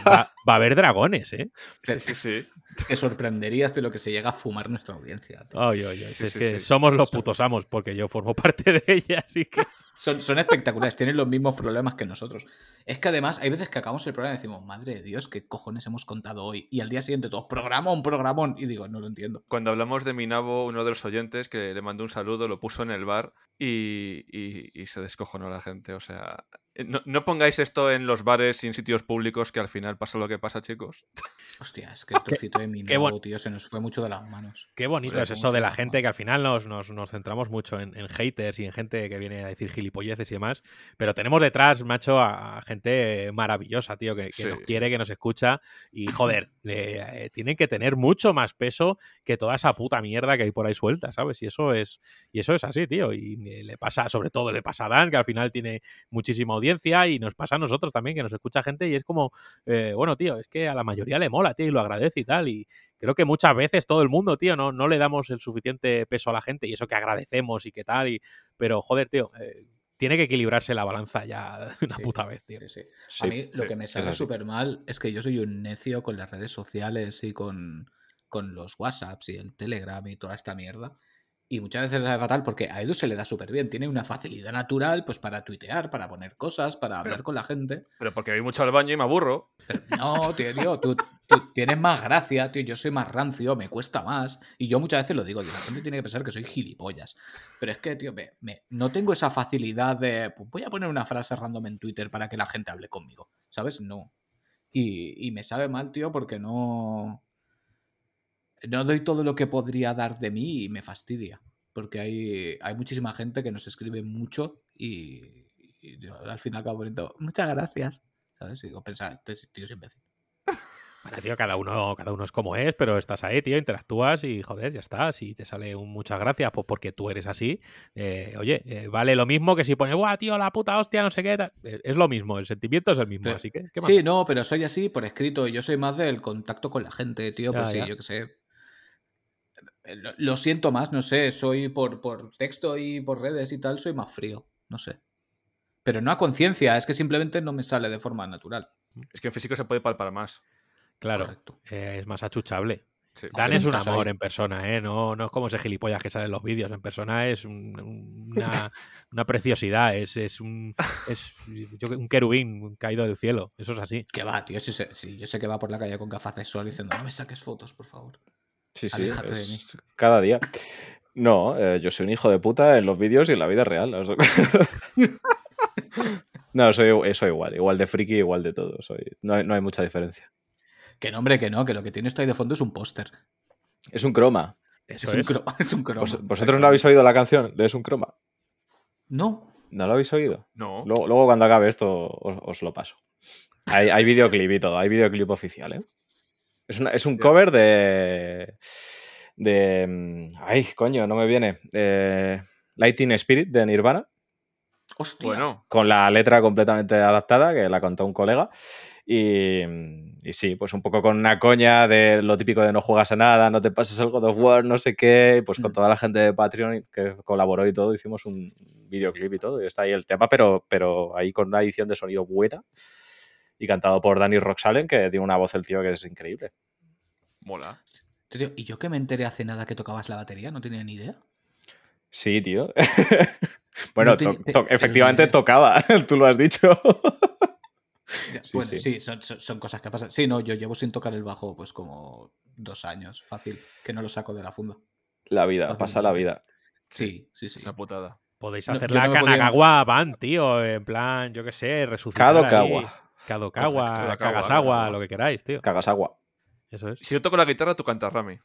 S4: va, a haber dragones, ¿eh?
S1: Sí, sí, sí.
S2: Te sorprenderías de lo que se llega a fumar nuestra audiencia.
S4: Ay, ay, ay. es que somos los putos amos, porque yo formo parte de ella, así que.
S2: Son, son, espectaculares, tienen los mismos problemas que nosotros. Es que además hay veces que acabamos el programa y decimos, madre de Dios, ¿qué cojones hemos contado hoy? Y al día siguiente todos, programón, programón. Y digo, no lo entiendo.
S1: Cuando hablamos de Minabo, uno de los oyentes que le mandó un saludo, lo puso en el bar y, y, y se descojonó la gente. O sea, eh, no, pongáis esto en los bares y en sitios públicos que al final pasa lo que pasa, chicos.
S2: Hostia, es que el trocito de Minabo, tío, se nos fue mucho de las manos.
S4: Qué bonito es eso de la gente que al final nos, nos, nos centramos mucho en, en, haters y en gente que viene a decir gilipolleces y demás. Pero tenemos detrás, macho, a, gente maravillosa, tío, que, nos quiere, que nos escucha. Y joder, eh, tienen que tener mucho más peso que toda esa puta mierda que hay por ahí suelta, ¿sabes? Y eso es, y eso es así, tío. Y le pasa, sobre todo le pasa a Dan, que al final tiene muchísima audiencia y nos pasa a nosotros también, que nos escucha gente y es como, eh, bueno, tío, es que a la mayoría le mola, tío, y lo agradece y tal. Y creo que muchas veces todo el mundo, tío, no, no le damos el suficiente peso a la gente y eso que agradecemos y qué tal. Y, pero, joder, tío, eh, tiene que equilibrarse la balanza ya una puta vez, tío.
S2: a mí lo que me sale súper mal es que yo soy un necio con las redes sociales y con, con los WhatsApps y el Telegram y toda esta mierda. Y muchas veces es fatal porque a Edu se le da súper bien. Tiene una facilidad natural pues para tuitear, para poner cosas, para hablar con la gente.
S1: Pero porque voy mucho al baño y me aburro.
S2: no, tío, tío tú, tienes más gracia, tío. Yo soy más rancio, me cuesta más. Y yo muchas veces lo digo, la gente tiene que pensar que soy gilipollas. Pero es que, tío, me, no tengo esa facilidad de. Pues voy a poner una frase random en Twitter para que la gente hable conmigo. ¿Sabes? No. Y, y me sabe mal, tío, porque no no doy todo lo que podría dar de mí y me fastidia. Porque hay, hay muchísima gente que nos escribe mucho y, al final acabo poniendo muchas gracias. ¿Sabes? Y digo, pensar, este tío es imbécil.
S4: Bueno, tío, cada uno, cada uno es como es, pero estás ahí, tío, interactúas y joder, ya está. Si te sale un muchas gracias, pues porque tú eres así, eh, oye, eh, vale lo mismo que si pones, ¡buah, tío, la puta hostia, no sé qué! Es lo mismo, el sentimiento es el mismo, así que.
S2: Sí, no, pero soy así por escrito. Yo soy más del contacto con la gente, tío. pues sí, yo qué sé lo siento más, no sé, soy por, por texto y por redes y tal, soy más frío, no sé. Pero no a conciencia, es que simplemente no me sale de forma natural.
S1: Es que en físico se puede palpar más.
S4: Claro, eh, es más achuchable. Dan es un amor en persona, ¿eh? No, no es como ese gilipollas que sale en los vídeos. En persona es una, preciosidad, es, es, un, es un querubín caído del cielo. Eso es así.
S2: Que va, tío. Sí, yo sé que va por la calle con gafas de sol diciendo, no me saques fotos, por favor.
S3: Sí, sí. Cada día. No, eh, yo soy un hijo de puta en los vídeos y en la vida real. no, soy, soy, igual. Igual de friki, igual de todo. Soy, no, hay, mucha diferencia.
S2: Que no, hombre, que no, que lo que tiene esto ahí de fondo es un póster.
S3: Es un croma.
S2: es, Un croma, es un croma.
S3: ¿Vosotros no habéis oído la canción de Es un croma?
S2: No.
S3: ¿No lo habéis oído?
S1: No.
S3: Luego, cuando acabe esto os, lo paso. Hay, hay videoclip y todo, hay videoclip oficial, ¿eh? Es, un cover de. de. Mm, ay, coño, no me viene. Lighting Spirit de Nirvana.
S2: Hostia.
S1: Bueno.
S3: Con la letra completamente adaptada, que la contó un colega. Y, sí, pues un poco con una coña de lo típico de no juegas a nada, no te pasas el God of War, no sé qué. Pues con mm. toda la gente de Patreon que colaboró y todo, hicimos un videoclip y todo. Y está ahí el tema, pero, pero ahí con una edición de sonido buena y cantado por Danny Roxalen, que tiene una voz el tío que es increíble.
S1: Mola.
S2: ¿y yo que me enteré hace nada que tocabas la batería? ¿No tenía ni idea?
S3: Sí, tío. bueno, efectivamente tocaba, tú lo has dicho.
S2: bueno, sí, son, cosas que pasan. Sí, no, yo llevo sin tocar el bajo pues como dos años, fácil, que no lo saco de la funda.
S3: La vida, pasa la vida.
S2: Sí, sí, sí.
S1: Una putada.
S4: Podéis hacer la Kanagawa Van, tío, en plan, yo qué sé, resucitar
S3: Kadokawa.
S4: Kadokawa, Kagasawa, lo que queráis, tío.
S3: Kagasawa.
S4: Eso es.
S1: Si yo toco la guitarra, tú cantas, Rami.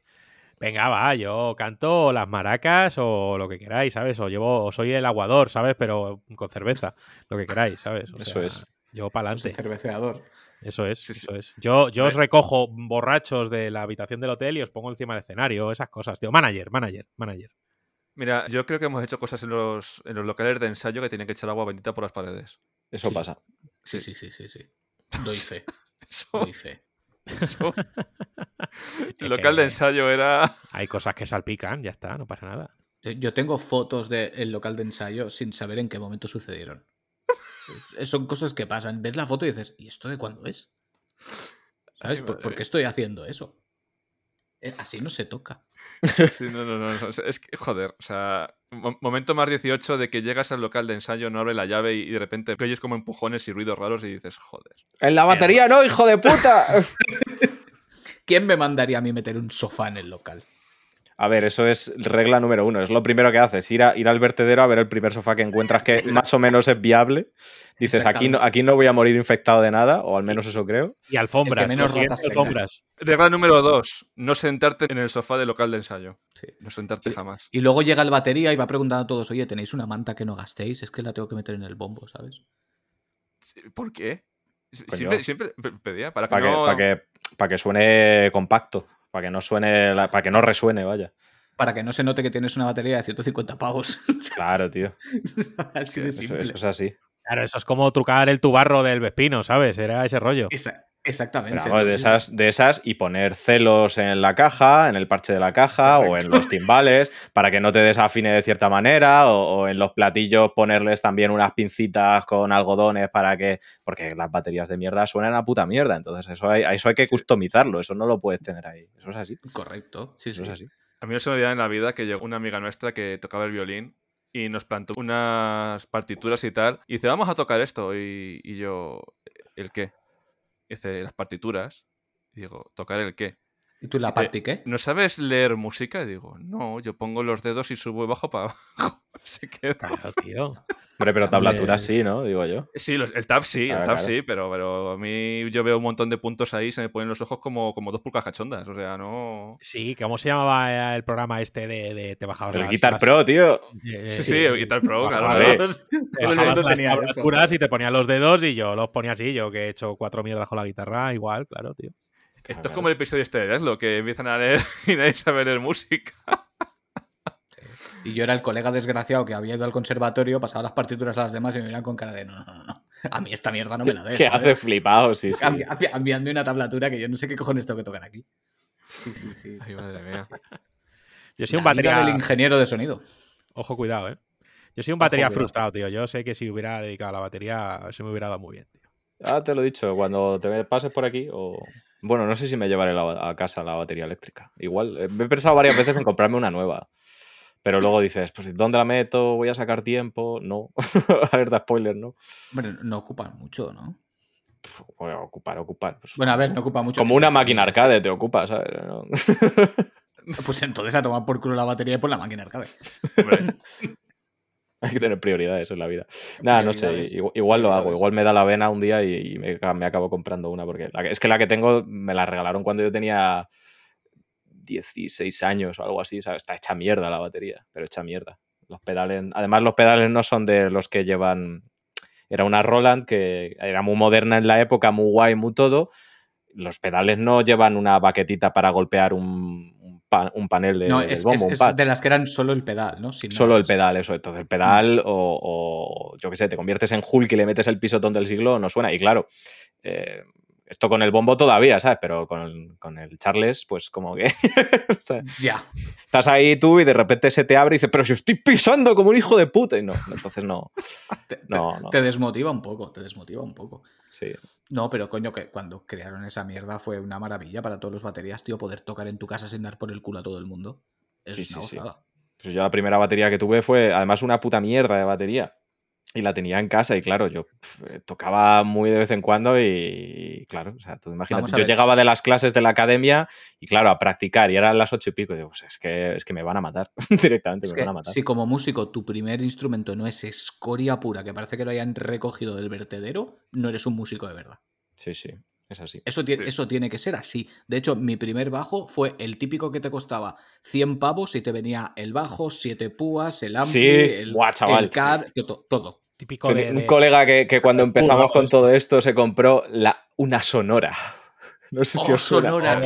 S4: Venga, va, yo canto las maracas o lo que queráis, ¿sabes? O llevo, o soy el aguador, ¿sabes? Pero con cerveza, lo que queráis, ¿sabes?
S3: eso es.
S4: Yo para adelante.
S2: cerveceador.
S4: Eso es, eso es. Yo, yo os recojo borrachos de la habitación del hotel y os pongo encima del escenario, esas cosas, tío. Manager, manager, manager.
S1: Mira, yo creo que hemos hecho cosas en los, en los locales de ensayo que tienen que echar agua bendita por las paredes.
S3: Eso pasa.
S2: Sí, sí, sí, sí, sí. Doy fe. Doy fe.
S1: Eso. El local de ensayo era.
S4: Hay cosas que salpican, ya está, no pasa nada.
S2: Yo tengo fotos del local de ensayo sin saber en qué momento sucedieron. Son cosas que pasan. Ves la foto y dices, ¿y esto de cuándo es? ¿Sabes? ¿Por, qué estoy haciendo eso? Eh, así no se toca.
S1: Sí, no, no, no, Es que, joder, o sea, momento más 18 de que llegas al local de ensayo, no abre la llave y, de repente oyes como empujones y ruidos raros y dices, joder.
S3: En la batería no, hijo de puta.
S2: ¿Quién me mandaría a mí meter un sofá en el local?
S3: A ver, eso es regla número uno. Es lo primero que haces, ir, a, ir al vertedero a ver el primer sofá que encuentras que más o menos es viable. Dices, aquí no, aquí no voy a morir infectado de nada, o al menos eso creo.
S4: Y alfombras. menos alfombras.
S1: Regla número dos, no sentarte en el sofá del local de ensayo. No sentarte jamás.
S2: Y luego llega el batería y va preguntando a todos, oye, ¿tenéis una manta que no gastéis? Es que la tengo que meter en el bombo, ¿sabes?
S1: ¿Por qué? Siempre, pedía para que,
S3: para, que, para que suene compacto. Para que no suene, para que no resuene, vaya.
S2: Para que no se note que tienes una batería de 150 pavos.
S3: Claro, tío.
S2: así de simple.
S3: Eso, es así.
S4: Claro, eso es como trucar el tubarro del Vespino, ¿sabes? Era ese rollo.
S2: Exactamente.
S3: de, esas, de esas y poner celos en la caja, en el parche de la caja o en los timbales para que no te desafine de cierta manera o, en los platillos ponerles también unas pincitas con algodones para que... Porque las baterías de mierda suenan a puta mierda. Entonces eso hay, eso hay que customizarlo. Eso no lo puedes tener ahí. Eso es así.
S2: Correcto. Sí, eso es así.
S1: A mí no se me olvida en la vida que llegó una amiga nuestra que tocaba el violín y nos plantó unas partituras y tal. Y dice, vamos a tocar esto. Y, y yo, ¿el qué? Dice, las partituras. Y digo, ¿tocar el qué?
S2: ¿Y tú la parte qué?
S1: ¿No sabes leer música? Y digo, no, yo pongo los dedos y subo y bajo para abajo. Se queda.
S4: Claro, tío.
S3: Hombre, pero tablatura sí, ¿no? Digo yo.
S1: Sí, el tab sí, el tab sí, pero, pero a mí yo veo un montón de puntos ahí, se me ponen los ojos como, como dos pulcas cachondas. O sea, no.
S4: Sí, ¿cómo se llamaba el programa este de, de te bajabas
S3: El Guitar Pro, tío.
S1: Eh, sí, sí, el Guitar Pro, claro.
S4: Tenía las y te ponía los dedos y yo los ponía así. Yo que he hecho cuatro mierdas con la guitarra, igual, claro, tío.
S1: Esto es como el episodio este de lo que empiezan a leer y nadie sabe leer música.
S2: Y yo era el colega desgraciado que había ido al conservatorio, pasaba las partituras a las demás y me miraban con cara de no, no, no. A mí esta mierda no me la des.
S3: Que hace flipado, sí, sí.
S2: Enviando una tablatura que yo no sé qué cojones tengo que tocar aquí.
S1: Sí, sí, sí. Ay, madre mía.
S4: Yo soy un batería.
S2: del ingeniero de sonido.
S4: Ojo, cuidado, eh. Yo soy un batería frustrado, tío. Yo sé que si hubiera dedicado a la batería, se me hubiera dado muy bien, tío.
S3: Ah, te lo he dicho, cuando te pases por aquí o... Bueno, no sé si me llevaré a casa la batería eléctrica. Igual, eh, me he pensado varias veces en comprarme una nueva. Pero luego dices, pues ¿dónde la meto? ¿Voy a sacar tiempo? No. Alerta spoiler, ¿no?
S2: Bueno, no ocupan mucho, ¿no?
S3: Bueno, ocupar, ocupar.
S2: Pues bueno, a ver, no ocupa mucho.
S3: Como una máquina arcade te ocupa, ¿sabes?
S2: pues entonces a tomar por culo la batería y por la máquina arcade.
S3: Hay que tener prioridades en la vida. Nada, no sé, igual, lo hago. Igual me da la vena un día y, me, acabo comprando una, porque es que la que tengo me la regalaron cuando yo tenía 16 años o algo así. Está hecha mierda la batería, pero hecha mierda. Los pedales, además los pedales no son de los que llevan... Era una Roland que era muy moderna en la época, muy guay, muy todo. Los pedales no llevan una baquetita para golpear un, un panel de,
S2: no, es, bombo, es, de las que eran solo el pedal, ¿no?
S3: solo el pedal, eso. Entonces el pedal o, yo qué sé, te conviertes en Hulk y le metes el pisotón del siglo, no suena. Y claro, eh, esto con el bombo todavía, ¿sabes? Pero con el, Charles, pues como que...
S2: ya.
S3: Estás ahí tú y de repente se te abre y dices, pero si estoy pisando como un hijo de puta. Y no, entonces no. no, no.
S2: Te desmotiva un poco, te desmotiva un poco.
S3: Sí.
S2: No, pero coño, que cuando crearon esa mierda fue una maravilla para todos los baterías, tío, poder tocar en tu casa sin dar por el culo a todo el mundo. Es sí, una sí,
S3: pues yo la primera batería que tuve fue, además, una puta mierda de batería. Y la tenía en casa y claro, yo tocaba muy de vez en cuando y, claro, o sea, tú imagínate, yo llegaba de las clases de la academia y claro, a practicar y eran las ocho y pico y digo, pues es que, es que me van a matar directamente, me van a matar.
S2: Si como músico tu primer instrumento no es escoria pura, que parece que lo hayan recogido del vertedero, no eres un músico de verdad.
S3: Sí, sí. Es así.
S2: Eso, tiene, eso tiene que ser así. De hecho, mi primer bajo fue el típico que te costaba 100 pavos y te venía el bajo, siete púas, el ampli, el,
S3: chaval.
S2: el todo.
S3: Típico de, un colega que, cuando empezamos con todo esto se compró la, una sonora. No sé si oh, os
S2: suena. Sonora,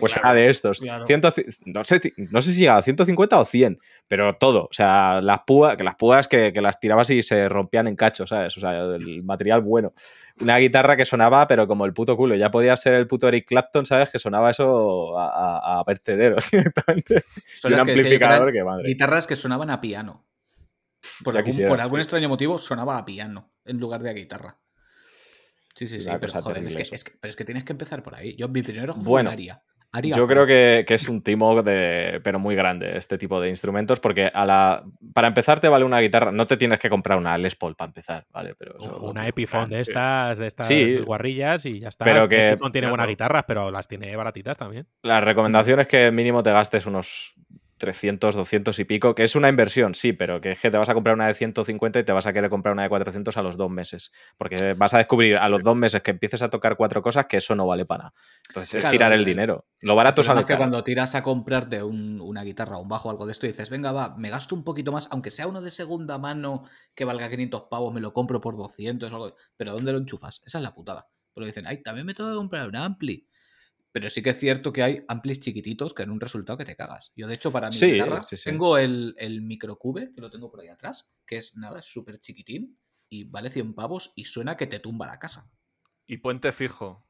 S3: pues era de estos. no, sé, no sé si llegaba a 150 o 100, pero todo. O sea, las púas, que las púas que, que, las tirabas y se rompían en cachos, ¿sabes? O sea, el material bueno una guitarra que sonaba, pero como el puto culo. Ya podía ser el puto Eric Clapton, ¿sabes? Que sonaba eso a, vertedero directamente.
S2: Son un amplificador que, madre. Guitarras que sonaban a piano. Por, algún, extraño motivo sonaba a piano en lugar de a guitarra. Sí, sí, sí, pero, joder, es que, pero es que tienes que empezar por ahí. Yo mi primero bueno,
S3: yo creo que, es un timo de, pero muy grande este tipo de instrumentos porque a la, para empezar te vale una guitarra, no te tienes que comprar una Les Paul para empezar, ¿vale? Pero
S4: una Epiphone de estas, de estas guarrillas y ya está.
S3: Pero que,
S4: Epiphone tiene buenas guitarras, pero las tiene baratitas también.
S3: La recomendación es que mínimo te gastes unos 300, 200 y pico, que es una inversión, sí, pero que es que te vas a comprar una de 150 y te vas a querer comprar una de 400 a los dos meses. Porque vas a descubrir a los dos meses que empieces a tocar cuatro cosas que eso no vale para nada. Entonces es tirar el dinero. Lo barato es
S2: que cuando tiras a comprarte una guitarra, un bajo o algo de esto y dices, venga, va, me gasto un poquito más, aunque sea uno de segunda mano que valga 500 pavos, me lo compro por 200 o algo. Pero ¿dónde lo enchufas? Esa es la putada. Pero dicen, ay, también me tengo que comprar un ampli. Pero sí que es cierto que hay amplis chiquititos que en un resultado que te cagas. Yo, de hecho, para mi guitarra tengo el, el microcube, que lo tengo por ahí atrás, que es nada, es súper chiquitín y vale 100 pavos y suena que te tumba la casa.
S1: Y puente fijo.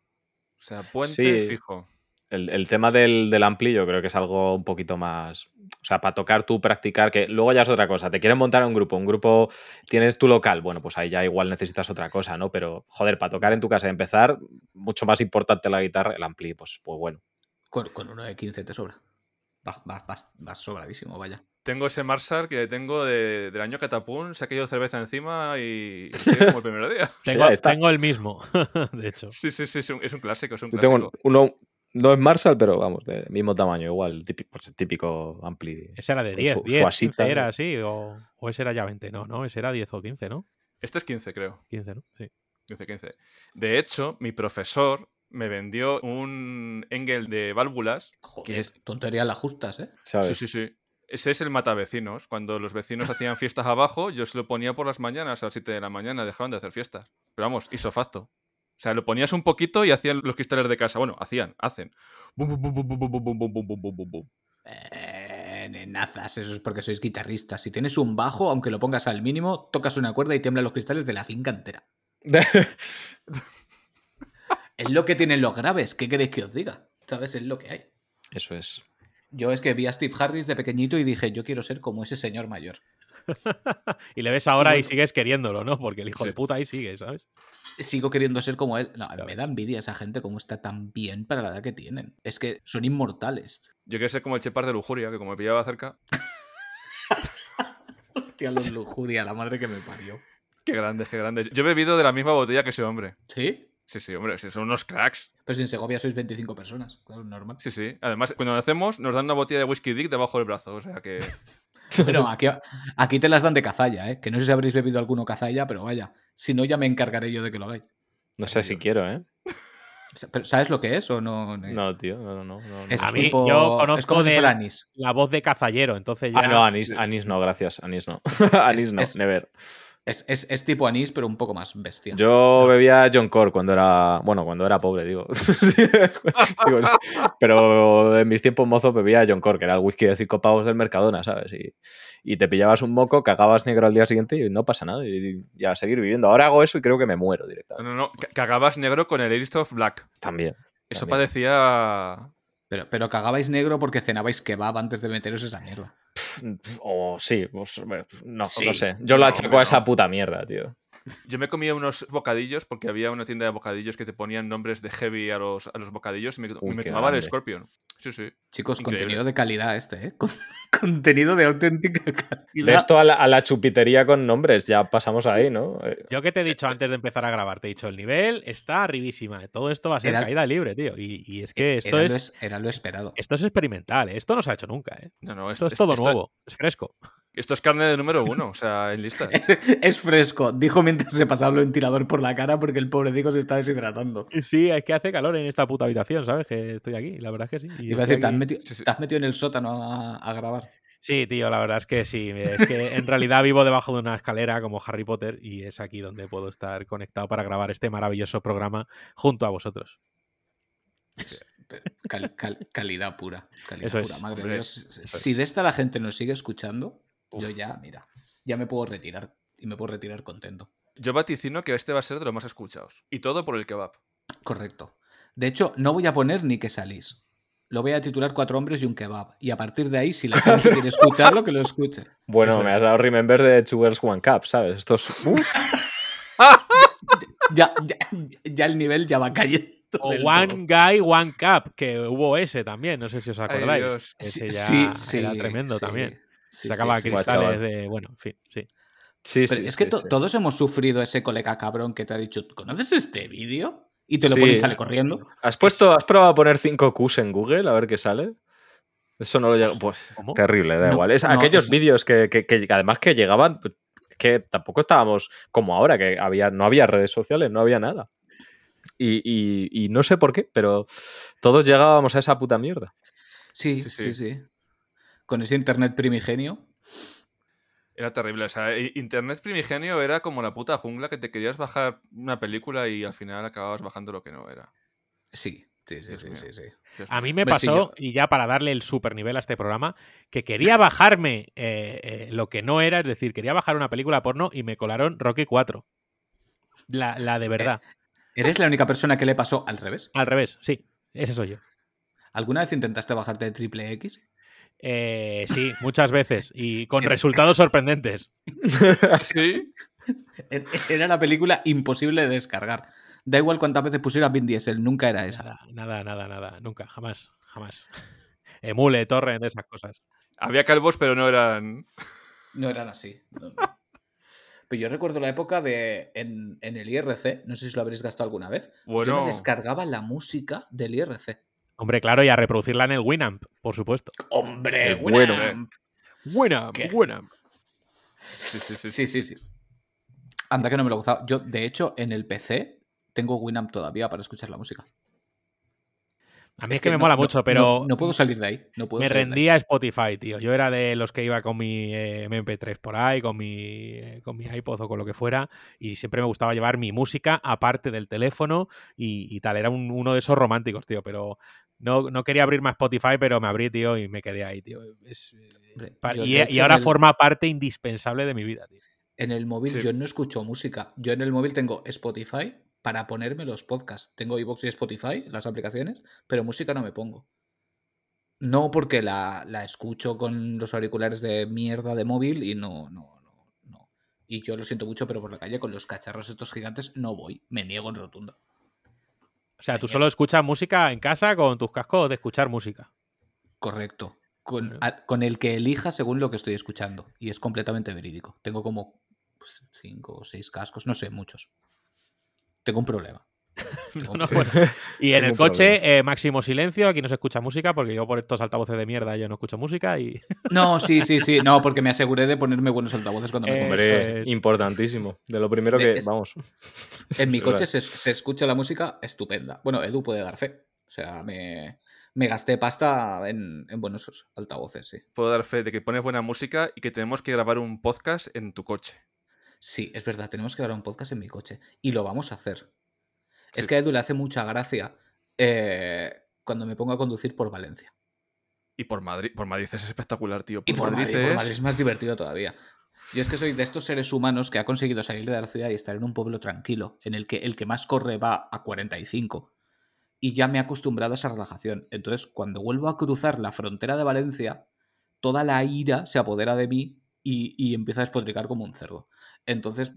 S1: O sea, puente fijo.
S3: El, tema del, del, ampli yo creo que es algo un poquito más. O sea, para tocar tú, practicar, que luego ya es otra cosa. Te quieren montar un grupo, un grupo, tienes tu local, bueno, pues ahí ya igual necesitas otra cosa, ¿no? Pero, joder, para tocar en tu casa y empezar, mucho más importante la guitarra, el ampli, pues, pues bueno.
S2: Con, uno de 15 te sobra. vas, sobradísimo, vaya.
S1: Tengo ese Marshall que tengo del año Catapún, se ha caído cerveza encima y, como el primer día.
S4: tengo, el mismo, de hecho.
S1: Sí, sí, sí, es un, clásico, es un
S3: Yo
S1: Tengo
S3: uno, no es Marshall, pero vamos, del mismo tamaño, igual, típico, pues, típico ampli.
S4: Ese era de 10, 10 15 era así, o, o, ese era ya 20, no, no, ese era 10 o 15, ¿no?
S1: Este es 15, creo.
S4: 15, ¿no? Sí.
S1: 15, 15. De hecho, mi profesor me vendió un Engel de válvulas.
S2: que es tontería las justas, ¿eh?
S1: Sí, sí, sí. Ese es el matavecinos. Cuando los vecinos hacían fiestas abajo, yo se lo ponía por las mañanas a las 7 de la mañana, dejaban de hacer fiestas. Pero vamos, hizo facto. O sea, lo ponías un poquito y hacían los cristales de casa. Bueno, hacían, hacen.
S2: nazas, eso es porque sois guitarristas. Si tienes un bajo, aunque lo pongas al mínimo, tocas una cuerda y tiemblan los cristales de la finca entera. es lo que tienen los graves. ¿Qué queréis que os diga? ¿Sabes? Es lo que hay.
S3: Eso es.
S2: Yo es que vi a Steve Harris de pequeñito y dije, yo quiero ser como ese señor mayor.
S4: y le ves ahora y, sigues queriéndolo, ¿no? Porque el hijo de puta ahí sigue, ¿sabes?
S2: Sigo queriendo ser como él. No, me da envidia esa gente cómo está tan bien para la edad que tienen. Es que son inmortales.
S1: Yo quiero ser como el Chepar de Lujuria, que como me pillaba cerca.
S2: Hostia, los Lujuria, la madre que me parió.
S1: Qué grandes, qué grandes. Yo he bebido de la misma botella que ese hombre.
S2: ¿Sí?
S1: Sí, sí, hombre, son unos cracks.
S2: Pero si en Segovia sois 25 personas, claro, normal.
S1: Sí, sí. Además, cuando lo hacemos, nos dan una botella de whisky dick debajo del brazo, o sea que.
S2: Bueno, aquí, aquí te las dan de cazalla, ¿eh? Que no sé si habréis bebido alguno cazalla, pero vaya, si no, ya me encargaré yo de que lo hagáis.
S3: No sé si quiero, ¿eh?
S2: ¿Sabes lo que es o no?
S3: No, tío, no, no.
S2: Es a mí, yo conozco es como si fuera anís.
S4: la voz de cazallero, entonces
S3: ah,
S4: ya...
S3: Ah, no, anís, anís no, gracias, anís no. anís no, never.
S2: Es, tipo anís, pero un poco más bestia.
S3: Yo bebía John Core cuando era. Bueno, cuando era pobre, digo. pero en mis tiempos mozos bebía John Core, que era el whisky de cinco pavos del Mercadona, ¿sabes? Y, te pillabas un moco, cagabas negro al día siguiente y no pasa nada. Y, ya a seguir viviendo. Ahora hago eso y creo que me muero directamente.
S1: No, no, cagabas negro con el of Black.
S3: También.
S1: Eso parecía.
S2: Pero, pero cagabais negro porque cenabais kebab antes de meteros esa mierda.
S3: O sí, pues, no, no sé. Yo lo achaco a esa puta mierda, tío.
S1: Yo me comía unos bocadillos porque había una tienda de bocadillos que te ponían nombres de heavy a los, a los bocadillos y me, tomaba el Scorpion. Sí, sí.
S2: Chicos, contenido de calidad este, ¿eh? Contenido de auténtica calidad.
S3: De esto a la, chupitería con nombres, ya pasamos ahí, ¿no?
S4: Yo que te he dicho antes de empezar a grabar, te he dicho, el nivel está arribísima. Todo esto va a ser caída libre, tío. Y, es que esto es.
S2: era lo esperado.
S4: Esto es experimental, ¿eh? esto no se ha hecho nunca, ¿eh? No, no, esto, es todo nuevo, es fresco.
S1: Esto es carne de número uno, o sea, en listas.
S2: es fresco, dijo mientras se pasaba el ventilador por la cara porque el pobre Diego se está deshidratando.
S4: Sí, es que hace calor en esta puta habitación, ¿sabes? Que estoy aquí, la verdad es que sí.
S2: Y decir, ¿te has, metido, en el sótano a, grabar?
S4: Sí, tío, la verdad es que sí. Es que en realidad vivo debajo de una escalera como Harry Potter y es aquí donde puedo estar conectado para grabar este maravilloso programa junto a vosotros.
S2: calidad pura. Calidad pura, madre Dios. Si de esta la gente nos sigue escuchando, yo ya, mira, ya me puedo retirar. Y me puedo retirar contento.
S1: Yo vaticino que este va a ser de los más escuchados. Y todo por el kebab.
S2: Correcto. De hecho, no voy a poner ni que salís. Lo voy a titular Cuatro hombres y un kebab. Y a partir de ahí, si la gente quiere escucharlo, que lo escuche.
S3: Bueno, me has dado remember de Two Girls One Cup, ¿sabes? Esto es...
S2: ya, ya, el nivel ya va cayendo.
S4: O One Guy, One Cup, que hubo ese también, no sé si os acordáis. ese ya sí, era tremendo también. Sacaba cristales de. Bueno, en fin, sí.
S2: Sí, es que todos hemos sufrido ese colega cabrón que te ha dicho, ¿conoces este vídeo? Y te lo pones y sale corriendo.
S3: ¿Has puesto, has probado a poner 5 Qs en Google a ver qué sale? Eso no lo llega. Pues terrible, da igual. Es aquellos vídeos que, además que llegaban, que tampoco estábamos como ahora, que había, no había redes sociales, no había nada. Y, no sé por qué, pero todos llegábamos a esa puta mierda.
S2: sí, sí. sí con ese internet primigenio.
S1: Era terrible. O sea, internet primigenio era como la puta jungla que te querías bajar una película y al final acababas bajando lo que no era.
S2: Sí, sí, sí, sí, sí,
S4: A mí me pasó, y ya para darle el super nivel a este programa, que quería bajarme eh, eh, lo que no era, es decir, quería bajar una película porno y me colaron Rocky 4. La, la de verdad.
S2: Eh, ¿Eres la única persona que le pasó al revés?
S4: Al revés, sí. Ese soy yo.
S2: ¿Alguna vez intentaste bajarte de triple X?
S4: Eh, sí, muchas veces. Y con resultados sorprendentes.
S1: ¿Sí?
S2: Era la película imposible de descargar. Da igual cuántas veces pusiera Vin Diesel, nunca era esa.
S4: Nada, nada, nada, nunca, jamás, jamás. emule, torre, de esas cosas.
S1: Había calvos, pero no eran.
S2: No eran así. Pero yo recuerdo la época de en, el IRC, no sé si lo habréis gastado alguna vez. Yo me descargaba la música del IRC.
S4: Hombre, claro, y a reproducirla en el Winamp, por supuesto.
S2: ¡Hombre! Winamp.
S4: Winamp, Winamp.
S2: Sí sí sí. sí, sí, sí. Anda que no me lo he gozado. Yo, de hecho, en el PC tengo Winamp todavía para escuchar la música.
S4: A mí es, que, me mola mucho, pero.
S2: No, puedo salir de ahí. No puedo
S4: me rendía a Spotify, tío. Yo era de los que iba con mi eh, MP3 por ahí, con mi, eh, con mi iPod o con lo que fuera, y siempre me gustaba llevar mi música aparte del teléfono y, tal. Era uno de esos románticos, tío. Pero no, no, quería abrir más Spotify, pero me abrí, tío, y me quedé ahí, tío. Y, ahora forma parte indispensable de mi vida, tío.
S2: En el móvil yo no escucho música. Yo en el móvil tengo Spotify, para ponerme los podcasts. Tengo iVoox y Spotify, las aplicaciones, pero música no me pongo. No porque la, escucho con los auriculares de mierda de móvil y no, no, no, no. Y yo lo siento mucho, pero por la calle con los cacharros estos gigantes no voy. Me niego en rotunda.
S4: O sea, tú solo escuchas música en casa con tus cascos de escuchar música.
S2: Correcto. Con, con, el que elija según lo que estoy escuchando. Y es completamente verídico. Tengo como pues, cinco o seis cascos, no sé, muchos tengo un problema.
S4: Y en el coche, eh, máximo silencio, aquí no se escucha música, porque yo por estos altavoces de mierda yo no escucho música y.
S2: No, sí, sí, sí. No, porque me aseguré de ponerme buenos altavoces cuando me
S3: compré. Es importantísimo. De lo primero que. vamos.
S2: En mi coche se, escucha la música estupenda. Bueno, Edu puede dar fe. O sea, me, gasté pasta en, en, buenos altavoces, sí.
S1: Puedo dar fe de que pones buena música y que tenemos que grabar un podcast en tu coche.
S2: Sí, es verdad, tenemos que grabar un podcast en mi coche. Y lo vamos a hacer. Es que a Edu le hace mucha gracia eh, cuando me pongo a conducir por Valencia.
S1: Y por Madrid. Por Madrid es espectacular, tío.
S2: y por Madrid, es... más divertido todavía. Yo es que soy de estos seres humanos que ha conseguido salir de la ciudad y estar en un pueblo tranquilo, en el que el que más corre va a 45. Y ya me he acostumbrado a esa relajación. Entonces, cuando vuelvo a cruzar la frontera de Valencia, toda la ira se apodera de mí y, y empieza a despotricar como un cerdo. Entonces.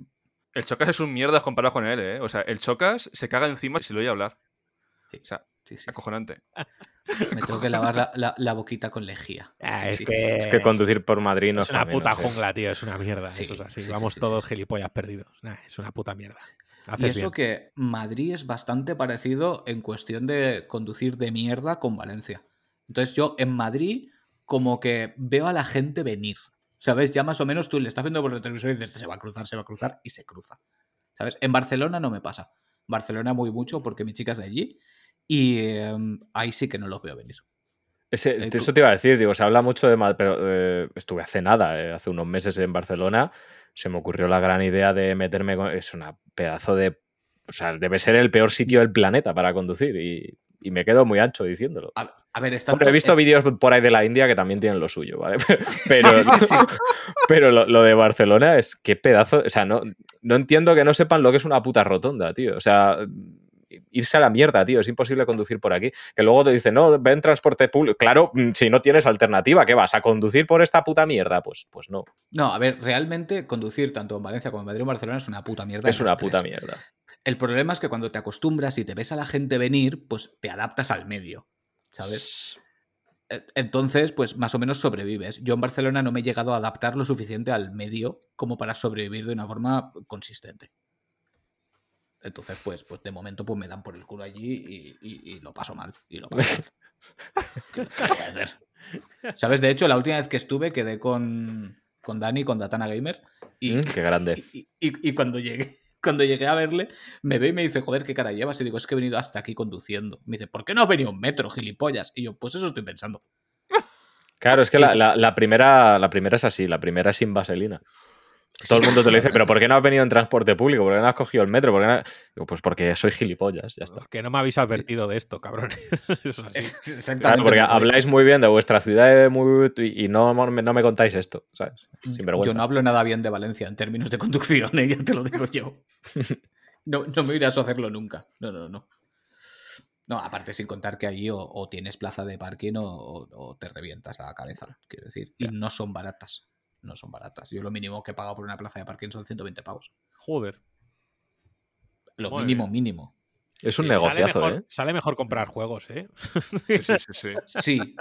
S1: El Chocas es un mierda comparado con él, ¿eh? O sea, el Chocas se caga encima si lo oye hablar. O sea, sí, sí. acojonante.
S2: Me tengo que lavar la, boquita con lejía.
S4: Ah, es, que...
S3: es, que... conducir por Madrid no
S4: es una puta jungla, tío. Es una mierda. Vamos todos gilipollas perdidos. es una puta mierda.
S2: y eso que Madrid es bastante parecido en cuestión de conducir de mierda con Valencia. Entonces yo en Madrid como que veo a la gente venir. ¿Sabes? Ya más o menos tú le estás viendo por el televisor y dices, este se va a cruzar, se va a cruzar y se cruza. ¿Sabes? En Barcelona no me pasa. Barcelona muy mucho porque mi chica es de allí y em, ahí sí que no los veo venir.
S3: Ese, eh, eso te iba a decir, digo, se habla mucho de pero eh, estuve hace nada, eh, hace unos meses en Barcelona, se me ocurrió la gran idea de meterme con, es una pedazo de, o sea, debe ser el peor sitio del planeta para conducir y y me quedo muy ancho diciéndolo.
S2: A, ver,
S3: está he visto vídeos por ahí de la India que también tienen lo suyo, ¿vale? Pero, pero lo, de Barcelona es qué pedazo. O sea, no, no entiendo que no sepan lo que es una puta rotonda, tío. O sea, irse a la mierda, tío. Es imposible conducir por aquí. Que luego te dicen, no, ven transporte público. Claro, mm, si no tienes alternativa, ¿qué vas? ¿A conducir por esta puta mierda? Pues, pues no.
S2: No, a ver, realmente conducir tanto en Valencia como en Madrid o Barcelona es una puta mierda.
S3: Es una puta mierda.
S2: El problema es que cuando te acostumbras y te ves a la gente venir, pues te adaptas al medio, ¿sabes? E, entonces, pues más o menos sobrevives. Yo en Barcelona no me he llegado a adaptar lo suficiente al medio como para sobrevivir de una forma consistente. Entonces, pues, pues de momento pues me dan por el culo allí y, lo paso mal. Y lo paso ¿Qué, voy a hacer? ¿Sabes? De hecho, la última vez que estuve quedé con, con Dani, con Datana Gamer. Y,
S3: mm, qué grande.
S2: y cuando llegué cuando llegué a verle, me ve y me dice, joder, ¿qué cara llevas? Y digo, es que he venido hasta aquí conduciendo. Me dice, ¿por qué no has venido un metro, gilipollas? Y yo, pues eso estoy pensando.
S3: Claro, es que la, primera, la primera es así, la primera es sin vaselina. Todo el mundo te lo dice, pero ¿por qué no has venido en transporte público? ¿Por qué no has cogido el metro? pues porque soy gilipollas, ya está.
S4: Que no me habéis advertido de esto, cabrones.
S3: Exactamente. porque habláis muy bien de vuestra ciudad y no, no me contáis esto, ¿sabes?
S2: Yo no hablo nada bien de Valencia en términos de conducción, ¿eh? ya te lo digo yo. No, no me irás a hacerlo nunca. No, no, no. No, aparte sin contar que allí o, tienes plaza de parking o, te revientas la cabeza, quiero decir. Y no son baratas no son baratas. Yo lo mínimo que he pagado por una plaza de parking son 120 pavos.
S4: Joder.
S2: Lo mínimo, mínimo.
S3: Es un negociazo,
S4: sale
S3: mejor,
S4: ¿eh? Sale mejor comprar juegos, ¿eh?
S1: Sí, sí, sí.
S2: Sí.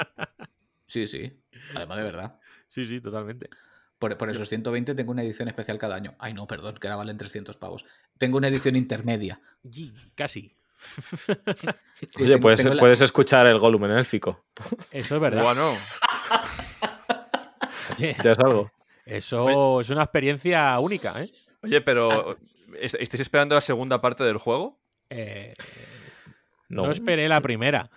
S2: Sí, sí. Además de verdad.
S4: Sí, sí, totalmente.
S2: Por, esos 120 tengo una edición especial cada año. Ay, no, perdón, que ahora valen 300 pavos. Tengo una edición intermedia.
S4: Casi.
S3: Oye, puedes, escuchar el Gollum en élfico.
S4: Eso es verdad.
S1: Bueno.
S3: Ya es algo.
S4: Eso es una experiencia única, ¿eh?
S1: Oye, pero ¿estáis esperando la segunda parte del juego?
S4: Eh, no. esperé la primera.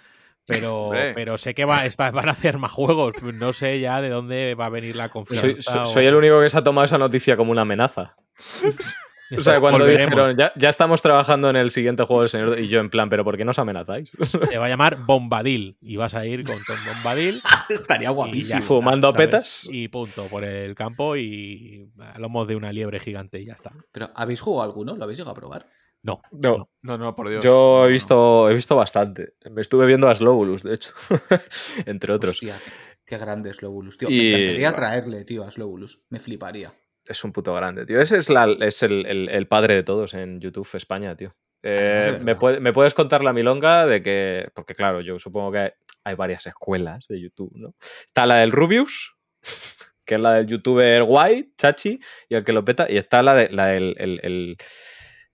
S4: Pero, pero sé que va, van a hacer más juegos. No sé ya de dónde va a venir la confianza.
S3: Soy, el único que se ha tomado esa noticia como una amenaza. O sea, cuando dijeron, ya, estamos trabajando en el siguiente juego del Señor, y yo en plan, ¿pero por qué nos amenazáis?
S4: Se va a llamar Bombadil, y vas a ir con Tom Bombadil.
S2: Estaría guapísimo.
S3: fumando petas.
S4: Y punto, por el campo y a lomos de una liebre gigante y ya está.
S2: ¿Pero habéis jugado alguno? ¿Lo habéis llegado a probar?
S4: No.
S3: No,
S1: no, no por Dios.
S3: Yo he visto, he visto bastante. Me estuve viendo a Slowulus, de hecho, entre otros.
S2: Hostia, qué grande Slowulus, tío. Me encantaría traerle, tío, a Slowulus. Me fliparía
S3: es un puto grande, tío. Ese es, es el, padre de todos en YouTube España, tío. Eh, me, puedes contar la milonga de que, porque claro, yo supongo que hay, varias escuelas de YouTube, ¿no? Está la del Rubius, que es la del youtuber guay, chachi, y el que lo peta, y está la, de, la del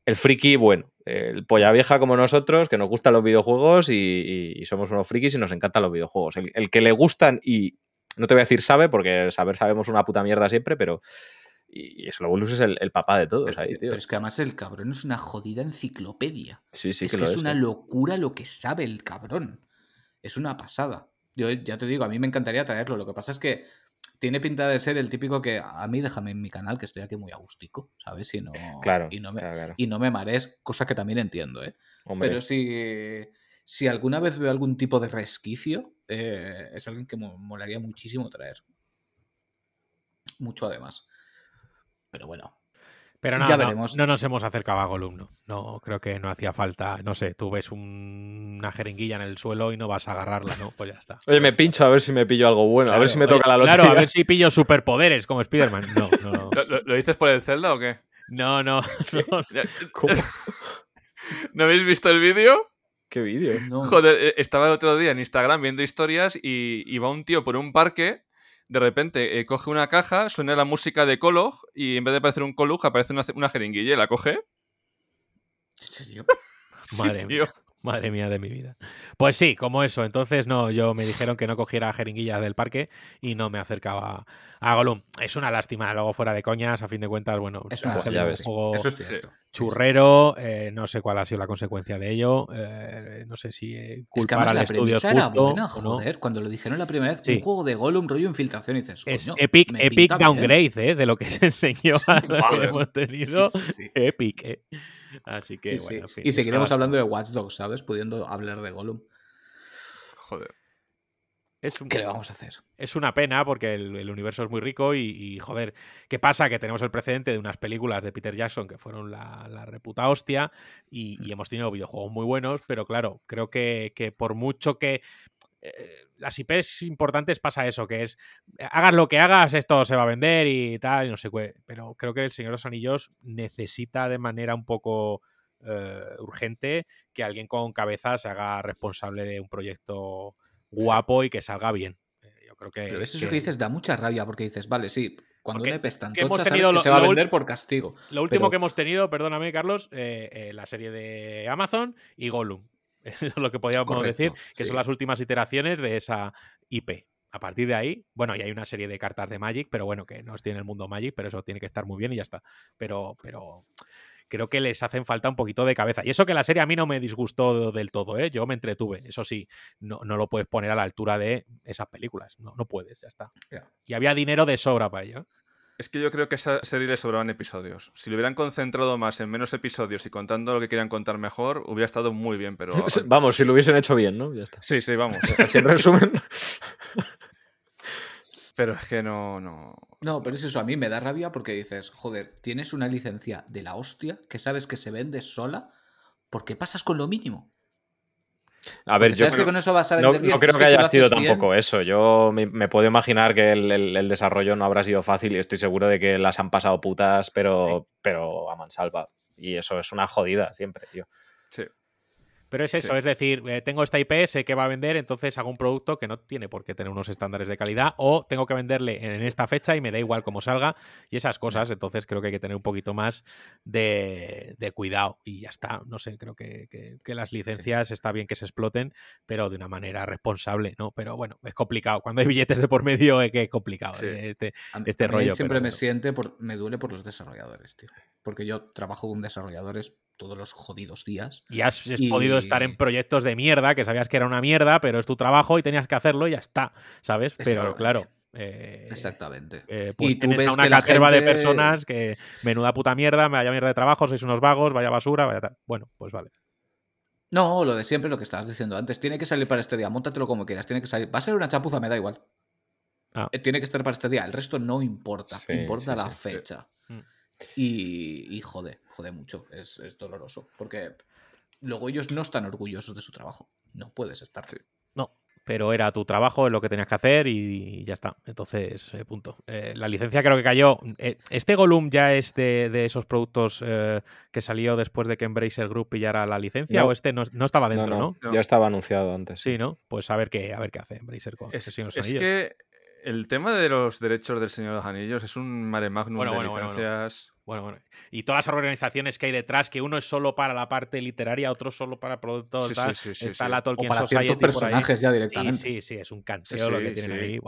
S3: el, friki bueno, el polla vieja como nosotros, que nos gustan los videojuegos y, somos unos frikis y nos encantan los videojuegos. El, el, que le gustan y no te voy a decir sabe, porque saber sabemos una puta mierda siempre, pero y Slowulus es el, papá de todos ahí, tío.
S2: Pero es que además el cabrón es una jodida enciclopedia.
S3: Sí, sí,
S2: es que, es una locura lo que sabe el cabrón. Es una pasada. Yo ya te digo, a mí me encantaría traerlo. Lo que pasa es que tiene pinta de ser el típico que a mí déjame en mi canal, que estoy aquí muy agustico, ¿sabes? Y no,
S3: claro,
S2: y no me,
S3: claro,
S2: Y no me marees, cosa que también entiendo, ¿eh? Pero si, si alguna vez veo algún tipo de resquicio, eh, es alguien que me molaría muchísimo traer. Mucho además. Pero bueno.
S4: Pero no, ya veremos. No, nos hemos acercado a Gollum, no. creo que no hacía falta. No sé, tú ves una jeringuilla en el suelo y no vas a agarrarla, ¿no? Pues ya está.
S3: Oye, me pincho a ver si me pillo algo bueno, a ver si me toca la lotería.
S4: Claro, a ver si pillo superpoderes como Spider-Man. No, no, no.
S1: ¿Lo, dices por el Zelda o qué?
S4: No, no.
S1: ¿No, habéis visto el vídeo?
S3: ¿Qué vídeo?
S1: Joder, eh, estaba el otro día en Instagram viendo historias y, y va un tío por un parque de repente eh, coge una caja, suena la música de Kolog y en vez de aparecer un Kolog aparece una, una jeringuilla y la coge. ¿En
S2: serio?
S4: Madre mía. Madre mía de mi vida. Pues sí, como eso. Entonces, no, yo me dijeron que no cogiera jeringuillas del parque y no me acercaba a Gollum. Es una lástima, luego fuera de coñas, a fin de cuentas, bueno,
S2: es un, juego
S4: churrero, eh, no sé cuál ha sido la consecuencia de ello, eh, no sé si eh, culpar al estudio justo
S2: joder, cuando lo dijeron la primera vez, un juego de Gollum rollo infiltración y dices,
S4: es epic, epic downgrade, de lo que se enseñó a que hemos tenido, epic, eh. Así que, bueno,
S2: Y seguiremos hablando de Watch Dogs, ¿sabes? Pudiendo hablar de Gollum.
S1: Joder.
S2: Es ¿Qué le vamos a hacer?
S4: Es una pena porque el, universo es muy rico y, joder, ¿qué pasa? Que tenemos el precedente de unas películas de Peter Jackson que fueron la, la reputa hostia y, y, hemos tenido videojuegos muy buenos, pero claro, creo que, que por mucho que las IPs importantes pasa eso, que es hagas lo que hagas, esto se va a vender y tal, y no sé qué. Pero creo que el Señor de los Anillos necesita de manera un poco eh, urgente que alguien con cabeza se haga responsable de un proyecto guapo y que salga bien. Eh, yo creo que.
S2: Pero eso que... que dices da mucha rabia porque dices, vale, sí, cuando una IP es tan tocha, sabes que se va a vender por castigo.
S4: Lo último que hemos tenido, perdóname, Carlos, la serie de Amazon y Gollum. Es lo que podríamos decir, que son las últimas iteraciones de esa IP. A partir de ahí, bueno, y hay una serie de cartas de Magic, pero bueno, que no tiene el mundo Magic, pero eso tiene que estar muy bien y ya está. Pero, pero creo que les hacen falta un poquito de cabeza. Y eso que la serie a mí no me disgustó del todo, ¿eh? Yo me entretuve. Eso sí, no, no lo puedes poner a la altura de esas películas. No, no puedes, ya está. Y había dinero de sobra para ello.
S1: Es que yo creo que a esa serie le sobraban episodios. Si lo hubieran concentrado más en menos episodios y contando lo que querían contar mejor, hubiera estado muy bien, pero...
S3: vamos, si lo hubiesen hecho bien, ¿no? Ya está.
S1: Sí, sí, vamos.
S3: Así en resumen...
S1: pero es que no, no...
S2: No, pero es eso, a mí me da rabia porque dices, joder, tienes una licencia de la hostia que sabes que se vende sola, ¿por qué pasas con lo mínimo?
S3: A ver, yo
S2: creo, que eso
S3: no, creo que, haya sido tampoco eso. Yo me, puedo imaginar que el, desarrollo no habrá sido fácil y estoy seguro de que las han pasado putas, pero, pero a mansalva. Y eso es una jodida siempre, tío.
S1: Sí.
S4: Pero es eso, es decir, eh, tengo esta IP, sé que va a vender, entonces hago un producto que no tiene por qué tener unos estándares de calidad o tengo que venderle en esta fecha y me da igual cómo salga y esas cosas. Entonces creo que hay que tener un poquito más de, cuidado y ya está. No sé, creo que, las licencias está bien que se exploten, pero de una manera responsable, ¿no? Pero bueno, es complicado. Cuando hay billetes de por medio es que es complicado eh, este, este rollo.
S2: siempre me siente, por, me duele por los desarrolladores, tío. Porque yo trabajo con desarrolladores todos los jodidos días.
S4: Y has, podido estar en proyectos de mierda, que sabías que era una mierda, pero es tu trabajo y tenías que hacerlo y ya está, ¿sabes? Pero claro.
S2: Eh, Exactamente.
S4: Eh, pues y tienes a una caterva de personas que menuda puta mierda, vaya mierda de trabajo, sois unos vagos, vaya basura, vaya tal. Bueno, pues vale.
S2: No, lo de siempre, lo que estabas diciendo antes. Tiene que salir para este día, móntatelo como quieras, tiene que salir. Va a ser una chapuza, me da igual. Ah. Eh, tiene que estar para este día, el resto no importa, importa la fecha. Mm. Y, y, jode, jode mucho, es, doloroso, porque luego ellos no están orgullosos de su trabajo, no puedes estar.
S4: No, pero era tu trabajo, es lo que tenías que hacer y ya está. Entonces, eh, punto. Eh, la licencia creo que cayó. Eh, ¿Este Gollum ya es de, esos productos que salió después de que Embracer Group pillara la licencia o este no, estaba dentro, no,
S3: Ya estaba anunciado antes.
S4: Sí, ¿no? Pues a ver qué, a ver qué hace Embracer con
S1: es, Es que el tema de los derechos del Señor de los Anillos es un mare magnum de licencias.
S4: Bueno, bueno, Y todas las organizaciones que hay detrás, que uno es solo para la parte literaria, otro solo para productos. tal, está la Tolkien
S2: o para Society personajes ya directamente.
S4: Sí, sí, es un canseo lo que tienen ahí.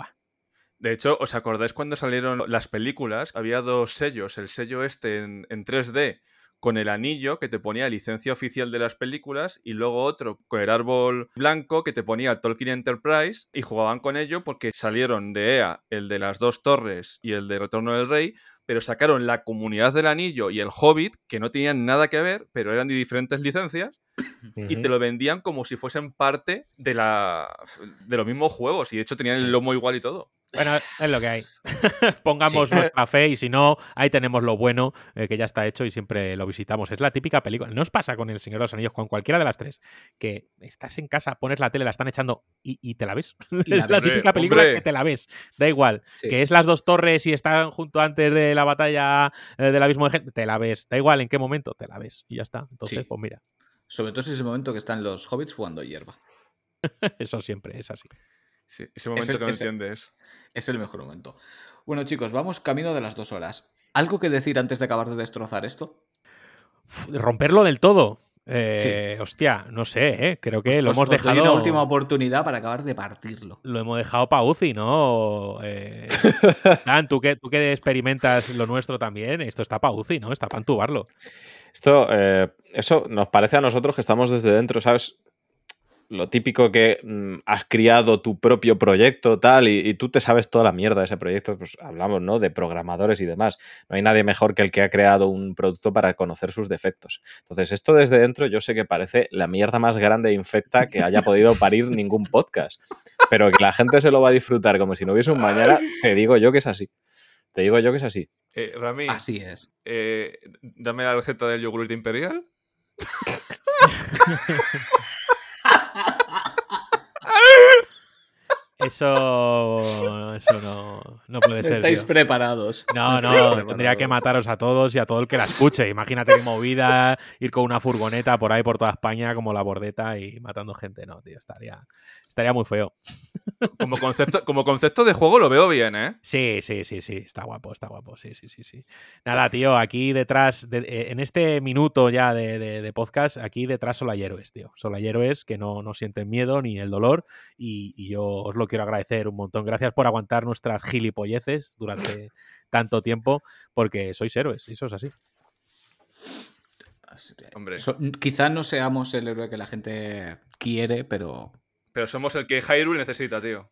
S1: De hecho, ¿os acordáis cuando salieron las películas? Había dos sellos, el sello este en, en 3D con el anillo que te ponía licencia oficial de las películas y luego otro con el árbol blanco que te ponía Tolkien Enterprise y jugaban con ello porque salieron de EA el de las dos torres y el de Retorno del Rey, pero sacaron la comunidad del anillo y el Hobbit que no tenían nada que ver, pero eran de diferentes licencias y te lo vendían como si fuesen parte de la de los mismos juegos y de hecho tenían el lomo igual y todo.
S4: Bueno, es lo que hay. Pongamos nuestra fe y si no, ahí tenemos lo bueno eh, que ya está hecho y siempre lo visitamos. Es la típica película. No os pasa con El Señor de los Anillos, con cualquiera de las tres, que estás en casa, pones la tele, la están echando y, te la ves. es la típica película que te la ves. Da igual. Que es las dos torres y están junto antes de la batalla eh, del abismo de gente, te la ves. Da igual en qué momento, te la ves. Y ya está. Entonces, pues mira.
S2: Sobre todo si es el momento que están los hobbits jugando hierba.
S4: Eso siempre es así.
S1: Sí, ese momento que no entiendes.
S2: Es el mejor momento. Bueno, chicos, vamos camino de las dos horas. ¿Algo que decir antes de acabar de destrozar esto?
S4: romperlo del todo. Eh, hostia, no sé, ¿eh? creo que lo hemos dejado.
S2: una última oportunidad para acabar de partirlo.
S4: Lo hemos dejado para UCI, ¿no? Eh... ¿tú que, tú que experimentas lo nuestro también, esto está para UCI, ¿no? Está para entubarlo.
S3: Esto, eh, eso nos parece a nosotros que estamos desde dentro, ¿sabes? Lo típico que mm, has criado tu propio proyecto, tal, y, tú te sabes toda la mierda de ese proyecto, pues hablamos, ¿no? De programadores y demás. No hay nadie mejor que el que ha creado un producto para conocer sus defectos. Entonces, esto desde dentro yo sé que parece la mierda más grande e infecta que haya podido parir ningún podcast. Pero que la gente se lo va a disfrutar como si no hubiese un mañana, te digo yo que es así. Te digo yo que es así.
S1: Eh, Rami,
S2: así es.
S1: Eh, dame la receta del yogurt imperial.
S4: Eso, eso no, no puede ser.
S2: Estáis preparados.
S4: No, no, tendría que mataros a todos y a todo el que la escuche. Imagínate qué movida, ir con una furgoneta por ahí por toda España como la bordeta y matando gente. No, tío, estaría, estaría muy feo.
S1: Como concepto, como concepto de juego lo veo bien, ¿eh?
S4: Sí, sí, sí, sí, está guapo, está guapo, sí, sí, sí, sí. Nada, tío, aquí detrás, eh, en este minuto ya de, podcast, aquí detrás solo hay héroes, tío. Solo hay héroes que no, no sienten miedo ni el dolor y, y yo os lo quiero agradecer un montón. Gracias por aguantar nuestras gilipolleces durante tanto tiempo, porque sois héroes, y eso es así.
S2: Hombre. quizás no seamos el héroe que la gente quiere, pero.
S1: Pero somos el que Hyrule necesita, tío.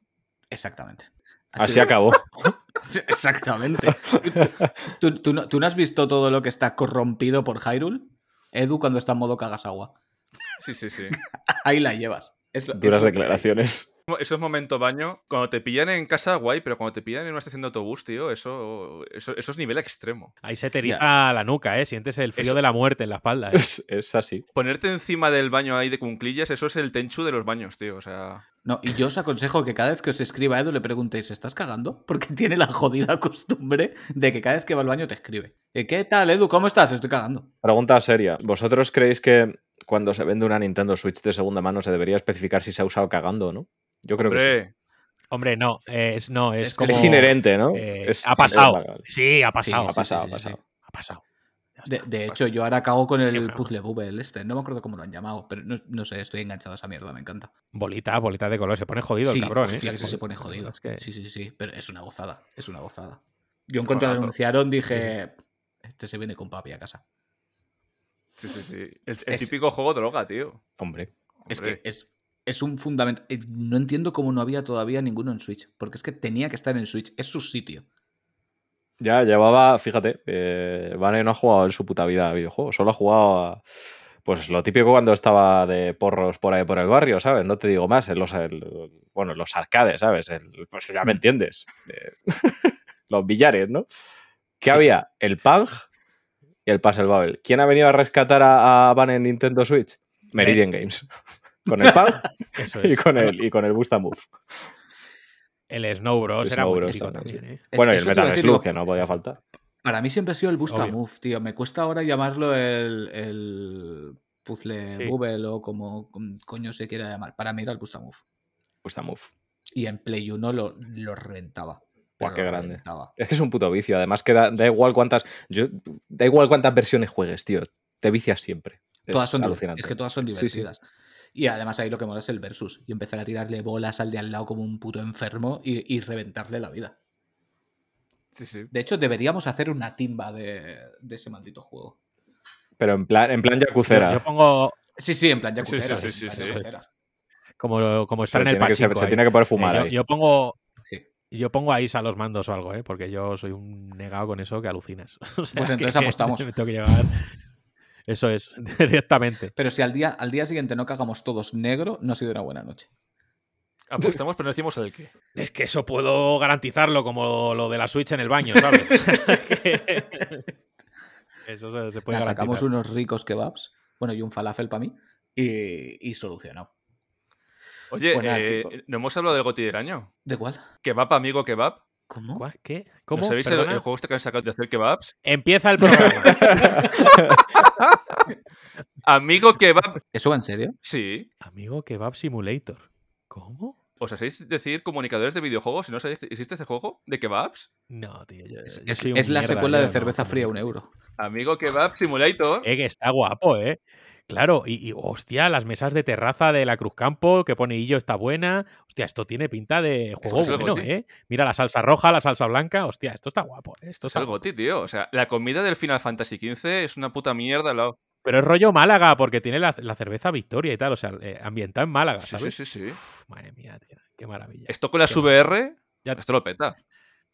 S2: Exactamente.
S3: Así, acabó.
S2: Exactamente. ¿Tú, no, has visto todo lo que está corrompido por Hyrule? Edu cuando está en modo cagas agua.
S1: Sí, sí, sí.
S2: Ahí la llevas.
S3: Duras declaraciones.
S1: Esos momentos baño, cuando te pillan en casa, guay, pero cuando te pillan en una estación de autobús, tío, eso, eso, es nivel extremo.
S4: Ahí se te eriza la nuca, ¿eh? Sientes el frío de la muerte en la espalda. ¿eh?
S3: Es, así.
S1: Ponerte encima del baño ahí de cunclillas, eso es el tenchu de los baños, tío. O sea.
S2: No, y yo os aconsejo que cada vez que os escriba a Edu le preguntéis, ¿estás cagando? Porque tiene la jodida costumbre de que cada vez que va al baño te escribe. ¿Qué tal, Edu? ¿Cómo estás? Estoy cagando.
S3: Pregunta seria. ¿Vosotros creéis que cuando se vende una Nintendo Switch de segunda mano se debería especificar si se ha usado cagando, ¿no? Yo creo que sí.
S4: Hombre, no, es, no, es, como,
S3: es inherente, ¿no?
S4: Eh, ha pasado. Sí, ha pasado.
S3: ha pasado, ha pasado.
S4: Ha pasado.
S2: De, hecho, yo ahora cago con el puzzle bubble este. No me acuerdo cómo lo han llamado, pero no, sé, estoy enganchado a esa mierda, me encanta.
S4: Bolita, bolita de color. Se pone jodido el cabrón,
S2: ¿eh? que se pone jodido. Sí, sí, sí. Pero es una gozada. Es una gozada. Yo en cuanto lo anunciaron dije, este se viene con papi a casa.
S1: Sí, sí, sí. El, típico juego droga, tío.
S3: Hombre.
S2: Es que es, es un fundamento. Eh, no entiendo cómo no había todavía ninguno en Switch. Porque es que tenía que estar en Switch. Es su sitio.
S3: Ya llevaba, fíjate, eh, Vane no ha jugado en su puta vida a videojuegos. Solo ha jugado a, Pues lo típico cuando estaba de porros por ahí por el barrio, ¿sabes? No te digo más, en los, bueno, los arcades, ¿sabes? pues ya me mm. entiendes. los billares, ¿no? ¿Qué había? El Pang y el Puzzle Babel. ¿Quién ha venido a rescatar a, Van en Nintendo Switch? Meridian Games. con el Pang y, con el, y con el Busta Move.
S4: El Snow Bros. era muy también. ¿eh?
S3: Bueno, y el Metal Slug, que no podía faltar.
S2: Para mí siempre ha sido el Busta Move, tío. Me cuesta ahora llamarlo el, el puzzle Bubble o como, coño se quiera llamar. Para mí era el Busta Move.
S3: Busta Move.
S2: Y en Play 1 lo, lo reventaba.
S3: Buah, qué grande. Es que es un puto vicio. Además, que da, igual cuántas. Yo, da igual cuántas versiones juegues, tío. Te vicias siempre.
S2: Todas son alucinantes. Es que todas son divertidas. Y además ahí lo que mola es el versus. Y empezar a tirarle bolas al de al lado como un puto enfermo y, reventarle la vida.
S1: Sí, sí.
S2: De hecho, deberíamos hacer una timba de, ese maldito juego.
S3: Pero en plan, en plan yakucera.
S4: Yo, pongo.
S2: Sí, sí, en plan yakucera.
S1: Sí, sí, sí,
S4: Como, como estar en el
S3: pachinko. Se, se, tiene que poder fumar.
S4: Eh, yo, pongo. Yo pongo ahí a los mandos o algo, ¿eh? porque yo soy un negado con eso que alucinas.
S2: pues entonces apostamos.
S4: me tengo que llevar. Eso es, directamente.
S2: Pero si al día, al día siguiente no cagamos todos negro, no ha sido una buena noche.
S1: Apostamos, pero no decimos el qué.
S4: Es que eso puedo garantizarlo, como lo de la Switch en el baño, ¿sabes? eso se, puede
S2: Sacamos unos ricos kebabs, bueno, y un falafel para mí, y, y solucionado.
S1: Oye, eh, ¿no hemos hablado del GOTI del año?
S2: ¿De cuál?
S1: Kebab, amigo, kebab.
S4: ¿Cómo? ¿Qué? ¿Cómo?
S1: ¿No sabéis el, juego este que han sacado de hacer kebabs?
S4: Empieza el programa.
S1: Amigo Kebab.
S2: ¿Eso va en serio?
S1: Sí.
S4: Amigo Kebab Simulator. ¿Cómo?
S1: ¿Os hacéis decir comunicadores de videojuegos si no sabéis existe ese juego de kebabs?
S4: No, tío.
S2: es, la secuela de cerveza fría, un euro.
S1: Amigo Kebab Simulator.
S4: Eh, que está guapo, ¿eh? Claro, y, hostia, las mesas de terraza de la Cruz Campo, que pone Illo está buena. Hostia, esto tiene pinta de juego bueno, ¿eh? Mira la salsa roja, la salsa blanca. Hostia, esto está guapo. ¿eh? Esto
S1: es algo, tío. O sea, la comida del Final Fantasy XV es una puta mierda.
S4: Pero es rollo Málaga, porque tiene la, cerveza Victoria y tal. O sea, eh, ambientada en Málaga, ¿sabes?
S1: Sí, sí, sí.
S4: madre mía, tío. Qué maravilla.
S1: Esto con las VR, ya... esto lo peta.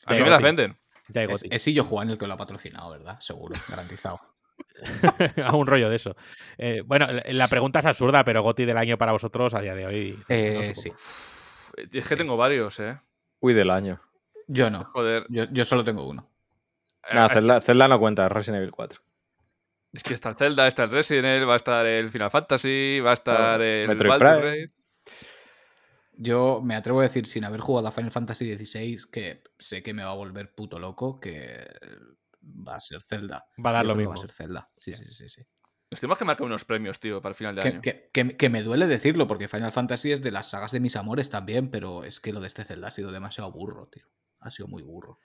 S1: A mí me las venden.
S2: es, es Illo Juan el que lo ha patrocinado, ¿verdad? Seguro, garantizado.
S4: a un rollo de eso. Eh, bueno, la pregunta es absurda, pero Goti del año para vosotros a día de hoy.
S2: Eh, sí.
S1: Es que tengo varios, ¿eh?
S3: Uy, del año.
S2: Yo no. Joder. Yo, solo tengo uno.
S3: No, Zelda, Zelda, no cuenta, Resident Evil 4.
S1: Es que está el Zelda, está el Resident Evil, va a estar el Final Fantasy, va a estar el
S3: Metroid
S2: Yo me atrevo a decir, sin haber jugado a Final Fantasy XVI, que sé que me va a volver puto loco, que va a ser Zelda.
S4: Va a dar lo mismo.
S2: Va a ser Zelda. Sí, sí, sí, sí.
S1: Nos tenemos que marcar unos premios, tío, para el final de
S2: que,
S1: año.
S2: Que, que, me duele decirlo, porque Final Fantasy es de las sagas de mis amores también, pero es que lo de este Zelda ha sido demasiado burro, tío. Ha sido muy burro.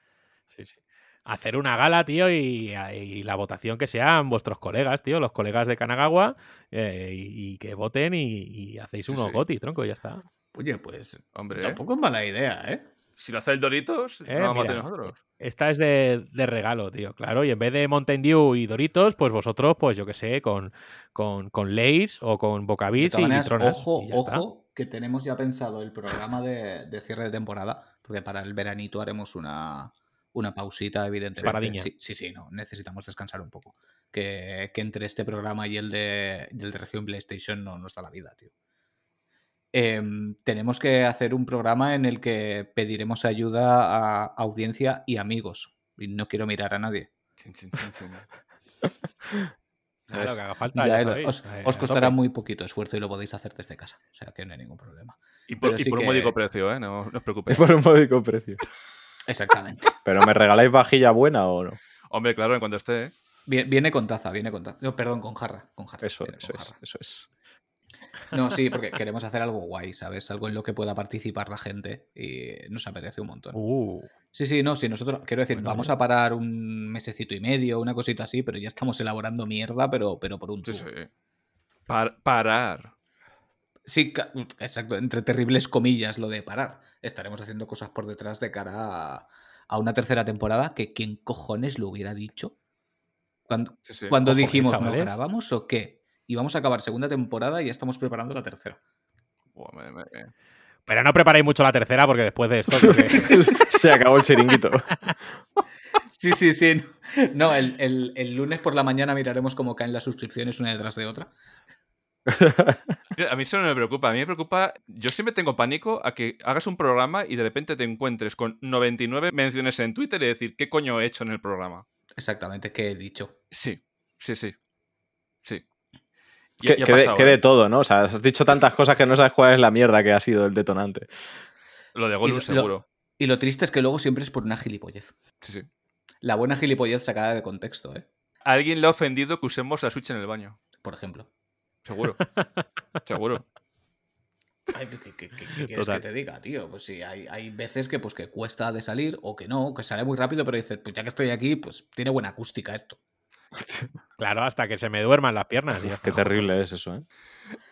S4: Sí, sí. Hacer una gala, tío, y, la votación que sean vuestros colegas, tío, los colegas de Kanagawa, eh, y, que voten y, hacéis unos goti, tronco, y ya está.
S2: Oye, pues Hombre, tampoco es mala idea, ¿eh?
S1: Si lo hace el Doritos, eh, no vamos a hacer nosotros.
S4: Esta es de, regalo, tío, claro. Y en vez de Mountain Dew y Doritos, pues vosotros, pues yo qué sé, con, con, con Lays o con Bocavits y Nitronas.
S2: Ojo, ojo, que tenemos ya pensado el programa de, cierre de temporada, porque para el veranito haremos una, una pausita, evidentemente. Sí, sí, sí, no, necesitamos descansar un poco. Que, entre este programa y el de, el de región PlayStation no nos da la vida, tío. Em, tenemos que hacer un programa en el que pediremos ayuda a audiencia y amigos. Y no quiero mirar a nadie.
S4: Claro, que haga falta.
S2: os, eh, costará muy poquito esfuerzo y lo podéis hacer desde casa. O sea que no hay ningún problema.
S1: Y por, un módico precio, ¿eh? No, os preocupéis.
S3: Y por un módico precio.
S2: Exactamente.
S3: ¿Pero me regaláis vajilla buena o no?
S1: Hombre, claro, en cuanto esté. ¿eh?
S2: Viene con taza, viene con taza. No, perdón, con jarra. Con jarra.
S3: Eso, eso es, eso es.
S2: No, sí, porque queremos hacer algo guay, ¿sabes? Algo en lo que pueda participar la gente y nos apetece un montón.
S4: Uh.
S2: Sí, sí, no, sí, nosotros, quiero decir, vamos a parar un mesecito y medio, una cosita así, pero ya estamos elaborando mierda, pero, pero por un
S1: Sí, sí. parar.
S2: Sí, exacto, entre terribles comillas lo de parar. Estaremos haciendo cosas por detrás de cara a, una tercera temporada que quién cojones lo hubiera dicho. Cuando, cuando dijimos, ¿no grabamos o qué? Y vamos a acabar segunda temporada y ya estamos preparando la tercera.
S4: Pero no preparéis mucho la tercera porque después de esto
S3: se acabó el chiringuito.
S2: Sí, sí, sí. No, el, el, lunes por la mañana miraremos cómo caen las suscripciones una detrás de otra.
S1: A mí eso no me preocupa. A mí me preocupa. Yo siempre tengo pánico a que hagas un programa y de repente te encuentres con 99 menciones en Twitter y decir, ¿qué coño he hecho en el programa?
S2: Exactamente, ¿qué he dicho?
S1: Sí, sí, sí. Sí.
S3: Que, de, ¿eh? todo, ¿no? O sea, has dicho tantas cosas que no sabes cuál es la mierda que ha sido el detonante.
S1: Lo de Gollum, seguro.
S2: y lo triste es que luego siempre es por una gilipollez.
S1: Sí, sí.
S2: La buena gilipollez sacada de contexto, ¿eh?
S1: A alguien le ha ofendido que usemos la Switch en el baño.
S2: Por ejemplo.
S1: Seguro. Seguro.
S2: ¿qué, quieres que te diga, tío? Pues sí, hay, veces que, pues, que cuesta de salir o que no, que sale muy rápido, pero dices, pues ya que estoy aquí, pues tiene buena acústica esto.
S4: Claro, hasta que se me duerman las piernas.
S3: Qué terrible es eso, ¿eh?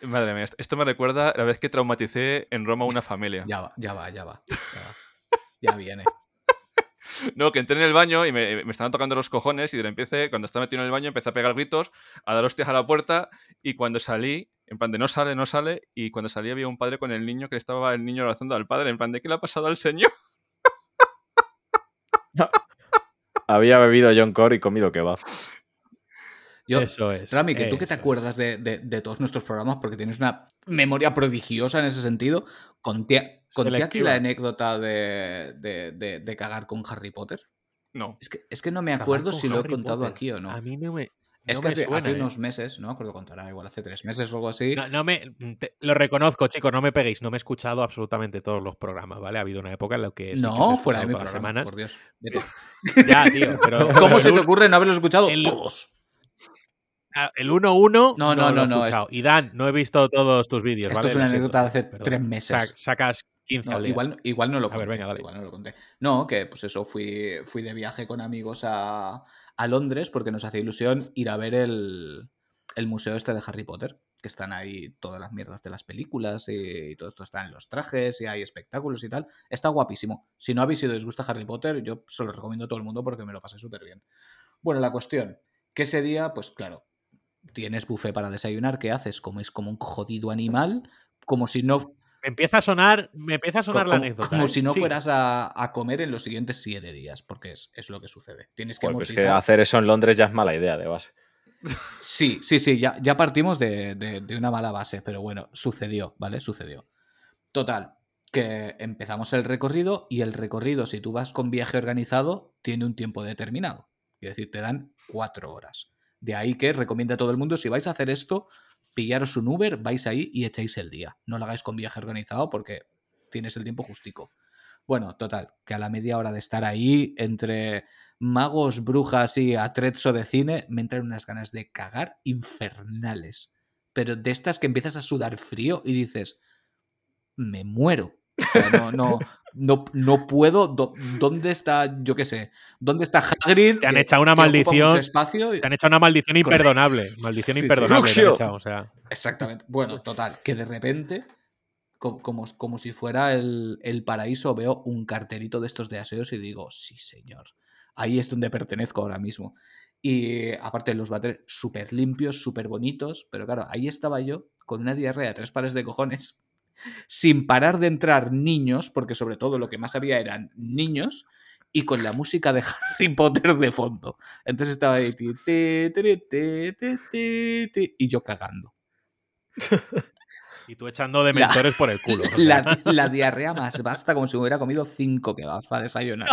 S1: Madre mía, esto me recuerda la vez que traumaticé en Roma una familia.
S2: Ya va, ya va, ya va. Ya, viene.
S1: No, que entré en el baño y me, me, estaban tocando los cojones y de repente, cuando estaba metido en el baño, empecé a pegar gritos, a dar hostias a la puerta y cuando salí, en plan de no sale, no sale, y cuando salí había un padre con el niño que estaba el niño abrazando al padre, en plan de ¿qué le ha pasado al señor?
S3: había bebido John Core y comido kebab.
S2: Yo, eso es. Rami, que tú que te acuerdas de, todos nuestros programas, porque tienes una memoria prodigiosa en ese sentido, conté, aquí la anécdota de, cagar con Harry Potter.
S1: No.
S2: Es que, es que no me acuerdo si lo he contado aquí o no.
S4: A mí no me,
S2: es que hace, ¿eh? unos meses, no me acuerdo cuánto era, igual hace tres meses o algo así.
S4: No, me, lo reconozco, chicos, no me peguéis, no me he escuchado absolutamente todos los programas, ¿vale? Ha habido una época en la que.
S2: No, fuera de mi programa, por Dios.
S4: ya, tío, pero.
S2: ¿Cómo se te ocurre no haberlo escuchado todos?
S4: Ah, el 1-1
S2: no, no, no, no,
S4: Y Dan, no he visto todos tus vídeos.
S2: Esto es una anécdota de hace tres meses.
S4: sacas 15 al día.
S2: Igual, igual no lo conté.
S4: A ver, venga, dale.
S2: Igual no lo conté. No, que pues eso, fui, fui de viaje con amigos a, a Londres porque nos hace ilusión ir a ver el, el, museo este de Harry Potter, que están ahí todas las mierdas de las películas y, todo esto está en los trajes y hay espectáculos y tal. Está guapísimo. Si no habéis ido y os gusta Harry Potter, yo se lo recomiendo a todo el mundo porque me lo pasé súper bien. Bueno, la cuestión, que ese día, pues claro, tienes buffet para desayunar, ¿qué haces? Como es como un jodido animal, como si no
S4: empieza a sonar, me empieza a sonar la anécdota.
S2: Como ¿eh? si no fueras a, comer en los siguientes siete días, porque es, lo que sucede. Tienes que,
S3: pues que hacer eso en Londres ya es mala idea de base.
S2: Sí, sí, sí, ya, ya partimos de, una mala base, pero bueno, sucedió, ¿vale? Sucedió. Total, que empezamos el recorrido y el recorrido, si tú vas con viaje organizado, tiene un tiempo determinado. Es decir, te dan cuatro horas. De ahí que recomienda a todo el mundo, si vais a hacer esto, pillaros un Uber, vais ahí y echáis el día. No lo hagáis con viaje organizado porque tienes el tiempo justico. Bueno, total, que a la media hora de estar ahí, entre magos, brujas y atrezzo de cine, me entran unas ganas de cagar infernales. Pero de estas que empiezas a sudar frío y dices, me muero. O sea, no, no, no, no puedo. ¿Dónde está, yo qué sé? ¿Dónde está Hagrid?
S4: Te han echado una maldición. Espacio Te han echado una maldición imperdonable. Maldición imperdonable.
S2: Exactamente. Bueno, total, que de repente, como, como, si fuera el, el, paraíso, veo un cartelito de estos de aseos y digo, sí, señor. Ahí es donde pertenezco ahora mismo. Y aparte, los bateres súper limpios, súper bonitos. Pero claro, ahí estaba yo con una diarrea de tres pares de cojones sin parar de entrar niños, porque sobre todo lo que más había eran niños, y con la música de Harry Potter de fondo. Entonces estaba ahí, y yo cagando.
S4: Y tú echando de mentores por el culo.
S2: La, diarrea más basta como si hubiera comido cinco que vas a desayunar.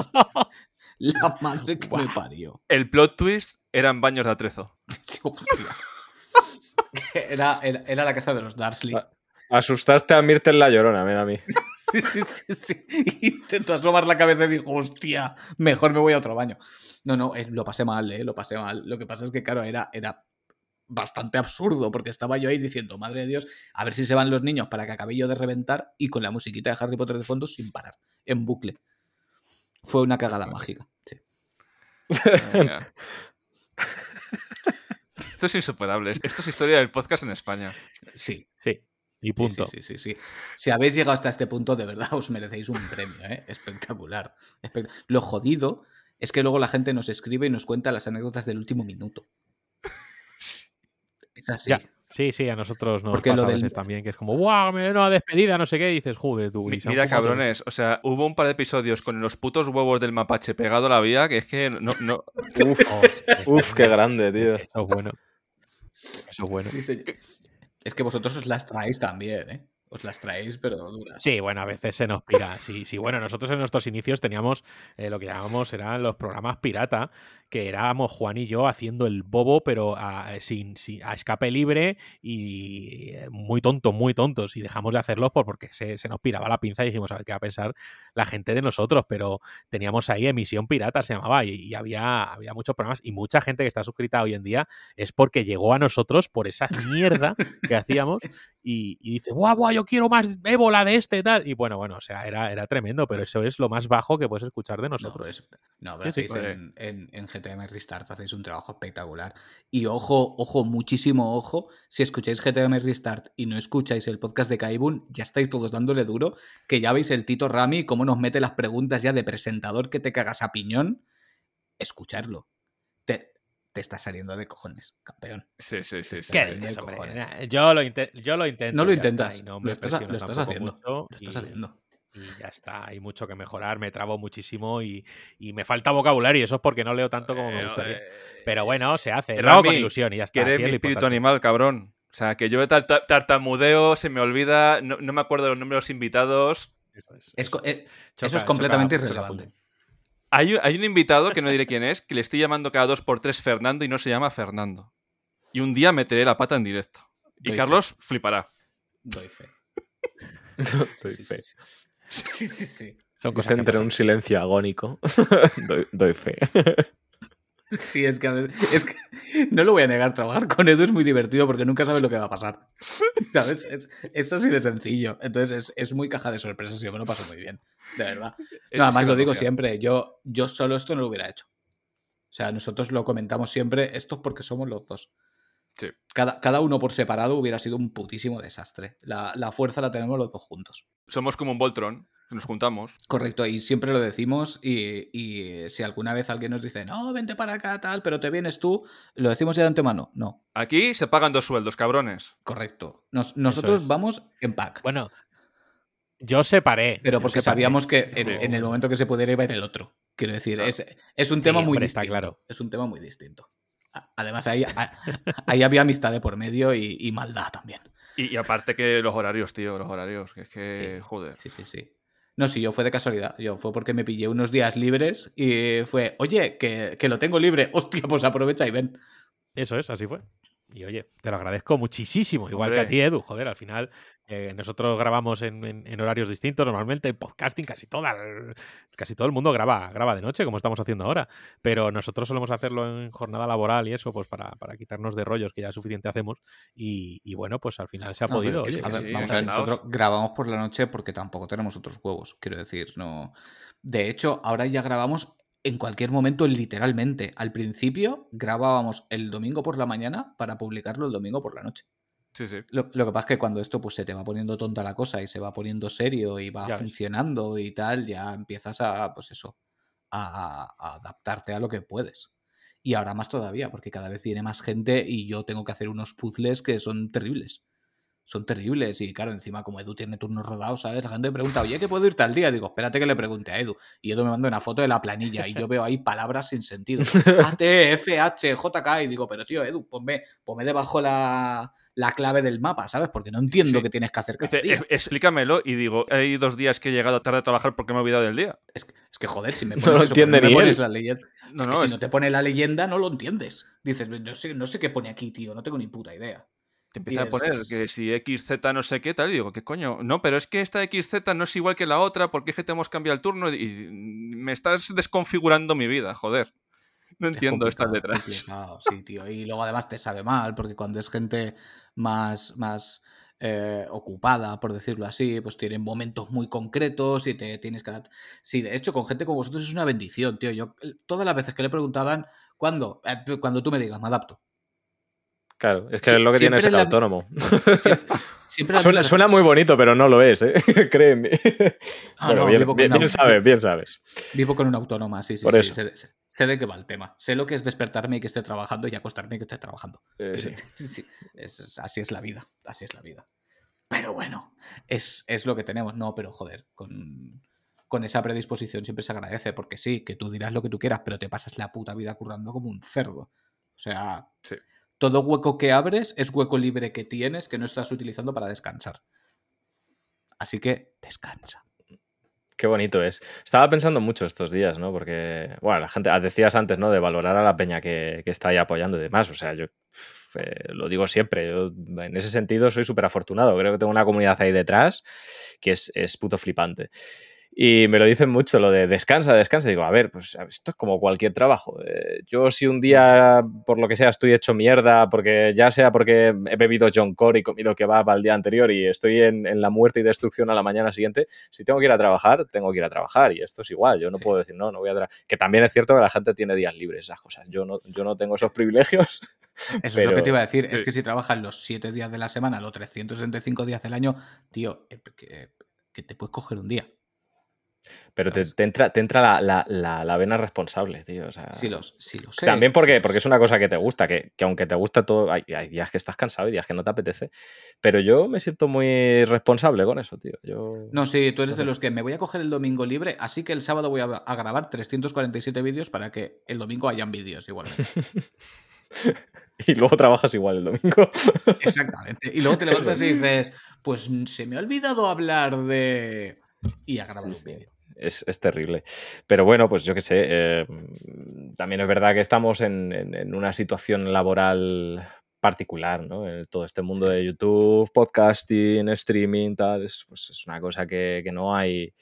S2: La madre que me parió.
S1: El plot twist eran baños de atrezo.
S2: Era, era, era, la casa de los Darsley.
S3: Asustaste a Mirtel la llorona, mira a mí.
S2: Sí, sí, sí, sí. Intento asomar la cabeza y digo, hostia, mejor me voy a otro baño. No, no, eh, lo pasé mal, eh, lo pasé mal. Lo que pasa es que, claro, era, era bastante absurdo, porque estaba yo ahí diciendo, madre de Dios, a ver si se van los niños para que acabe yo de reventar y con la musiquita de Harry Potter de fondo sin parar, en bucle. Fue una cagada mágica. Sí.
S1: Esto es insuperable. Esto es historia del podcast en España.
S2: Sí.
S4: Sí. Y punto.
S2: Sí, sí, sí, Si habéis llegado hasta este punto, de verdad os merecéis un premio, ¿eh? Espectacular. Lo jodido es que luego la gente nos escribe y nos cuenta las anécdotas del último minuto. Es así.
S4: Sí, sí, a nosotros nos Porque pasa lo del... también, que es como, ¡guau! Me una despedida, no sé qué, y dices, joder, tú.
S1: Mira, cabrones, o sea, hubo un par de episodios con los putos huevos del mapache pegado a la vía que es que no. no...
S3: uf, uf, qué grande, tío.
S4: Eso es bueno. Eso es bueno.
S2: Es que vosotros os las traéis también, ¿eh? Os las traéis, pero duras.
S4: Sí, bueno, a veces se nos pira. Sí, sí, bueno, nosotros en nuestros inicios teníamos eh, lo que llamamos eran los programas pirata, que éramos Juan y yo haciendo el bobo, pero a, sin, a escape libre y eh, muy tontos, muy tontos. Y dejamos de hacerlos porque se, nos piraba la pinza y dijimos, a ver qué va a pensar la gente de nosotros. Pero teníamos ahí emisión pirata, se llamaba, y, había, había muchos programas. Y mucha gente que está suscrita hoy en día es porque llegó a nosotros por esa mierda que hacíamos y, dice, guau, guau, yo quiero más ébola de este tal. Y bueno, bueno, o sea, era, era tremendo, pero eso es lo más bajo que puedes escuchar de nosotros.
S2: No, pero, en, en, en GTM Restart hacéis un trabajo espectacular. Y ojo, ojo, muchísimo ojo, si escucháis GTM Restart y no escucháis el podcast de Kaibun, ya estáis todos dándole duro, que ya veis el Tito Rami, cómo nos mete las preguntas ya de presentador que te cagas a piñón. Escucharlo. Te, te está saliendo de cojones, campeón.
S1: Sí, sí, sí.
S4: Yo, lo yo lo intento.
S2: No lo intentas. No lo, estás, lo estás haciendo. Lo estás haciendo
S4: y ya está, hay mucho que mejorar, me trabo muchísimo y, me falta vocabulario, eso es porque no leo tanto como me gustaría. Pero bueno, se hace, lo hago con ilusión y ya está.
S1: Quiere mi espíritu animal, cabrón. O sea, que yo tartamudeo, se me olvida, no, me acuerdo de los nombres de los invitados.
S2: Eso es, eh, eso es completamente irrelevante.
S1: Hay, hay, un invitado, que no diré quién es, que le estoy llamando cada dos por tres Fernando y no se llama Fernando. Y un día meteré la pata en directo. Y Carlos flipará.
S2: Doy fe.
S3: Doy fe.
S2: Sí, sí, sí.
S3: Son cosas entre un silencio agónico. doy, fe.
S2: Sí, es que, es que no lo voy a negar, trabajar con Edu es muy divertido porque nunca sabes lo que va a pasar. ¿Sabes? Es, así de sencillo. Entonces es, muy caja de sorpresas y yo me lo paso muy bien. De verdad. Nada más lo digo siempre. Yo, yo solo esto no lo hubiera hecho. O sea, nosotros lo comentamos siempre, esto es porque somos los dos. Cada, cada, uno por separado hubiera sido un putísimo desastre. La, fuerza la tenemos los dos juntos.
S1: Somos como un Voltron, nos juntamos.
S2: Correcto, y siempre lo decimos. Y, si alguna vez alguien nos dice, no, vente para acá, tal, pero te vienes tú, lo decimos ya de antemano. No.
S1: Aquí se pagan dos sueldos, cabrones.
S2: Correcto. nosotros vamos en pack.
S4: Bueno, yo separé.
S2: Pero porque sabíamos que en, el momento que se pudiera ir el otro. Quiero decir, es, es, un tema muy distinto. Claro. Es un tema muy distinto. Además, ahí, ahí había amistad de por medio y, maldad también.
S1: Y, aparte que los horarios, tío, los horarios, que es que, joder.
S2: Sí, sí, sí. No, sí, yo fue de casualidad. Yo fue porque me pillé unos días libres y fue, oye, que, que lo tengo libre. Hostia, pues aprovecha y ven.
S4: Eso es, así fue. Y oye, te lo agradezco muchísimo, igual que a ti, Edu. Joder, al final eh, nosotros grabamos en, horarios distintos normalmente, podcasting, casi, toda, casi todo el mundo graba, graba de noche, como estamos haciendo ahora. Pero nosotros solemos hacerlo en jornada laboral y eso, pues para, para quitarnos de rollos que ya suficiente hacemos. Y, bueno, pues al final se ha podido.
S2: vamos a ver, nosotros grabamos por la noche porque tampoco tenemos otros huevos, quiero decir, no. De hecho, ahora ya grabamos en cualquier momento, literalmente. Al principio grabábamos el domingo por la mañana para publicarlo el domingo por la noche.
S1: Sí, sí.
S2: Lo, que pasa es que cuando esto pues se te va poniendo tonta la cosa y se va poniendo serio y va funcionando y tal, ya empiezas a, pues eso, a, a, adaptarte a lo que puedes. Y ahora más todavía, porque cada vez viene más gente y yo tengo que hacer unos puzzles que son terribles son terribles. Y claro, encima, como Edu tiene turnos rodados, ¿sabes? La gente me pregunta, oye, ¿qué puedo irte al día? Digo, espérate que le pregunte a Edu. Y Edu me manda una foto de la planilla y yo veo ahí palabras sin sentido. A, T, F, H, J, K. Y digo, pero tío, Edu, ponme, ponme debajo la, la clave del mapa, ¿sabes? Porque no entiendo qué tienes que hacer cada día.
S1: Explícamelo y digo, hay dos días que he llegado tarde a trabajar porque me he olvidado del día.
S2: Es que, es que joder, si me pones, eso, me pones la leyenda. No, no, si no te pone la leyenda, no lo entiendes. Dices, no sé, no sé qué pone aquí, tío, no tengo ni puta idea.
S1: Te empieza a poner que si XZ no sé qué tal, y digo, ¿qué coño? No, pero es que esta XZ no es igual que la otra, porque es que te hemos cambiado el turno y me estás desconfigurando mi vida, joder. No entiendo estas letras.
S2: Sí, tío. Y luego además te sabe mal, porque cuando es gente más, más eh, ocupada, por decirlo así, pues tienen momentos muy concretos y te tienes que dar. Sí, de hecho, con gente como vosotros es una bendición, tío. Yo todas las veces que le preguntaban, ¿cuándo? Eh, cuando tú me digas, me adapto.
S3: Claro, es que es lo que tiene ser autónomo. Siempre, suena, muy bonito, pero no lo es, ¿eh? créeme. Ah, bien, sabes, bien sabes.
S2: Vivo con una autónoma, sí, sí, sí. Sé, de qué va el tema. Sé lo que es despertarme y que esté trabajando y acostarme y que esté trabajando. Eh, sí. así es la vida, así es la vida. Pero bueno, es, es lo que tenemos. No, pero joder, con, con esa predisposición siempre se agradece, porque sí, que tú dirás lo que tú quieras, pero te pasas la puta vida currando como un cerdo. O sea, sí todo hueco que abres es hueco libre que tienes que no estás utilizando para descansar. Así que descansa.
S3: Qué bonito es. Estaba pensando mucho estos días, ¿no? Porque, bueno, la gente, decías antes, ¿no? De valorar a la peña que, está ahí apoyando y demás. O sea, yo eh, lo digo siempre. Yo, en ese sentido, soy súper afortunado. Creo que tengo una comunidad ahí detrás que es, es puto flipante. Y me lo dicen mucho, lo de descansa, descansa. digo, a ver, pues esto es como cualquier trabajo. Eh, yo si un día, por lo que sea, estoy hecho mierda, porque ya sea porque he bebido John Core y comido kebab al día anterior y estoy en, la muerte y destrucción a la mañana siguiente, si tengo que ir a trabajar, tengo que ir a trabajar. Y esto es igual, yo no puedo decir, no, no voy a trabajar. Que también es cierto que la gente tiene días libres, esas cosas. Yo no, yo no tengo esos privilegios.
S2: Eso es lo que te iba a decir, es que si trabajas los 7 días de la semana, los 365 días del año, tío, eh, que te puedes coger un día.
S3: Pero te, entra, te entra la, la, vena responsable, tío. O sea,
S2: sí, los, sí lo sé.
S3: También porque, porque es una cosa que te gusta, que, aunque te gusta todo, hay, días que estás cansado y días que no te apetece. Pero yo me siento muy responsable con eso, tío. Yo...
S2: No, sí, tú eres de los que me voy a coger el domingo libre, así que el sábado voy a, grabar 347 vídeos para que el domingo hayan vídeos igual.
S3: y luego trabajas igual el domingo.
S2: Exactamente. Y luego te levantas y dices, pues se me ha olvidado hablar de... Y a grabar un vídeo
S3: es, terrible. Pero bueno, pues yo qué sé, eh, también es verdad que estamos en, una situación laboral particular, ¿no? En todo este mundo de YouTube, podcasting, streaming, tal, es, pues es una cosa que, que no hay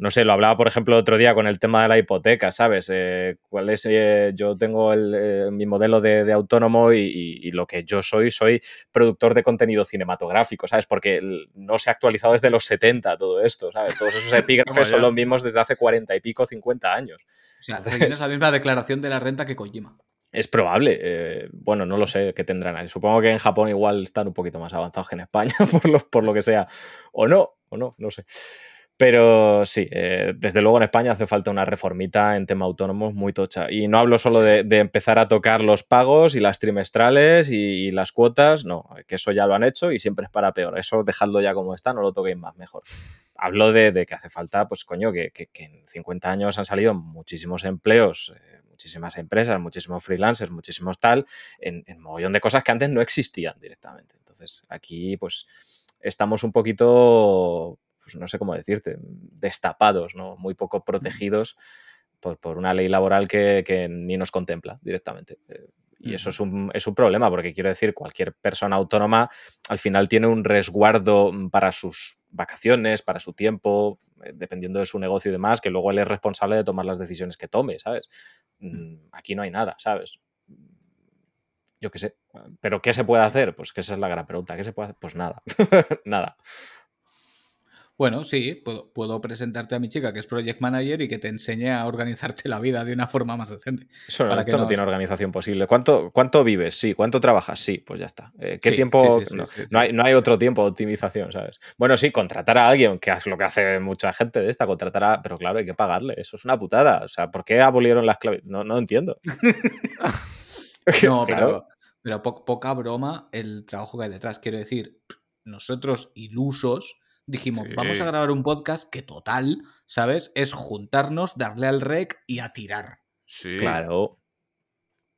S3: no sé, lo hablaba, por ejemplo, otro día con el tema de la hipoteca, ¿sabes? Eh, ¿Cuál es? Eh, yo tengo eh, mi modelo de, autónomo y, lo que yo soy, soy productor de contenido cinematográfico, ¿sabes? Porque no se ha actualizado desde los 70 todo esto, ¿sabes? Todos esos epígrafes son los mismos desde hace 40 y pico, 50 años.
S2: O sea, tienes la misma declaración de la renta que Kojima.
S3: Es probable. bueno, no lo sé qué tendrán. Supongo que en Japón igual están un poquito más avanzados que en España, por lo, por lo que sea. O no, o no, no sé. Pero sí, eh, desde luego en España hace falta una reformita en tema autónomos muy tocha. Y no hablo solo de, empezar a tocar los pagos y las trimestrales y, las cuotas, no, que eso ya lo han hecho y siempre es para peor. Eso dejadlo ya como está, no lo toquéis más, mejor. Hablo de, que hace falta, pues coño, que, en 50 años han salido muchísimos empleos, eh, muchísimas empresas, muchísimos freelancers, muchísimos tal, en, en mogollón de cosas que antes no existían directamente. Entonces aquí, pues estamos un poquito pues, no sé cómo decirte, destapados, ¿no? Muy poco protegidos por, una ley laboral que, ni nos contempla directamente. Eh, y eso es un, es un, problema, porque quiero decir, cualquier persona autónoma al final tiene un resguardo para sus vacaciones, para su tiempo, eh, dependiendo de su negocio y demás, que luego él es responsable de tomar las decisiones que tome, ¿sabes? Mm, aquí no hay nada, ¿sabes? Yo qué sé. ¿Pero qué se puede hacer? Pues que esa es la gran pregunta. ¿Qué se puede hacer? Pues nada. nada.
S2: Bueno, sí, puedo, presentarte a mi chica que es project manager y que te enseñe a organizarte la vida de una forma más decente.
S3: Eso para esto no, tiene organización posible. ¿Cuánto, ¿Cuánto vives? Sí. ¿Cuánto trabajas? Sí, pues ya está. Eh, ¿Qué tiempo? no, hay, no, hay, otro tiempo de optimización, ¿sabes? Bueno, sí, contratar a alguien, que es lo que hace mucha gente de esta, contratar a... Pero claro, hay que pagarle. Eso es una putada. O sea, ¿por qué abolieron las claves? No, no entiendo.
S2: no, pero, pero poca broma el trabajo que hay detrás. Quiero decir, nosotros ilusos dijimos, vamos a grabar un podcast que total, ¿sabes? Es juntarnos, darle al rec y a tirar.
S3: Sí. Claro.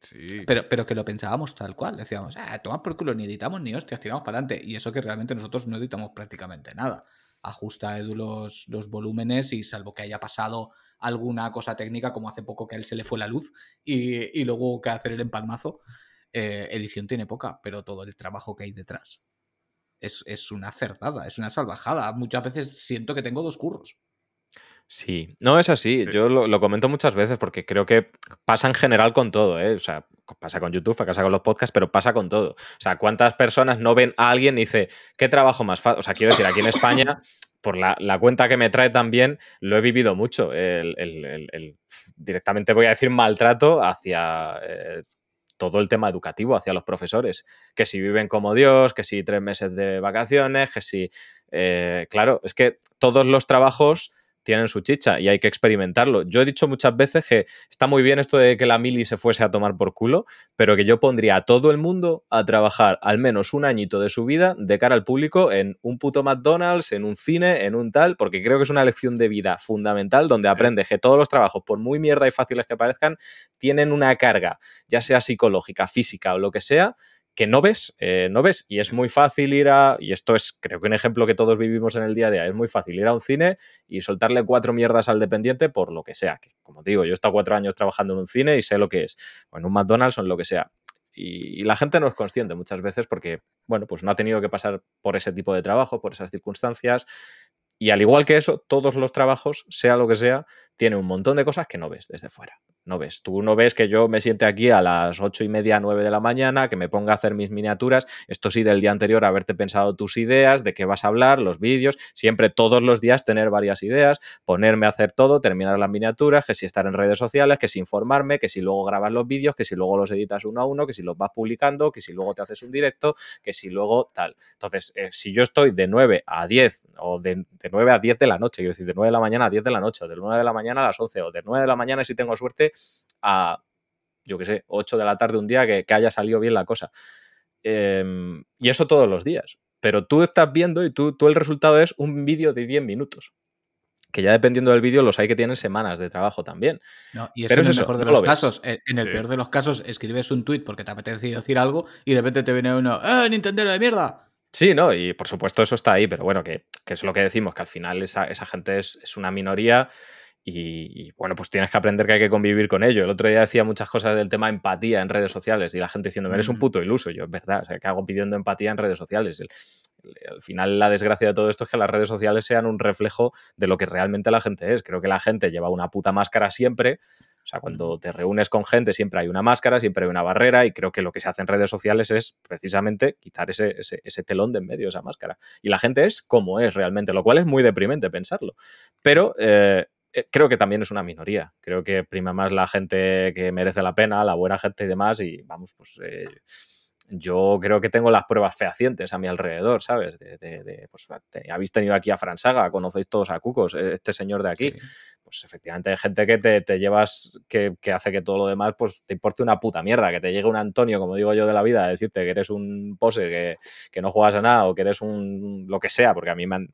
S2: Sí. Pero, pero que lo pensábamos tal cual. Decíamos, ah, toma por culo, ni editamos ni hostias, tiramos para adelante. Y eso que realmente nosotros no editamos prácticamente nada. Ajusta Edu los, los volúmenes y salvo que haya pasado alguna cosa técnica, como hace poco que a él se le fue la luz y, y luego que hacer el empalmazo, eh, edición tiene poca, pero todo el trabajo que hay detrás es, es una cerdada, es una salvajada. Muchas veces siento que tengo dos curros.
S3: Sí, no es así. Yo lo, comento muchas veces porque creo que pasa en general con todo, ¿eh? O sea, pasa con YouTube, pasa con los podcasts, pero pasa con todo. O sea, ¿cuántas personas no ven a alguien y dice, ¿qué trabajo más fácil? O sea, quiero decir, aquí en España, por la, cuenta que me trae también, lo he vivido mucho. El, directamente voy a decir maltrato hacia eh, todo el tema educativo, hacia los profesores. Que si viven como Dios, que si tres meses de vacaciones, que si... Eh, claro, es que todos los trabajos tienen su chicha y hay que experimentarlo. Yo he dicho muchas veces que está muy bien esto de que la mili se fuese a tomar por culo, pero que yo pondría a todo el mundo a trabajar al menos un añito de su vida de cara al público en un puto McDonald's, en un cine, en un tal, porque creo que es una lección de vida fundamental donde aprendes que todos los trabajos, por muy mierda y fáciles que parezcan, tienen una carga, ya sea psicológica, física o lo que sea, que no ves, eh, no ves, y es muy fácil ir a, y esto es creo que un ejemplo que todos vivimos en el día a día, es muy fácil ir a un cine y soltarle cuatro mierdas al dependiente por lo que sea, que como digo, yo he estado cuatro años trabajando en un cine y sé lo que es, o en un McDonald's o en lo que sea. Y, y, la gente no es consciente muchas veces porque, bueno, pues no ha tenido que pasar por ese tipo de trabajo, por esas circunstancias. Y al igual que eso, todos los trabajos, sea lo que sea, tiene un montón de cosas que no ves desde fuera no ves. Tú no ves que yo me siente aquí a las ocho y media, nueve de la mañana, que me ponga a hacer mis miniaturas. Esto sí, del día anterior, haberte pensado tus ideas, de qué vas a hablar, los vídeos. Siempre, todos los días, tener varias ideas, ponerme a hacer todo, terminar las miniaturas, que si estar en redes sociales, que si informarme, que si luego grabas los vídeos, que si luego los editas uno a uno, que si los vas publicando, que si luego te haces un directo, que si luego tal. Entonces, eh, si yo estoy de 9 a 10 o de, de 9 a 10 de la noche, quiero decir, de 9 de la mañana a 10 de la noche, o de 9 de la mañana a las 11, o de 9 de la mañana, si tengo suerte, a, yo qué sé, 8 de la tarde un día que, haya salido bien la cosa. Em, y eso todos los días. Pero tú estás viendo y tú, tú el resultado es un vídeo de 10 minutos. Que ya dependiendo del vídeo los hay que tienen semanas de trabajo también.
S2: y eso Pero es el mejor de los casos. En el peor de los casos, escribes un tweet porque te apetece decir algo y de repente te viene uno, ¡eh, Nintendo de mierda!
S3: Sí, no, y por supuesto eso está ahí, pero bueno, que, es lo que decimos, que al final esa, esa gente es, es, una minoría y, bueno, pues tienes que aprender que hay que convivir con ello. El otro día decía muchas cosas del tema empatía en redes sociales y la gente diciendo, eres un puto iluso. Yo, es verdad, o sea, ¿qué hago pidiendo empatía en redes sociales? al final, la desgracia de todo esto es que las redes sociales sean un reflejo de lo que realmente la gente es. Creo que la gente lleva una puta máscara siempre. O sea, cuando te reúnes con gente siempre hay una máscara, siempre hay una barrera y creo que lo que se hace en redes sociales es precisamente quitar ese, ese telón de en medio, esa máscara. Y la gente es como es realmente, lo cual es muy deprimente pensarlo. Pero eh, eh, creo que también es una minoría. Creo que prima más la gente que merece la pena, la buena gente y demás. Y vamos, pues eh, yo creo que tengo las pruebas fehacientes a mi alrededor, ¿sabes? De, pues, habéis tenido aquí a Fransaga, conocéis todos a Cucos, e, este señor de aquí. Pues efectivamente hay gente que te, llevas, que, hace que todo lo demás pues te importe una puta mierda, que te llegue un Antonio, como digo yo de la vida, a decirte que eres un pose, que, que no juegas a nada o que eres un lo que sea, porque a mí me han,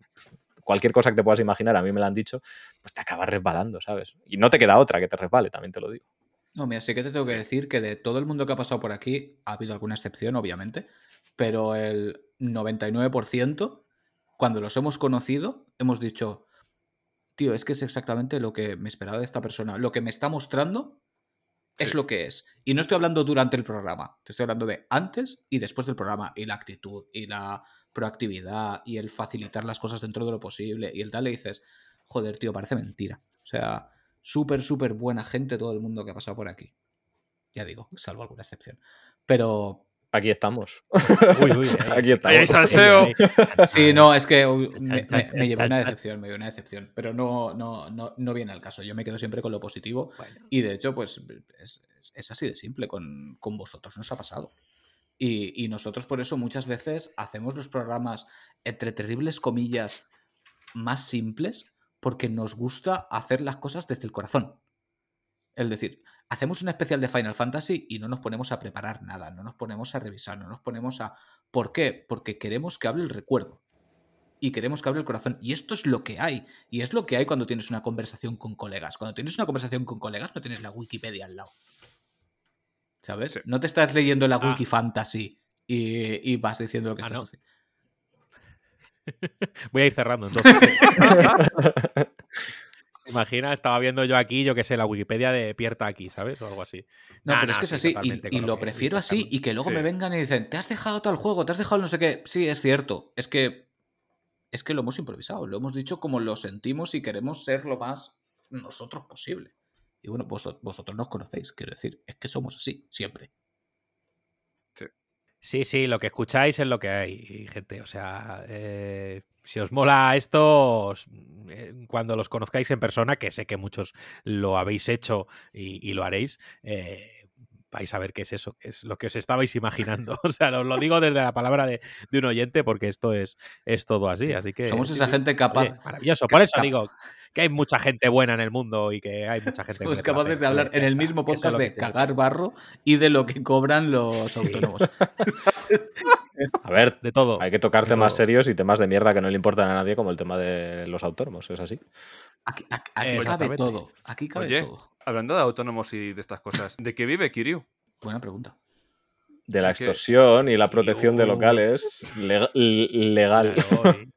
S3: cualquier cosa que te puedas imaginar, a mí me lo han dicho, pues te acabas resbalando, ¿sabes? Y no te queda otra que te resbale, también te lo digo.
S2: No, mira, sí que te tengo que decir que de todo el mundo que ha pasado por aquí, ha habido alguna excepción, obviamente, pero el 99%, cuando los hemos conocido, hemos dicho, tío, es que es exactamente lo que me esperaba de esta persona. Lo que me está mostrando es lo que es. Y no estoy hablando durante el programa, te estoy hablando de antes y después del programa, y la actitud, y la proactividad y el facilitar las cosas dentro de lo posible y el tal, le dices, joder, tío, parece mentira. O sea, súper, súper buena gente todo el mundo que ha pasado por aquí. Ya digo, salvo alguna excepción. Pero...
S3: Aquí estamos.
S1: Uy, uy, aquí estamos.
S2: Sí, no, es que me, me, llevé una decepción, me llevé una decepción. Pero no, no, no, no viene al caso. Yo me quedo siempre con lo positivo. Y de hecho, pues es, es así de simple. Con, con vosotros nos ha pasado. Y, nosotros por eso muchas veces hacemos los programas entre terribles comillas más simples porque nos gusta hacer las cosas desde el corazón. Es decir, hacemos un especial de Final Fantasy y no nos ponemos a preparar nada, no nos ponemos a revisar, no nos ponemos a... ¿Por qué? Porque queremos que hable el recuerdo. Y queremos que hable el corazón. Y esto es lo que hay. Y es lo que hay cuando tienes una conversación con colegas. Cuando tienes una conversación con colegas no tienes la Wikipedia al lado. ¿Sabes? No te estás leyendo la ah. Wiki Fantasy y, vas diciendo lo que ah, estás haciendo.
S4: Voy a ir cerrando entonces. Imagina, estaba viendo yo aquí, yo que sé, la Wikipedia de Pierta aquí, ¿sabes? O algo así.
S2: No, pero es que es así, y, lo prefiero así, y que luego me vengan y dicen, te has dejado todo el juego, te has dejado no sé qué. Sí, es cierto, es que es que lo hemos improvisado, lo hemos dicho como lo sentimos y queremos ser lo más nosotros posible. Y bueno, vosotros nos conocéis, quiero decir, es que somos así, siempre.
S4: Sí, sí, lo que escucháis es lo que hay, gente. O sea, eh, si os mola esto, eh, cuando los conozcáis en persona, que sé que muchos lo habéis hecho y, lo haréis, eh, vais a ver qué es eso, qué es lo que os estabais imaginando. O sea, os lo digo desde la palabra de, un oyente porque esto es, es todo así. Así que.
S2: Somos esa gente capaz.
S4: maravilloso. Por eso digo que hay mucha gente buena en el mundo y que hay mucha gente.
S2: Somos capaces de hablar en el mismo podcast de cagar barro y de lo que cobran los autónomos.
S3: A ver, de todo. Hay que tocar temas serios y temas de mierda que no le importan a nadie, como el tema de los autónomos, es así.
S2: Aquí, cabe todo. Aquí cabe todo.
S1: Hablando de autónomos y de estas cosas, ¿de qué vive Kiryu?
S2: Buena pregunta.
S3: De la extorsión y la protección de locales legal.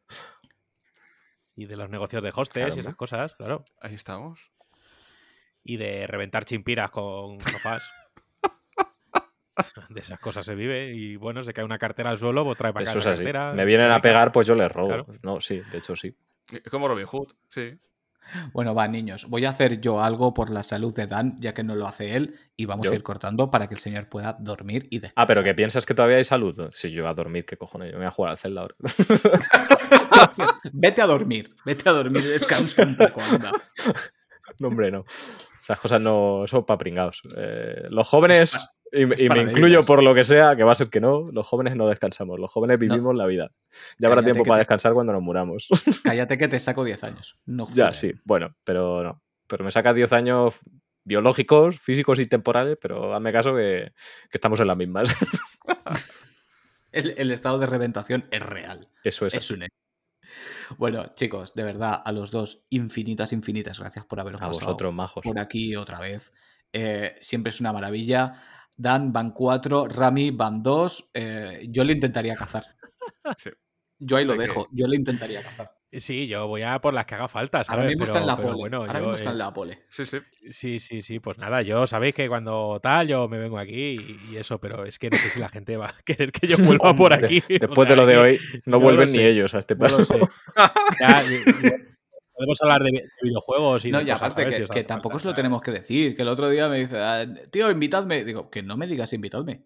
S4: y de los negocios de hostes y esas cosas, claro.
S1: Ahí estamos.
S4: Y de reventar chimpiras con sofás. de esas cosas se vive y bueno, se cae una cartera al suelo, pues trae para acá la cartera.
S3: Me vienen a pegar, pues yo les robo. No, sí, de hecho sí.
S1: Es como Robin Hood, sí.
S2: Bueno, va, niños, voy a hacer yo algo por la salud de Dan, ya que no lo hace él, y vamos a ir cortando para que el señor pueda dormir y descansar.
S3: Ah, pero que piensas que todavía hay salud. Si yo a dormir, ¿qué cojones? Yo me voy a jugar al Zelda ahora.
S2: vete a dormir, vete a dormir, descansa un poco, anda.
S3: No, hombre, no. Esas cosas no son para pringados. Eh, los jóvenes y, me incluyo por lo que sea, que va a ser que no, los jóvenes no descansamos, los jóvenes vivimos la vida. Ya habrá tiempo para descansar cuando nos muramos.
S2: Cállate que te saco 10 años. No
S3: ya, sí, bueno, pero no. Pero me saca 10 años biológicos, físicos y temporales, pero hazme caso que, estamos en las mismas.
S2: el, estado de reventación es real.
S3: Eso es.
S2: Es un bueno, chicos, de verdad, a los dos, infinitas, infinitas gracias por haberos
S3: a vosotros, majos.
S2: por aquí otra vez. Eh, siempre es una maravilla. Dan van cuatro, Rami van dos. Eh, yo le intentaría cazar. Yo ahí lo dejo, yo le intentaría cazar.
S4: Sí, yo voy a por las que haga falta.
S2: Ahora mismo está en la pole. Bueno, Ahora mismo está en la pole.
S1: Sí, sí.
S4: Sí, sí, sí. Pues nada, yo sabéis que cuando tal, yo me vengo aquí y, eso, pero es que no sé si la gente va a querer que yo vuelva por aquí.
S3: Después de lo de hoy, no vuelven ni ellos a este paso.
S4: Podemos hablar de, videojuegos y
S2: no,
S4: y
S2: aparte que, tampoco se lo tenemos que decir. Que el otro día me dice, ah, tío, invitadme. Digo, que no me digas invitadme.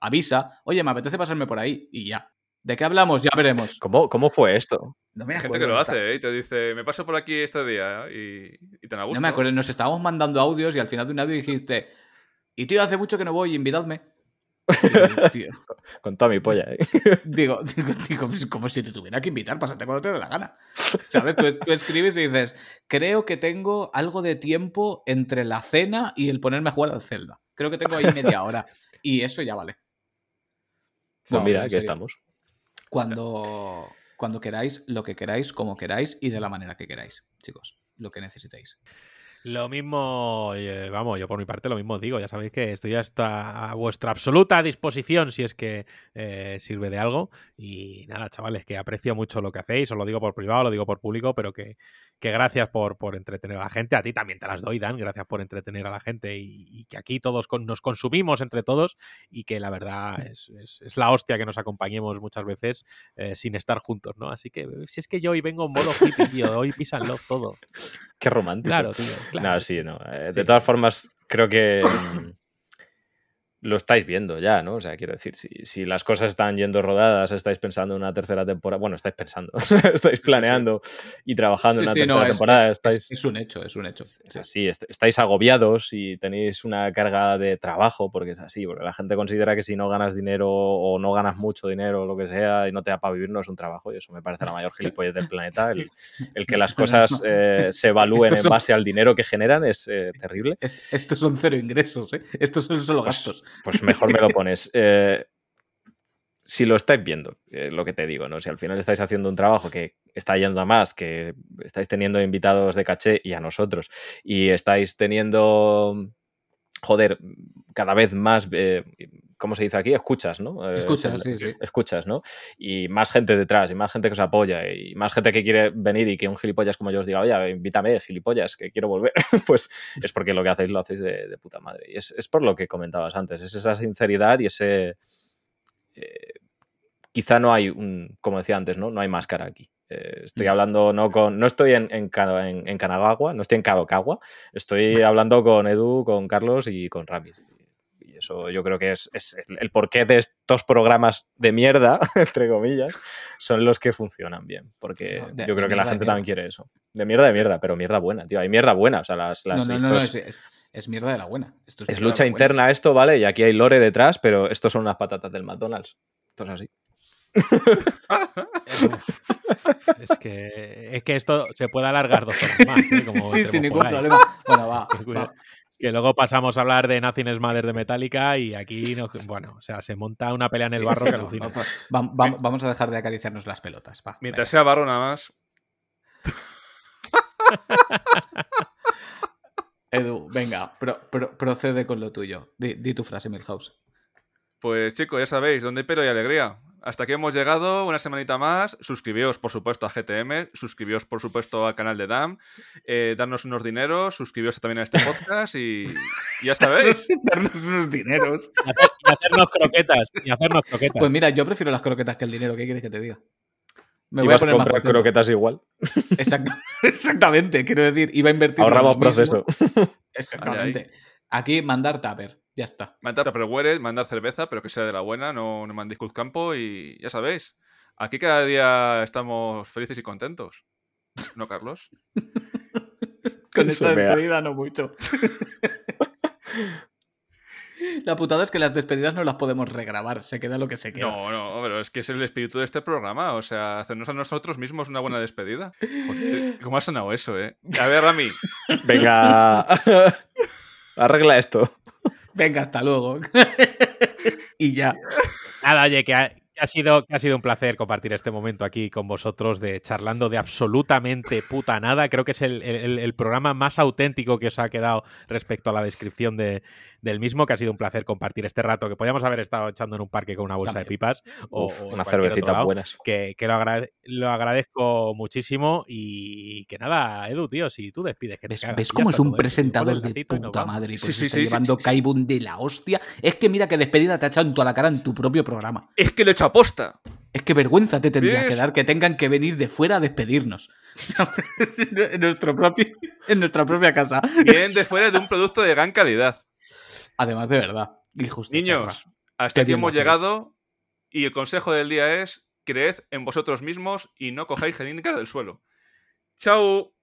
S2: Avisa, oye, me apetece pasarme por ahí y ya. ¿De qué hablamos? Ya veremos.
S3: ¿Cómo, cómo fue esto?
S1: No me Hay gente que lo hace ¿eh? y te dice, me paso por aquí este día y, y te gusto.
S2: No me acuerdo, nos estábamos mandando audios y al final de un audio dijiste, y tío, hace mucho que no voy, invitadme.
S3: Con toda mi polla, ¿eh?
S2: digo, digo, pues como si te tuviera que invitar, pásate cuando te dé la gana. ¿Sabes? Tú, escribes y dices, creo que tengo algo de tiempo entre la cena y el ponerme a jugar al Zelda. Creo que tengo ahí media hora. Y eso ya vale.
S3: Pues mira, aquí estamos.
S2: Cuando, cuando queráis, lo que queráis, como queráis y de la manera que queráis, chicos. Lo que necesitéis.
S4: Lo mismo, eh, vamos, yo por mi parte lo mismo digo, ya sabéis que estoy hasta a vuestra absoluta disposición si es que eh, sirve de algo. Y nada, chavales, que aprecio mucho lo que hacéis, os lo digo por privado, lo digo por público, pero que, que gracias por, por, entretener a la gente. A ti también te las doy, Dan, gracias por entretener a la gente y, que aquí todos nos consumimos entre todos y que la verdad es, es, la hostia que nos acompañemos muchas veces eh, sin estar juntos, ¿no? Así que si es que yo hoy vengo en modo hippie, tío, hoy pisan love todo.
S3: Qué romántico.
S4: Claro, tío.
S3: No, sí, no. Eh, de todas formas, creo que mm, lo estáis viendo ya, ¿no? O sea, quiero decir, si, las cosas están yendo rodadas, estáis pensando en una tercera temporada, bueno, estáis pensando, estáis planeando y trabajando en una tercera temporada.
S2: Es, un hecho, es un hecho.
S3: Sí, estáis agobiados y tenéis una carga de trabajo, porque es así, porque la gente considera que si no ganas dinero o no ganas mucho dinero o lo que sea y no te da para vivir, no es un trabajo y eso me parece la mayor gilipollez del planeta. El, que las cosas eh, se evalúen en base al dinero que generan es eh, terrible.
S2: Estos son cero ingresos, ¿eh? Estos son solo gastos
S3: pues mejor me lo pones. Eh, si lo estáis viendo, eh, lo que te digo, ¿no? Si al final estáis haciendo un trabajo que está yendo a más, que estáis teniendo invitados de caché y a nosotros, y estáis teniendo joder, cada vez más, eh, ¿cómo se dice aquí? Escuchas, ¿no?
S2: Eh, escuchas, sí, sí.
S3: Escuchas, ¿no? Y más gente detrás, y más gente que os apoya, y más gente que quiere venir y que un gilipollas como yo os diga, oye, invítame, gilipollas, que quiero volver, pues es porque lo que hacéis lo hacéis de, puta madre. Y es, por lo que comentabas antes, es esa sinceridad y ese... Eh, quizá no hay un, como decía antes, ¿no? No hay máscara aquí. Eh, estoy mm. hablando no con. No estoy en, en, en, Kanagawa, no estoy en Kadokawa. Estoy hablando con Edu, con Carlos y con Rami. Eso yo creo que es, el porqué de estos programas de mierda, entre comillas, son los que funcionan bien. Porque yo creo que la gente también quiere eso. De mierda de mierda, pero mierda buena, tío. Hay mierda buena. O sea, las. las
S2: no, no, no, es, mierda de la buena.
S3: es, lucha interna esto, ¿vale? Y aquí hay lore detrás, pero estos son unas patatas del McDonald's. Esto es así
S4: es, que, es que esto se puede alargar dos horas más. ¿eh?
S2: sí, sin ningún problema. Bueno, va,
S4: Que luego pasamos a hablar de Nothing Mother de Metallica y aquí, bueno, o sea, se monta una pelea en el barro que alucina.
S2: vamos a dejar de acariciarnos las pelotas.
S1: Mientras sea barro nada más.
S2: Edu, venga, procede con lo tuyo. Di, tu frase, Milhouse.
S1: Pues chicos, ya sabéis, donde hay pelo y alegría hasta aquí hemos llegado, una semanita más. Suscribíos, por supuesto, a GTM, suscribíos, por supuesto, al canal de DAM, eh, darnos unos dineros, suscribíos también a este podcast y, ya sabéis.
S2: darnos unos dineros.
S4: Y, hacernos croquetas, y hacernos croquetas.
S2: Pues mira, yo prefiero las croquetas que el dinero, ¿qué quieres que te diga?
S3: Me voy a poner comprar croquetas igual.
S2: exactamente, quiero decir, iba a invertir.
S3: Ahorramos proceso.
S2: Exactamente. Aquí mandar tupper. Ya está.
S1: Mandar Tupperware, mandar cerveza, pero que sea de la buena, no, no mandéis campo y ya sabéis. Aquí cada día estamos felices y contentos. ¿No, Carlos?
S2: Con esta despedida no mucho. La putada es que las despedidas no las podemos regrabar, se queda lo que se queda.
S1: No, no, pero es que es el espíritu de este programa, o sea, hacernos a nosotros mismos una buena despedida. ¿cómo ha sonado eso, eh? A ver, Rami.
S3: Venga, arregla esto.
S2: Venga, hasta luego. y ya.
S4: Nada, oye, que ha sido, ha sido un placer compartir este momento aquí con vosotros de charlando de absolutamente puta nada. Creo que es el, programa más auténtico que os ha quedado respecto a la descripción de, del mismo, que ha sido un placer compartir este rato, que podíamos haber estado echando en un parque con una bolsa de pipas o,
S3: una cervecita buenas.
S4: Que, lo, agradezco muchísimo y que nada, Edu, tío, si tú despides que
S2: ¿Ves, ¿ves cómo es un presentador de puta madre? Pues sí, sí, llevando Kaibun de la hostia. Es que mira qué despedida te ha echado en toda la cara en tu propio programa.
S1: Es que lo he hecho aposta.
S2: Es que vergüenza te tendría que dar que tengan que venir de fuera a despedirnos. en, nuestro propio, en nuestra propia casa.
S1: Vienen de fuera de un producto de gran calidad.
S2: Además de verdad.
S1: Niños, hasta aquí hemos llegado y el consejo del día es creed en vosotros mismos y no cojáis jeringas del suelo. ¡Chao!